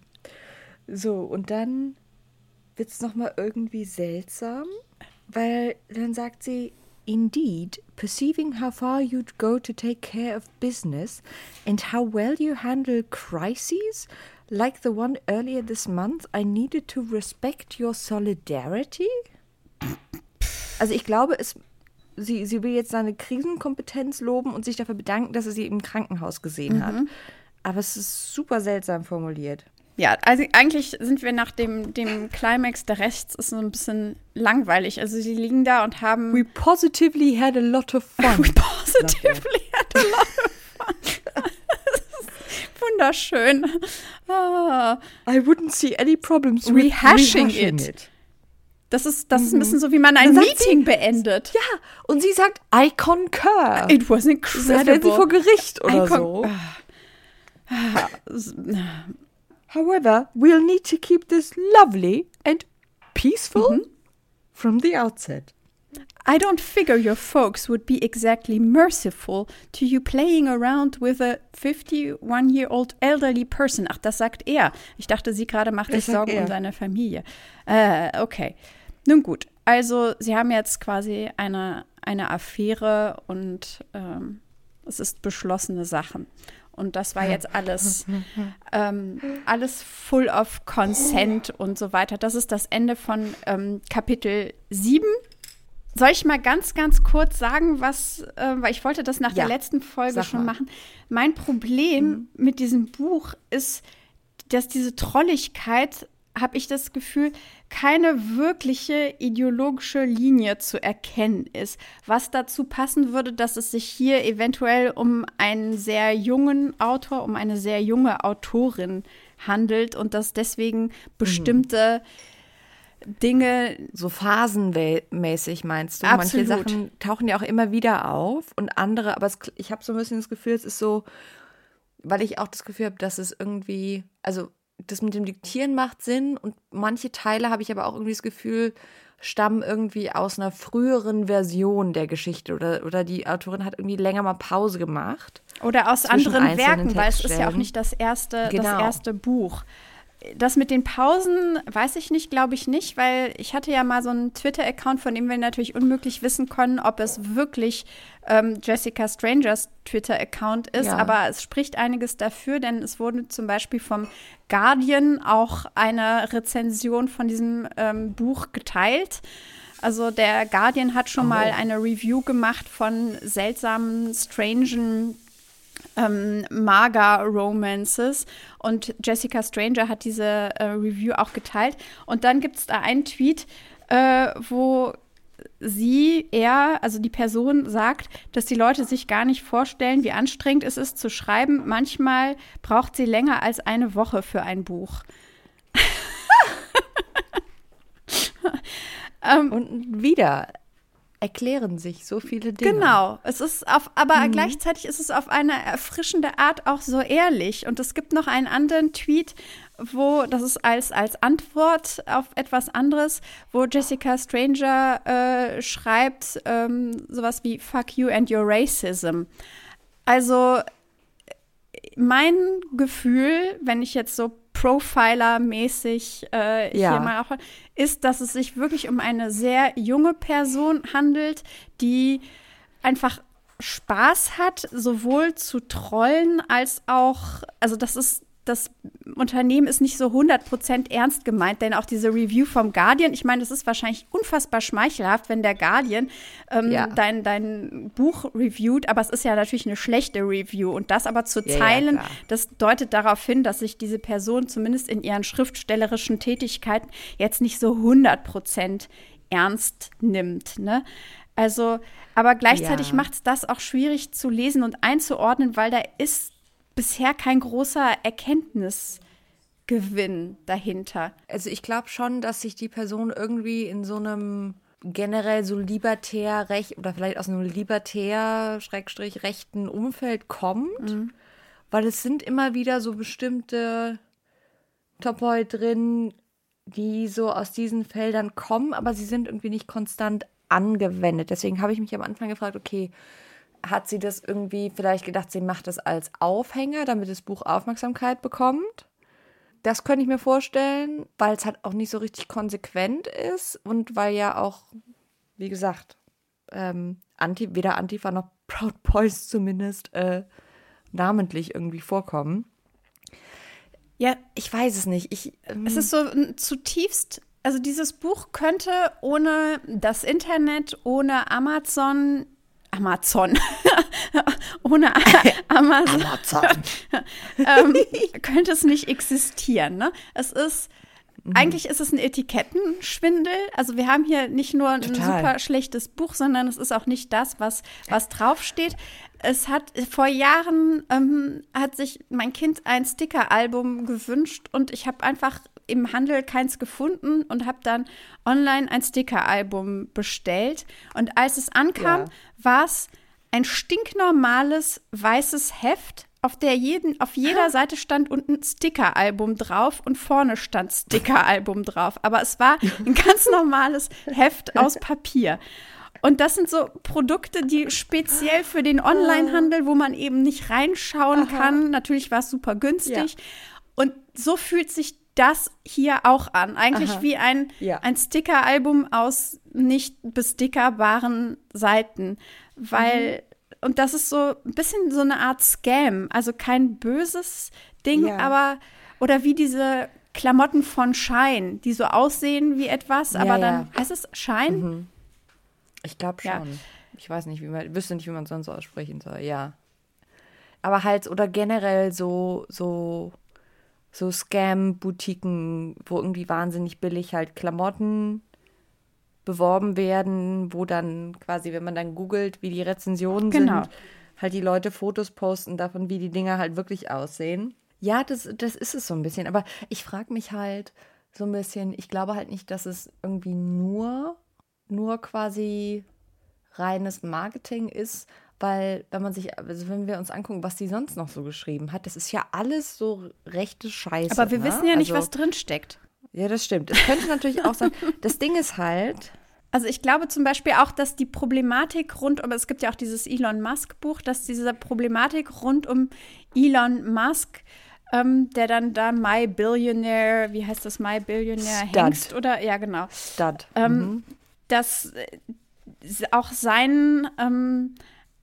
So, und dann wird es nochmal irgendwie seltsam, weil dann sagt sie, Indeed, perceiving how far you'd go to take care of business and how well you handle crises, like the one earlier this month, I needed to respect your solidarity. Also ich glaube, es, sie, sie will jetzt seine Krisenkompetenz loben und sich dafür bedanken, dass er sie im Krankenhaus gesehen mhm. hat. Aber es ist super seltsam formuliert. Ja, also eigentlich sind wir nach dem, dem Climax der Rechts ist so ein bisschen langweilig. Also sie liegen da und haben. We positively had a lot of fun. We positively had a lot of fun. wunderschön. Ah. I wouldn't see any problems with rehashing, rehashing it. it. Das ist, das ist ein bisschen so, wie man ein Meeting sie, beendet. Ja, und sie sagt, I concur. It was incredible. Das sie vor Gericht oder so. Ah. However, we'll need to keep this lovely and peaceful mhm. from the outset. I don't figure your folks would be exactly merciful to you playing around with a 51-year-old elderly person. Ach, das sagt er. Ich dachte, sie gerade macht sich Sorgen er. um seine Familie. Äh, okay. Nun gut. Also, sie haben jetzt quasi eine, eine Affäre und ähm, es ist beschlossene Sachen. Und das war jetzt alles, ähm, alles full of consent und so weiter. Das ist das Ende von ähm, Kapitel 7. Soll ich mal ganz, ganz kurz sagen, was, äh, weil ich wollte das nach ja, der letzten Folge schon machen. Mein Problem mhm. mit diesem Buch ist, dass diese Trolligkeit habe ich das Gefühl, keine wirkliche ideologische Linie zu erkennen ist. Was dazu passen würde, dass es sich hier eventuell um einen sehr jungen Autor, um eine sehr junge Autorin handelt und dass deswegen bestimmte mhm. Dinge. So phasenmäßig meinst du? Absolut. Manche Sachen tauchen ja auch immer wieder auf und andere, aber es, ich habe so ein bisschen das Gefühl, es ist so, weil ich auch das Gefühl habe, dass es irgendwie, also das mit dem Diktieren macht Sinn und manche Teile habe ich aber auch irgendwie das Gefühl, stammen irgendwie aus einer früheren Version der Geschichte oder, oder die Autorin hat irgendwie länger mal Pause gemacht. Oder aus anderen Werken, weil es ist ja auch nicht das erste, genau. das erste Buch das mit den Pausen weiß ich nicht, glaube ich nicht, weil ich hatte ja mal so einen Twitter-Account, von dem wir natürlich unmöglich wissen können, ob es wirklich ähm, Jessica Strangers Twitter-Account ist. Ja. Aber es spricht einiges dafür, denn es wurde zum Beispiel vom Guardian auch eine Rezension von diesem ähm, Buch geteilt. Also der Guardian hat schon oh. mal eine Review gemacht von seltsamen, strangen ähm, Maga-Romances. Und Jessica Stranger hat diese äh, Review auch geteilt. Und dann gibt es da einen Tweet, äh, wo sie, er, also die Person sagt, dass die Leute sich gar nicht vorstellen, wie anstrengend es ist zu schreiben. Manchmal braucht sie länger als eine Woche für ein Buch. ähm, Und wieder, erklären sich so viele Dinge. Genau, es ist auf, aber mhm. gleichzeitig ist es auf eine erfrischende Art auch so ehrlich. Und es gibt noch einen anderen Tweet, wo, das ist als, als Antwort auf etwas anderes, wo Jessica Stranger äh, schreibt ähm, sowas wie Fuck you and your racism. Also mein Gefühl, wenn ich jetzt so Profiler-mäßig äh, ja. hier mal auch, ist, dass es sich wirklich um eine sehr junge Person handelt, die einfach Spaß hat, sowohl zu trollen als auch, also das ist das Unternehmen ist nicht so 100% ernst gemeint, denn auch diese Review vom Guardian, ich meine, es ist wahrscheinlich unfassbar schmeichelhaft, wenn der Guardian ähm, ja. dein, dein Buch reviewt, aber es ist ja natürlich eine schlechte Review und das aber zu teilen, ja, das deutet darauf hin, dass sich diese Person zumindest in ihren schriftstellerischen Tätigkeiten jetzt nicht so 100% ernst nimmt, ne? Also, aber gleichzeitig ja. macht es das auch schwierig zu lesen und einzuordnen, weil da ist bisher kein großer Erkenntnisgewinn dahinter. Also ich glaube schon, dass sich die Person irgendwie in so einem generell so libertär recht oder vielleicht aus einem libertär schrägstrich rechten Umfeld kommt, mhm. weil es sind immer wieder so bestimmte Topoi drin, die so aus diesen Feldern kommen, aber sie sind irgendwie nicht konstant angewendet. Deswegen habe ich mich am Anfang gefragt, okay, hat sie das irgendwie vielleicht gedacht, sie macht das als Aufhänger, damit das Buch Aufmerksamkeit bekommt. Das könnte ich mir vorstellen, weil es halt auch nicht so richtig konsequent ist und weil ja auch, wie gesagt, ähm, Anti, weder Antifa noch Proud Boys zumindest äh, namentlich irgendwie vorkommen. Ja, ich weiß es nicht. Ich, ähm es ist so zutiefst, also dieses Buch könnte ohne das Internet, ohne Amazon Amazon. Ohne Amazon, Amazon. ähm, könnte es nicht existieren. Ne? Es ist mhm. Eigentlich ist es ein Etikettenschwindel. Also wir haben hier nicht nur ein Total. super schlechtes Buch, sondern es ist auch nicht das, was, was draufsteht. Es hat vor Jahren ähm, hat sich mein Kind ein Sticker-Album gewünscht und ich habe einfach im Handel keins gefunden und habe dann online ein Sticker-Album bestellt. Und als es ankam, ja. war es ein stinknormales weißes Heft, auf der jeden, auf jeder Seite stand unten Sticker-Album drauf und vorne stand Sticker-Album drauf. Aber es war ein ganz normales Heft aus Papier. Und das sind so Produkte, die speziell für den Onlinehandel, wo man eben nicht reinschauen Aha. kann. Natürlich war es super günstig. Ja. Und so fühlt sich das hier auch an. Eigentlich Aha. wie ein, ja. ein Sticker-Album aus nicht bestickerbaren Seiten. Weil, mhm. und das ist so ein bisschen so eine Art Scam. Also kein böses Ding, ja. aber, oder wie diese Klamotten von Shine, die so aussehen wie etwas, aber dann heißt es Shine? Mhm. Ich glaube schon. Ja. Ich weiß nicht, wie man, wüsste nicht, wie man sonst aussprechen soll, ja. Aber halt, oder generell so, so, so Scam-Boutiquen, wo irgendwie wahnsinnig billig halt Klamotten beworben werden, wo dann quasi, wenn man dann googelt, wie die Rezensionen genau. sind, halt die Leute Fotos posten davon, wie die Dinger halt wirklich aussehen. Ja, das, das ist es so ein bisschen. Aber ich frage mich halt so ein bisschen, ich glaube halt nicht, dass es irgendwie nur nur quasi reines Marketing ist, weil wenn man sich, also wenn wir uns angucken, was die sonst noch so geschrieben hat, das ist ja alles so rechte Scheiße. Aber wir ne? wissen ja nicht, also, was drin steckt. Ja, das stimmt. Es könnte natürlich auch sein. Das Ding ist halt. Also ich glaube zum Beispiel auch, dass die Problematik rund um, es gibt ja auch dieses Elon Musk Buch, dass diese Problematik rund um Elon Musk ähm, der dann da My Billionaire, wie heißt das, My Billionaire Stud. Hengst oder ja genau. Stud. Ähm, mhm dass äh, auch seinen ähm,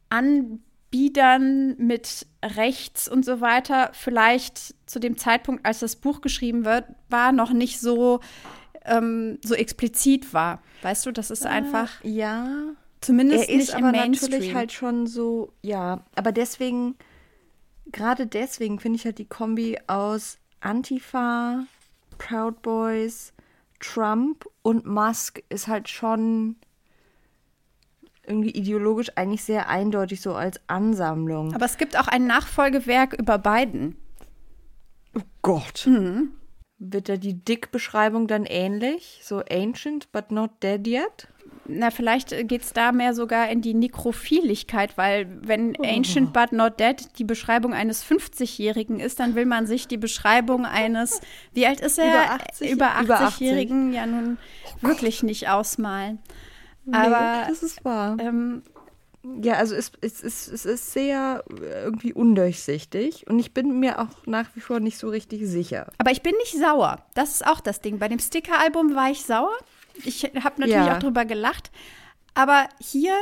Anbietern mit rechts und so weiter vielleicht zu dem Zeitpunkt, als das Buch geschrieben wird, war noch nicht so ähm, so explizit war. Weißt du, das ist äh, einfach ja. zumindest er ist nicht aber natürlich halt schon so ja, aber deswegen gerade deswegen finde ich halt die Kombi aus Antifa, Proud Boys Trump und Musk ist halt schon irgendwie ideologisch eigentlich sehr eindeutig so als Ansammlung. Aber es gibt auch ein Nachfolgewerk über Biden. Oh Gott. Mhm. Wird da die Dick-Beschreibung dann ähnlich? So ancient but not dead yet? Na, vielleicht geht es da mehr sogar in die Nekrophiligkeit, weil wenn oh. Ancient but not dead die Beschreibung eines 50-Jährigen ist, dann will man sich die Beschreibung eines, wie alt ist er? Über 80, über 80-Jährigen ja nun oh wirklich nicht ausmalen. Nee, Aber das ist wahr. Ähm, ja, also es, es, es, es ist sehr äh, irgendwie undurchsichtig und ich bin mir auch nach wie vor nicht so richtig sicher. Aber ich bin nicht sauer. Das ist auch das Ding. Bei dem Sticker-Album war ich sauer. Ich habe natürlich ja. auch drüber gelacht. Aber hier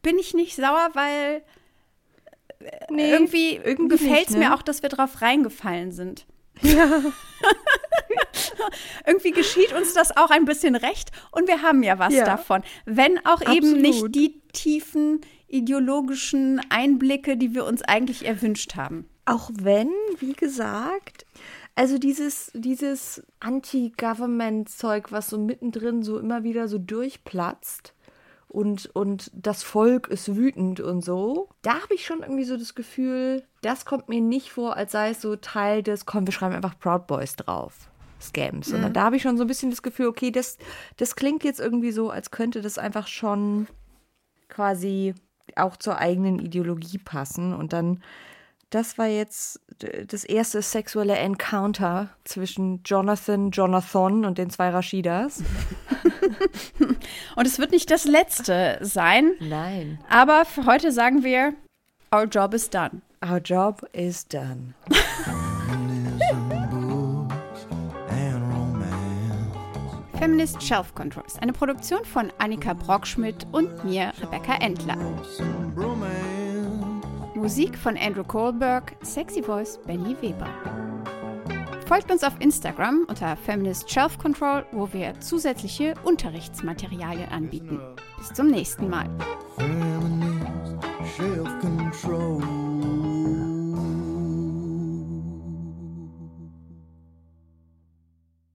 bin ich nicht sauer, weil äh, nee, irgendwie, irgendwie gefällt es ne? mir auch, dass wir drauf reingefallen sind. Ja. irgendwie geschieht uns das auch ein bisschen recht und wir haben ja was ja. davon. Wenn auch Absolut. eben nicht die tiefen ideologischen Einblicke, die wir uns eigentlich erwünscht haben. Auch wenn, wie gesagt, also dieses, dieses Anti-Government-Zeug, was so mittendrin so immer wieder so durchplatzt und, und das Volk ist wütend und so, da habe ich schon irgendwie so das Gefühl, das kommt mir nicht vor, als sei es so Teil des, komm, wir schreiben einfach Proud Boys drauf. Scams. Mhm. Und da habe ich schon so ein bisschen das Gefühl, okay, das, das klingt jetzt irgendwie so, als könnte das einfach schon quasi auch zur eigenen Ideologie passen. Und dann das war jetzt das erste sexuelle Encounter zwischen Jonathan, Jonathan und den zwei Rashidas. und es wird nicht das letzte sein. Nein. Aber für heute sagen wir, our job is done. Our job is done. Feminist Shelf Control ist eine Produktion von Annika Brockschmidt und mir, Rebecca Endler. Musik von Andrew Kohlberg, Sexy Voice Benny Weber. Folgt uns auf Instagram unter Feminist Shelf Control, wo wir zusätzliche Unterrichtsmaterialien anbieten. Bis zum nächsten Mal.